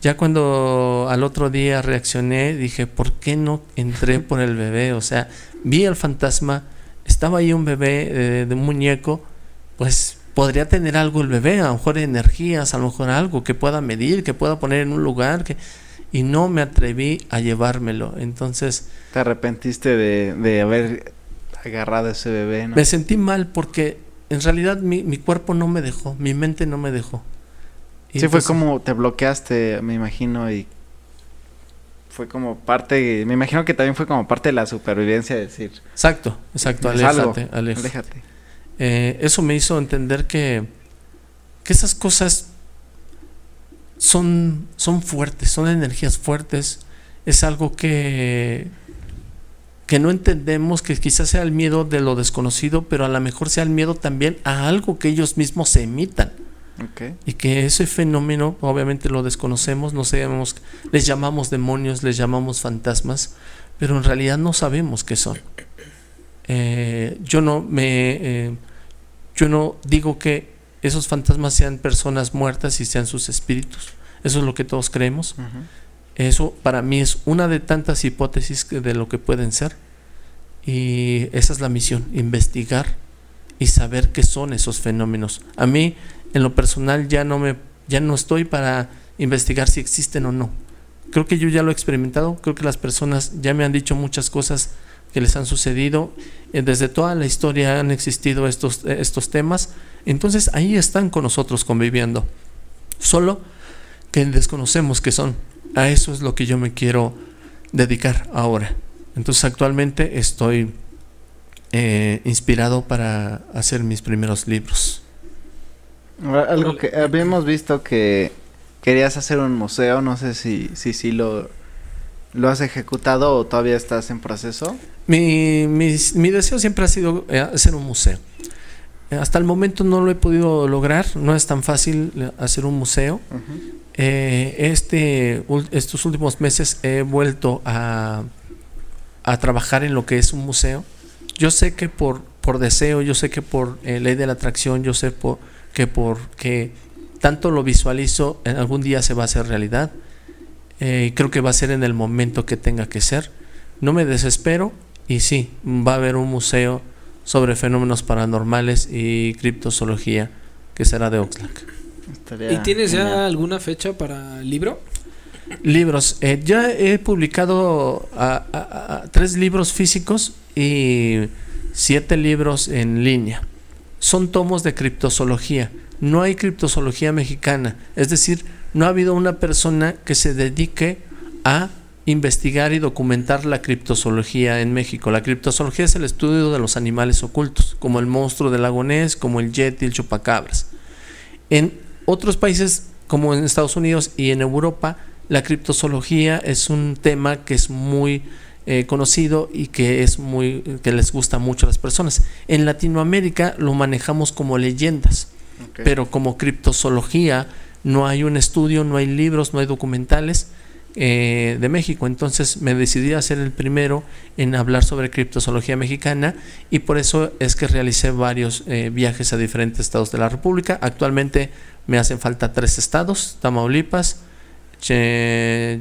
Speaker 3: ya cuando al otro día reaccioné, dije, ¿por qué no entré por el bebé? O sea, vi al fantasma, estaba ahí un bebé eh, de un muñeco, pues podría tener algo el bebé, a lo mejor energías, a lo mejor algo que pueda medir, que pueda poner en un lugar, que y no me atreví a llevármelo. Entonces...
Speaker 1: ¿Te arrepentiste de, de haber agarrado ese bebé?
Speaker 3: Me sentí mal porque en realidad mi, mi cuerpo no me dejó, mi mente no me dejó.
Speaker 1: sí, fue como te bloqueaste, me imagino, y fue como parte, me imagino que también fue como parte de la supervivencia, decir.
Speaker 3: Exacto, exacto, aléjate, aléjate. Eh, eso me hizo entender que, que esas cosas son, son fuertes, son energías fuertes, es algo que, que no entendemos, que quizás sea el miedo de lo desconocido, pero a lo mejor sea el miedo también a algo que ellos mismos se emitan. Y que ese fenómeno, obviamente lo desconocemos, no sabemos, les llamamos demonios, les llamamos fantasmas, pero en realidad no sabemos qué son. Eh, yo no me, eh, yo no digo que esos fantasmas sean personas muertas y sean sus espíritus. Eso es lo que todos creemos. Eso para mí es una de tantas hipótesis de lo que pueden ser. Y esa es la misión, investigar y saber qué son esos fenómenos. A mí, en lo personal, ya no me, ya no estoy para investigar si existen o no. Creo que yo ya lo he experimentado, creo que las personas ya me han dicho muchas cosas que les han sucedido. Eh, desde toda la historia han existido estos, estos temas. Entonces ahí están con nosotros conviviendo. Solo que desconocemos que son. A eso es lo que yo me quiero dedicar ahora. Entonces actualmente estoy eh, inspirado para hacer mis primeros libros.
Speaker 1: Algo que habíamos visto que querías hacer un museo, no sé si si, si lo, lo has ejecutado o todavía estás en proceso.
Speaker 3: Mi, mi, mi deseo siempre ha sido eh, hacer un museo. Hasta el momento no lo he podido lograr, no es tan fácil eh, hacer un museo. Eh, este, estos últimos meses he vuelto a, a, trabajar en lo que es un museo. Yo sé que por, por deseo, yo sé que por eh, ley de la atracción, yo sé por, que porque tanto lo visualizo, en algún día se va a hacer realidad. Creo que va a ser en el momento que tenga que ser. No me desespero y sí, va a haber un museo sobre fenómenos paranormales y criptozoología, que será de Oxlack.
Speaker 2: ¿Y tienes ya alguna fecha para el libro?
Speaker 3: Libros. Eh, ya he publicado a, tres libros físicos y siete libros en línea. Son tomos de criptozoología. No hay criptozoología mexicana. Es decir, no ha habido una persona que se dedique a investigar y documentar la criptozoología en México. La criptozoología es el estudio de los animales ocultos, como el monstruo del lago como el yeti, el chupacabras. En otros países, como en Estados Unidos y en Europa, la criptozoología es un tema que es muy eh, conocido y que es muy que les gusta mucho a las personas. En Latinoamérica lo manejamos como leyendas, pero como criptozoología no hay un estudio, no hay libros, no hay documentales eh, de México. Entonces me decidí a ser el primero en hablar sobre criptozoología mexicana y por eso es que realicé varios eh, viajes a diferentes estados de la República. Actualmente me hacen falta tres estados, Tamaulipas, eh,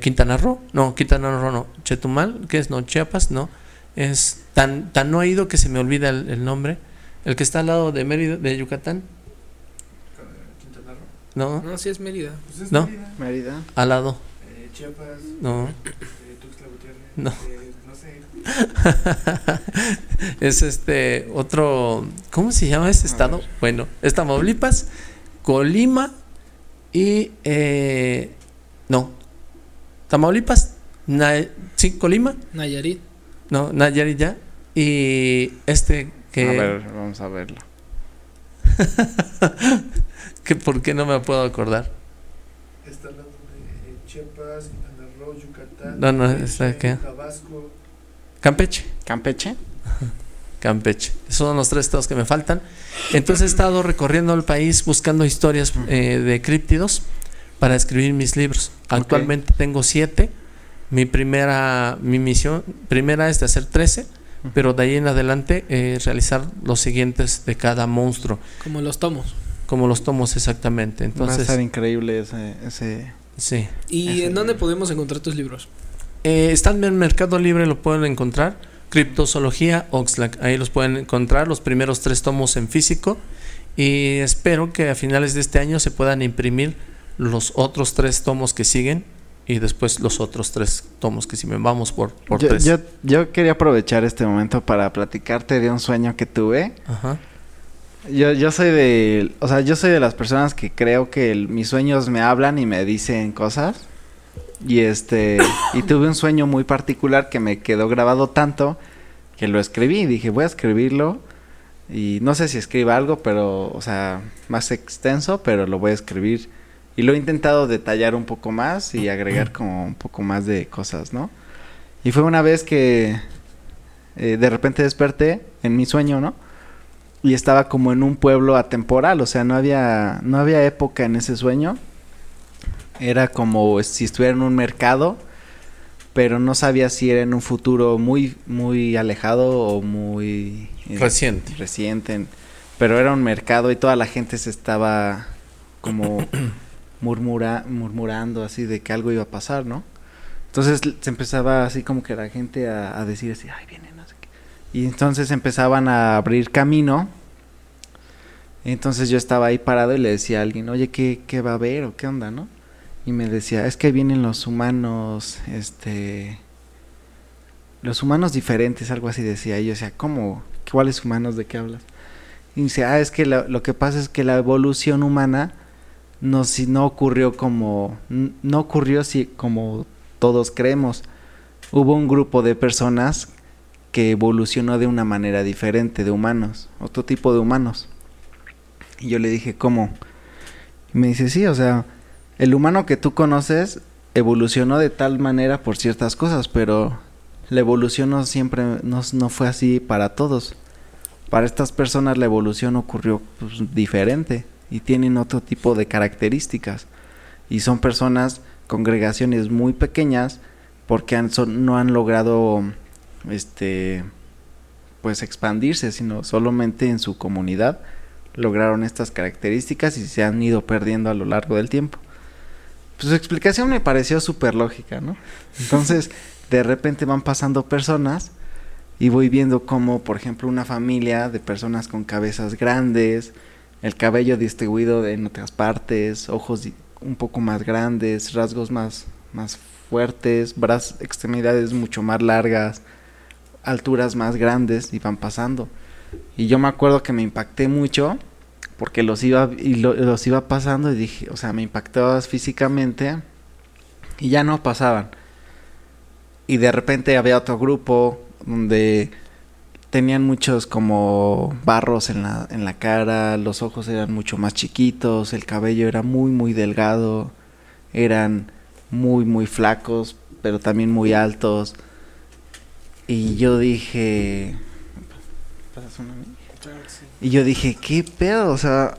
Speaker 3: Quintana Roo, no, Quintana Roo no, Chetumal, que es no, Chiapas, no, es tan, tan no ido que se me olvida el nombre, el que está al lado de Mérida, de Yucatán.
Speaker 2: No. No, sí es Mérida.
Speaker 3: Pues no.
Speaker 1: Mérida.
Speaker 3: Al lado.
Speaker 4: Eh, Chiapas.
Speaker 3: No.
Speaker 4: Eh, Tuxtla Gutiérrez.
Speaker 3: No.
Speaker 4: Eh, no sé.
Speaker 3: es este otro. ¿Cómo se llama ese estado? Bueno, es Tamaulipas, Colima y. Eh, no. Tamaulipas, sí, Colima.
Speaker 2: Nayarit.
Speaker 3: No, Nayarit ya. Y este que.
Speaker 1: A ver, vamos a verlo.
Speaker 3: ¿Por qué no me puedo acordar?
Speaker 4: Está hablando de Chiapas, Quintana no, Yucatán.
Speaker 3: No, no, ¿está
Speaker 4: Campeche,
Speaker 3: qué?
Speaker 4: Tabasco.
Speaker 3: Campeche.
Speaker 1: Campeche.
Speaker 3: Campeche. Esos son los tres estados que me faltan. Entonces he estado recorriendo el país buscando historias eh, de críptidos para escribir mis libros. Actualmente tengo siete. Mi primera, mi misión, primera es de hacer 13, pero de ahí en adelante eh, realizar los siguientes de cada monstruo,
Speaker 2: Como los tomos.
Speaker 3: Como los tomos exactamente.
Speaker 1: Va a
Speaker 3: Entonces,
Speaker 1: estar increíble ese, ese...
Speaker 3: sí.
Speaker 2: ¿Y
Speaker 1: Ese
Speaker 2: en dónde
Speaker 1: libro.
Speaker 2: podemos encontrar tus libros?
Speaker 3: Eh, están en Mercado Libre, lo pueden encontrar. Criptozoología Oxlack. Ahí los pueden encontrar, los primeros tres tomos en físico. Y espero que a finales de este año se puedan imprimir los otros tres tomos que siguen. Y después los otros tres tomos que siguen. Vamos por, por
Speaker 1: Yo,
Speaker 3: tres.
Speaker 1: yo, yo quería aprovechar este momento para platicarte de un sueño que tuve.
Speaker 3: Ajá.
Speaker 1: Yo, yo soy de, o sea, yo soy de las personas que creo que el- mis sueños me hablan y me dicen cosas. Y este, y tuve un sueño muy particular que me quedó grabado tanto que lo escribí. Dije, voy a escribirlo. Y no sé si escriba algo, pero, o sea, más extenso, pero lo voy a escribir. Y lo he intentado detallar un poco más y agregar como un poco más de cosas, ¿no? Y fue una vez que eh, de repente desperté en mi sueño, ¿no? Y estaba como en un pueblo atemporal, o sea, no había no había época en ese sueño. Era como si estuviera en un mercado, pero no sabía si era en un futuro muy muy alejado o muy eh,
Speaker 3: Reciente.
Speaker 1: reciente, pero era un mercado y toda la gente se estaba como murmura, murmurando así de que algo iba a pasar, ¿no? Entonces se empezaba así como que la gente a, a decir así, ay, viene, no sé qué. Y entonces empezaban a abrir camino. Entonces yo estaba ahí parado y le decía a alguien, oye, ¿qué, qué va a haber o qué onda, no? Y me decía, es que vienen los humanos, este... Los humanos diferentes, algo así decía. Y yo decía, ¿cómo? ¿Cuáles humanos? ¿De qué hablas? Y dice, ah, es que la- lo que pasa es que la evolución humana no, si no ocurrió como, no ocurrió si, como todos creemos. Hubo un grupo de personas que evolucionó de una manera diferente de humanos, otro tipo de humanos. Y yo le dije, ¿cómo? Y me dice, sí, o sea, el humano que tú conoces evolucionó de tal manera por ciertas cosas, pero la evolución no siempre, no, no fue así para todos. Para estas personas la evolución ocurrió pues, diferente y tienen otro tipo de características. Y son personas, congregaciones muy pequeñas, porque no han logrado, este, pues expandirse, sino solamente en su comunidad lograron estas características y se han ido perdiendo a lo largo del tiempo. Pues su explicación me pareció súper lógica, ¿no? Entonces, de repente van pasando personas y voy viendo como, por ejemplo, una familia de personas con cabezas grandes, el cabello distribuido en otras partes, ojos un poco más grandes, rasgos más, más fuertes, brazos, extremidades mucho más largas, alturas más grandes y van pasando. Y yo me acuerdo que me impacté mucho porque los iba y lo- los iba pasando y dije, o sea, me impactaba físicamente y ya no pasaban. Y de repente había otro grupo donde tenían muchos como barros en la, en la cara, los ojos eran mucho más chiquitos, el cabello era muy muy delgado, eran muy muy flacos, pero también muy altos. Y yo dije, ¿pasas una? Y yo dije, ¿qué pedo? O sea,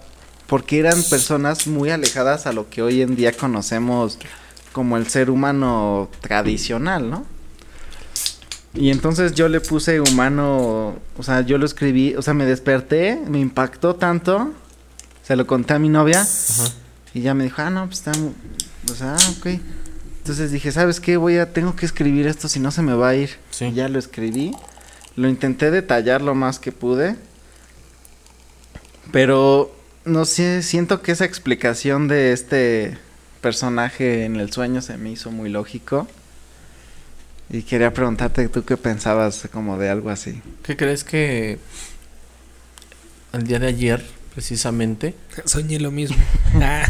Speaker 1: porque eran personas muy alejadas a lo que hoy en día conocemos como el ser humano tradicional, ¿no? Y entonces yo le puse humano, o sea, yo lo escribí, o sea, me desperté, me impactó tanto, se lo conté a mi novia
Speaker 3: Ajá.
Speaker 1: y ya me dijo, ah, no, pues está, mu- o sea, ah, ok. Entonces dije, ¿sabes qué? Voy a, tengo que escribir esto, si no se me va a ir.
Speaker 3: Sí.
Speaker 1: Ya lo escribí, lo intenté detallar lo más que pude, pero no sé, siento que esa explicación de este personaje en el sueño se me hizo muy lógico. Y quería preguntarte tú qué pensabas como de algo así.
Speaker 3: ¿Qué crees que el día de ayer, precisamente,
Speaker 2: Soñé lo mismo. Ah,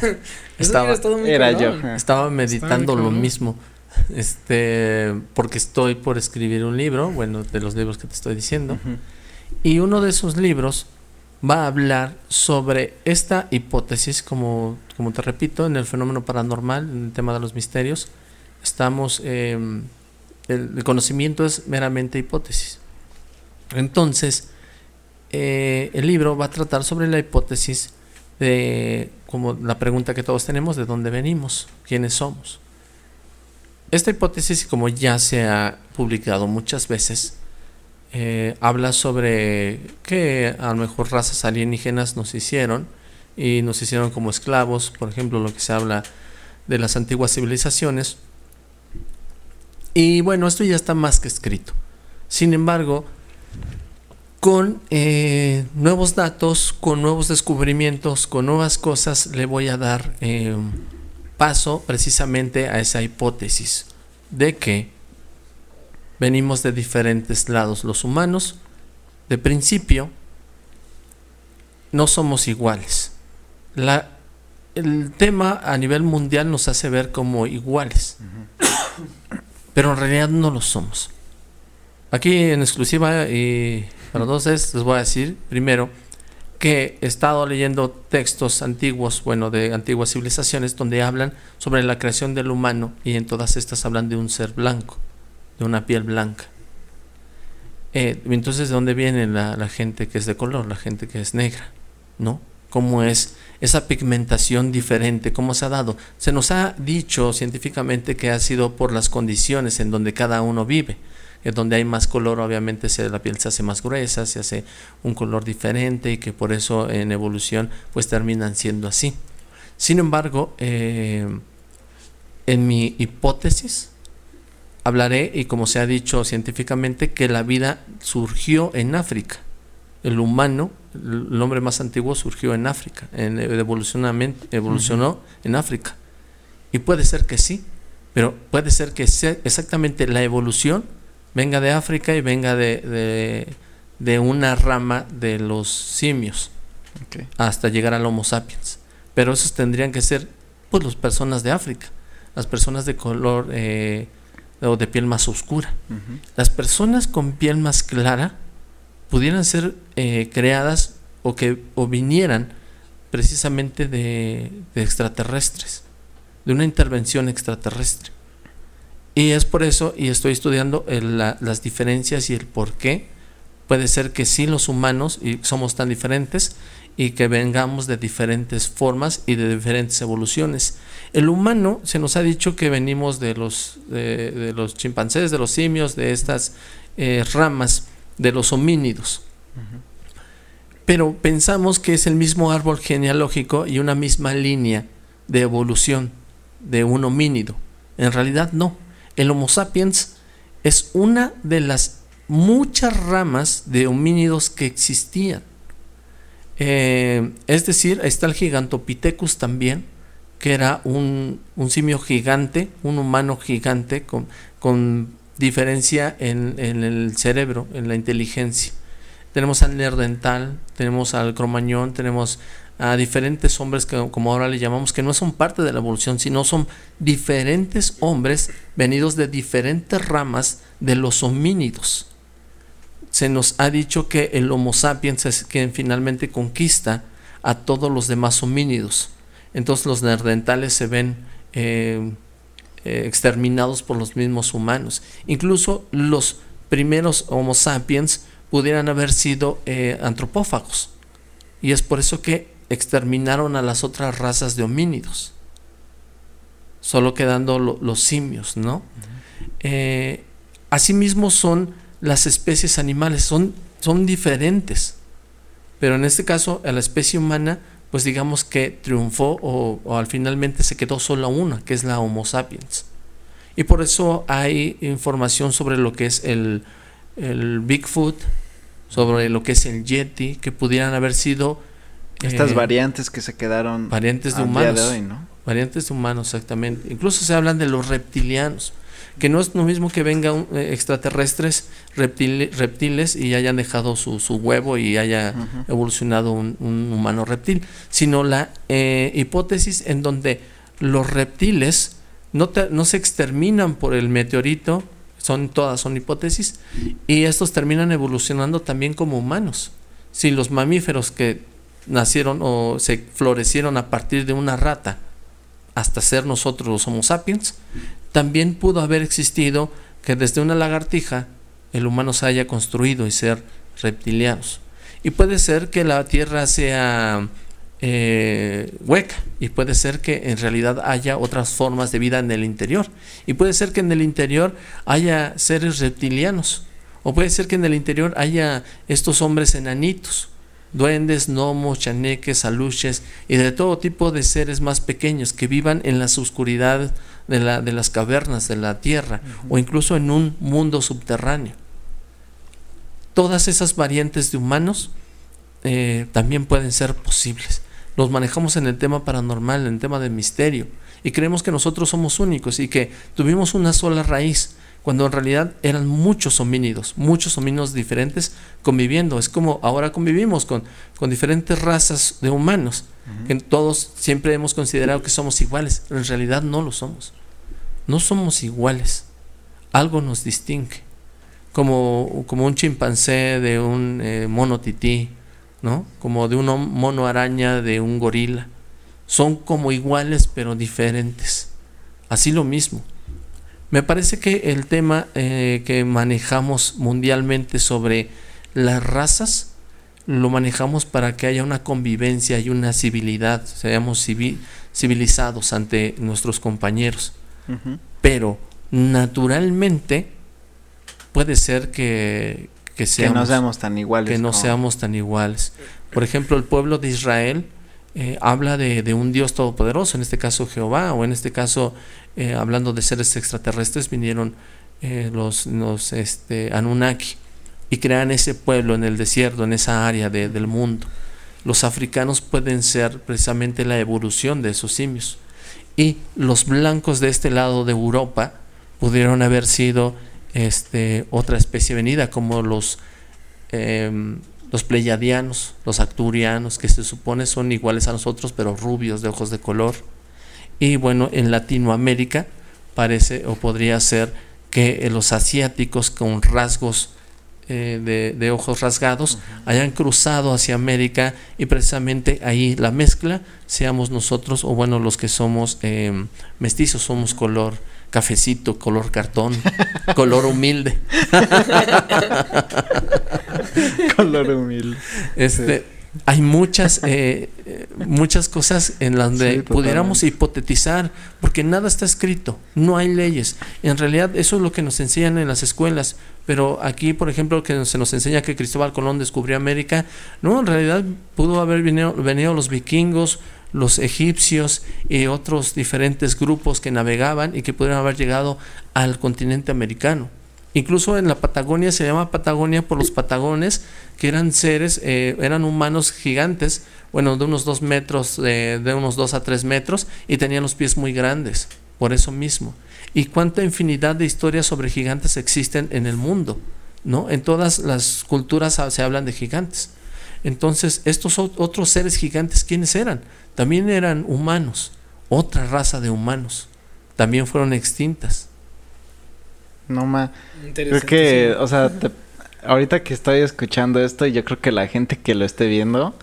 Speaker 3: Estaba-
Speaker 2: hubiera estado muy
Speaker 1: Era
Speaker 2: cabrón.
Speaker 1: yo.
Speaker 3: estaba meditando lo mismo? Este, porque estoy por escribir un libro, bueno, de los libros que te estoy diciendo. Y uno de esos libros va a hablar sobre esta hipótesis, como, como te repito, en el fenómeno paranormal, en el tema de los misterios, Estamos, eh, el, el conocimiento es meramente hipótesis. Entonces, eh, el libro va a tratar sobre la hipótesis de, como la pregunta que todos tenemos, de dónde venimos, quiénes somos. Esta hipótesis, como ya se ha publicado muchas veces, eh, habla sobre que a lo mejor razas alienígenas nos hicieron y nos hicieron como esclavos, por ejemplo, lo que se habla de las antiguas civilizaciones. Y bueno, esto ya está más que escrito. Sin embargo, con eh, nuevos datos, con nuevos descubrimientos, con nuevas cosas, le voy a dar eh, paso precisamente a esa hipótesis de que venimos de diferentes lados los humanos. De principio, no somos iguales. La, el tema a nivel mundial nos hace ver como iguales, pero en realidad no lo somos. Aquí en exclusiva y para todos les voy a decir primero que he estado leyendo textos antiguos, bueno, de antiguas civilizaciones, donde hablan sobre la creación del humano y en todas estas hablan de un ser blanco, de una piel blanca. Eh, entonces, ¿de dónde viene la, la, gente que es de color, la gente que es negra? ¿No? ¿Cómo es esa pigmentación diferente? ¿Cómo se ha dado? Se nos ha dicho científicamente que ha sido por las condiciones en donde cada uno vive donde hay más color, obviamente se, la piel se hace más gruesa, se hace un color diferente y que por eso en evolución pues terminan siendo así. Sin embargo, eh, en mi hipótesis hablaré, y como se ha dicho científicamente, que la vida surgió en África. El humano, el hombre más antiguo, surgió en África, en, evolucionó en África. Y puede ser que sí, pero puede ser que sea exactamente la evolución venga de África y venga de, de, una rama de los simios okay. hasta llegar al Homo sapiens. Pero esos tendrían que ser pues las personas de África, las personas de color eh, o de piel más oscura. Uh -huh. Las personas con piel más clara pudieran ser eh, creadas o que o vinieran precisamente de, de extraterrestres, de una intervención extraterrestre. Y es por eso, y estoy estudiando las diferencias y el por qué. Puede ser que sí los humanos y somos tan diferentes y que vengamos de diferentes formas y de diferentes evoluciones. El humano se nos ha dicho que venimos de los, de, de los chimpancés, de los simios, de estas eh, ramas, de los homínidos. Pero pensamos que es el mismo árbol genealógico y una misma línea de evolución de un homínido. En realidad no el Homo sapiens es una de las muchas ramas de homínidos que existían. Eh, es decir, está el Gigantopithecus también, que era un, un simio gigante, un humano gigante con, diferencia en, el cerebro, en la inteligencia. Tenemos al Neandertal, tenemos al Cromañón, tenemos a diferentes hombres que como ahora le llamamos que no son parte de la evolución sino son diferentes hombres venidos de diferentes ramas de los homínidos. Se nos ha dicho que el Homo sapiens es quien finalmente conquista a todos los demás homínidos. Entonces los neandertales se ven eh, eh, exterminados por los mismos humanos. Incluso los primeros Homo sapiens pudieran haber sido eh, antropófagos. Y es por eso que exterminaron a las otras razas de homínidos, solo quedando lo, los simios, ¿no? Uh -huh. eh, asimismo son las especies animales, son, son diferentes, pero en este caso a la especie humana, pues digamos que triunfó o, o al finalmente se quedó solo una, que es la Homo sapiens. Y por eso hay información sobre lo que es el, el Bigfoot, sobre lo que es el Yeti, que pudieran haber sido
Speaker 1: estas variantes que se quedaron
Speaker 3: variantes de humanos, de hoy, ¿no? Variantes de humanos, exactamente. Incluso se hablan de los reptilianos, que no es lo mismo que vengan eh, extraterrestres reptil, reptiles y hayan dejado su, su huevo y haya uh -huh. evolucionado un, un, humano reptil, sino la eh, hipótesis en donde los reptiles no, te, no se exterminan por el meteorito, son todas son hipótesis, y estos terminan evolucionando también como humanos. Si los mamíferos que nacieron o se florecieron a partir de una rata hasta ser nosotros los Homo sapiens, también pudo haber existido que desde una lagartija el humano se haya construido y ser reptilianos. Y puede ser que la Tierra sea eh, hueca y puede ser que en realidad haya otras formas de vida en el interior. Y puede ser que en el interior haya seres reptilianos. O puede ser que en el interior haya estos hombres enanitos, duendes, gnomos, chaneques, aluches y de todo tipo de seres más pequeños que vivan en las oscuridades de, la, de las cavernas de la tierra o incluso en un mundo subterráneo. Todas esas variantes de humanos eh, también pueden ser posibles. Los manejamos en el tema paranormal, en el tema del misterio, y creemos que nosotros somos únicos y que tuvimos una sola raíz, cuando en realidad eran muchos homínidos, muchos homínidos diferentes conviviendo. Es como ahora convivimos con, con diferentes razas de humanos, que todos siempre hemos considerado que somos iguales, pero en realidad no lo somos. No somos iguales, algo nos distingue, como, como un chimpancé de un eh, mono tití, ¿no? como de un mono araña de un gorila. Son como iguales pero diferentes. Así lo mismo. Me parece que el tema eh, que manejamos mundialmente sobre las razas lo manejamos para que haya una convivencia y una civilidad, seamos civilizados ante nuestros compañeros. Pero naturalmente puede ser que, que, seamos,
Speaker 1: no seamos tan iguales.
Speaker 3: Que no seamos tan iguales. Por ejemplo, el pueblo de Israel eh, habla de, un Dios todopoderoso, en este caso Jehová, o en este caso, eh, hablando de seres extraterrestres, vinieron eh, los, los este, Anunnaki y crean ese pueblo en el desierto, en esa área del mundo. Los africanos pueden ser precisamente la evolución de esos simios. Y los blancos de este lado de Europa pudieron haber sido este, otra especie venida, como los, em, los pleyadianos, los acturianos, que se supone son iguales a nosotros, pero rubios, de ojos de color. Y bueno, en Latinoamérica parece o podría ser que los asiáticos con rasgos eh, de, ojos rasgados hayan cruzado hacia América y precisamente ahí la mezcla seamos nosotros o bueno los que somos eh, mestizos somos color cafecito color cartón color humilde.
Speaker 1: Color humilde.
Speaker 3: Este hay muchas, eh, muchas cosas en las que pudiéramos hipotetizar, porque nada está escrito, no hay leyes. En realidad eso es lo que nos enseñan en las escuelas, pero aquí, por ejemplo, que se nos enseña que Cristóbal Colón descubrió América, no, en realidad pudo haber venido, venido los vikingos, los egipcios y otros diferentes grupos que navegaban y que pudieron haber llegado al continente americano. Incluso en la Patagonia se llama Patagonia por los patagones, que eran seres, eh, eran humanos gigantes, bueno, de unos dos metros, de unos dos a tres metros, y tenían los pies muy grandes, por eso mismo. Y cuánta infinidad de historias sobre gigantes existen en el mundo, ¿no? En todas las culturas se hablan de gigantes. Entonces, estos otros seres gigantes, ¿quiénes eran? También eran humanos, otra raza de humanos. También fueron extintas.
Speaker 1: No más. Creo que, o sea, ahorita que estoy escuchando esto, yo creo que la gente que lo esté viendo.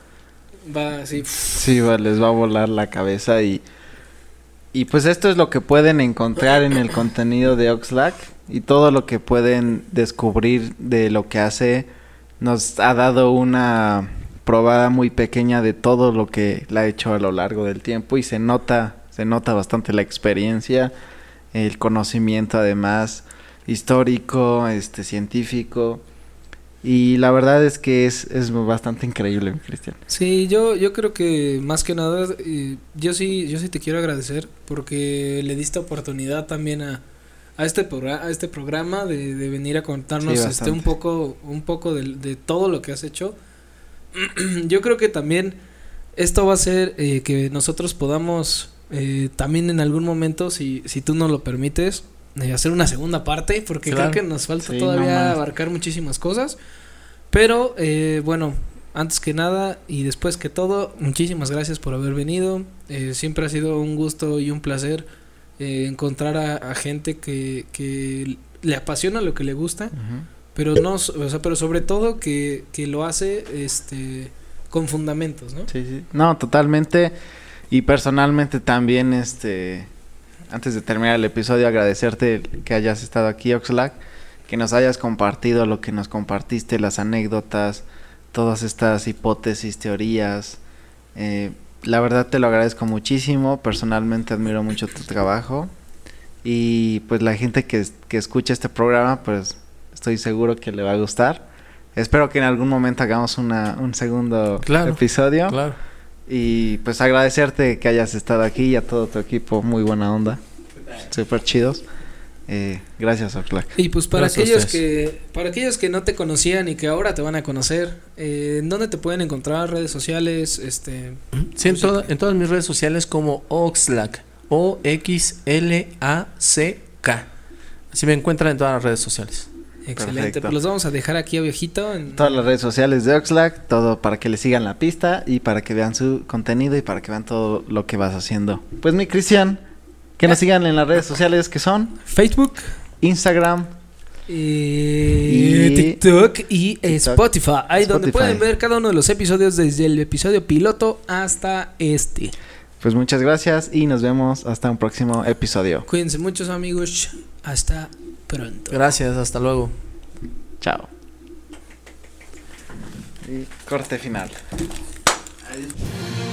Speaker 2: Va, sí.
Speaker 1: Sí, va, les va a volar la cabeza y. Y pues esto es lo que pueden encontrar en el contenido de Oxlack y todo lo que pueden descubrir de lo que hace nos ha dado una probada muy pequeña de todo lo que la ha hecho a lo largo del tiempo y se nota se nota bastante la experiencia, el conocimiento además histórico, este científico. Y la verdad es que es, es bastante increíble, Cristian.
Speaker 2: Sí, yo, yo creo que más que nada, eh, yo sí, yo sí te quiero agradecer porque le diste oportunidad también a, a este a este programa de, de venir a contarnos este un poco, un poco de, de, todo lo que has hecho. yo creo que también esto va a ser eh, que nosotros podamos eh, también en algún momento, si, si tú nos lo permites, hacer una segunda parte, porque creo que nos falta todavía abarcar muchísimas cosas. Pero eh, bueno, antes que nada y después que todo, muchísimas gracias por haber venido. Eh, siempre ha sido un gusto y un placer eh, encontrar a, gente que, que, le apasiona lo que le gusta, pero no, o sea, pero sobre todo que, que lo hace este con fundamentos, ¿no?
Speaker 1: Sí, sí. No, totalmente. Y personalmente también, este, antes de terminar el episodio, agradecerte que hayas estado aquí, Oxlack, que nos hayas compartido lo que nos compartiste, las anécdotas, todas estas hipótesis, teorías. Eh, la verdad te lo agradezco muchísimo, personalmente admiro mucho tu trabajo y pues la gente que, que escucha este programa, pues estoy seguro que le va a gustar. Espero que en algún momento hagamos una, un segundo
Speaker 3: Claro,
Speaker 1: episodio.
Speaker 3: Claro.
Speaker 1: Y pues agradecerte que hayas estado aquí y a todo tu equipo, muy buena onda, súper chidos. Eh, gracias, Oxlack.
Speaker 2: Y pues para
Speaker 3: Gracias a
Speaker 2: aquellos que para aquellos que no te conocían y que ahora te van a conocer, eh, ¿en dónde te pueden encontrar? Redes sociales, este,
Speaker 3: Sí, en, toda- en todas mis redes sociales como Oxlack. O-X-L-A-C-K. Así me encuentran en todas las redes sociales.
Speaker 2: Excelente.
Speaker 1: Perfecto.
Speaker 2: Pues los vamos a dejar aquí abajito. En,
Speaker 1: Todas las redes sociales de Oxlack, todo para que le sigan la pista y para que vean su contenido y para que vean todo lo que vas haciendo. Pues mi Cristian, que nos sigan en las redes sociales que son
Speaker 2: Facebook,
Speaker 1: Instagram, Y-
Speaker 2: TikTok y
Speaker 1: TikTok.
Speaker 2: Spotify. Ahí donde pueden ver cada uno de los episodios desde el episodio piloto hasta este.
Speaker 1: Pues muchas gracias y nos vemos hasta un próximo episodio.
Speaker 2: Cuídense muchos amigos. Hasta
Speaker 3: Gracias, hasta luego.
Speaker 1: Chao. Y corte final. Adiós.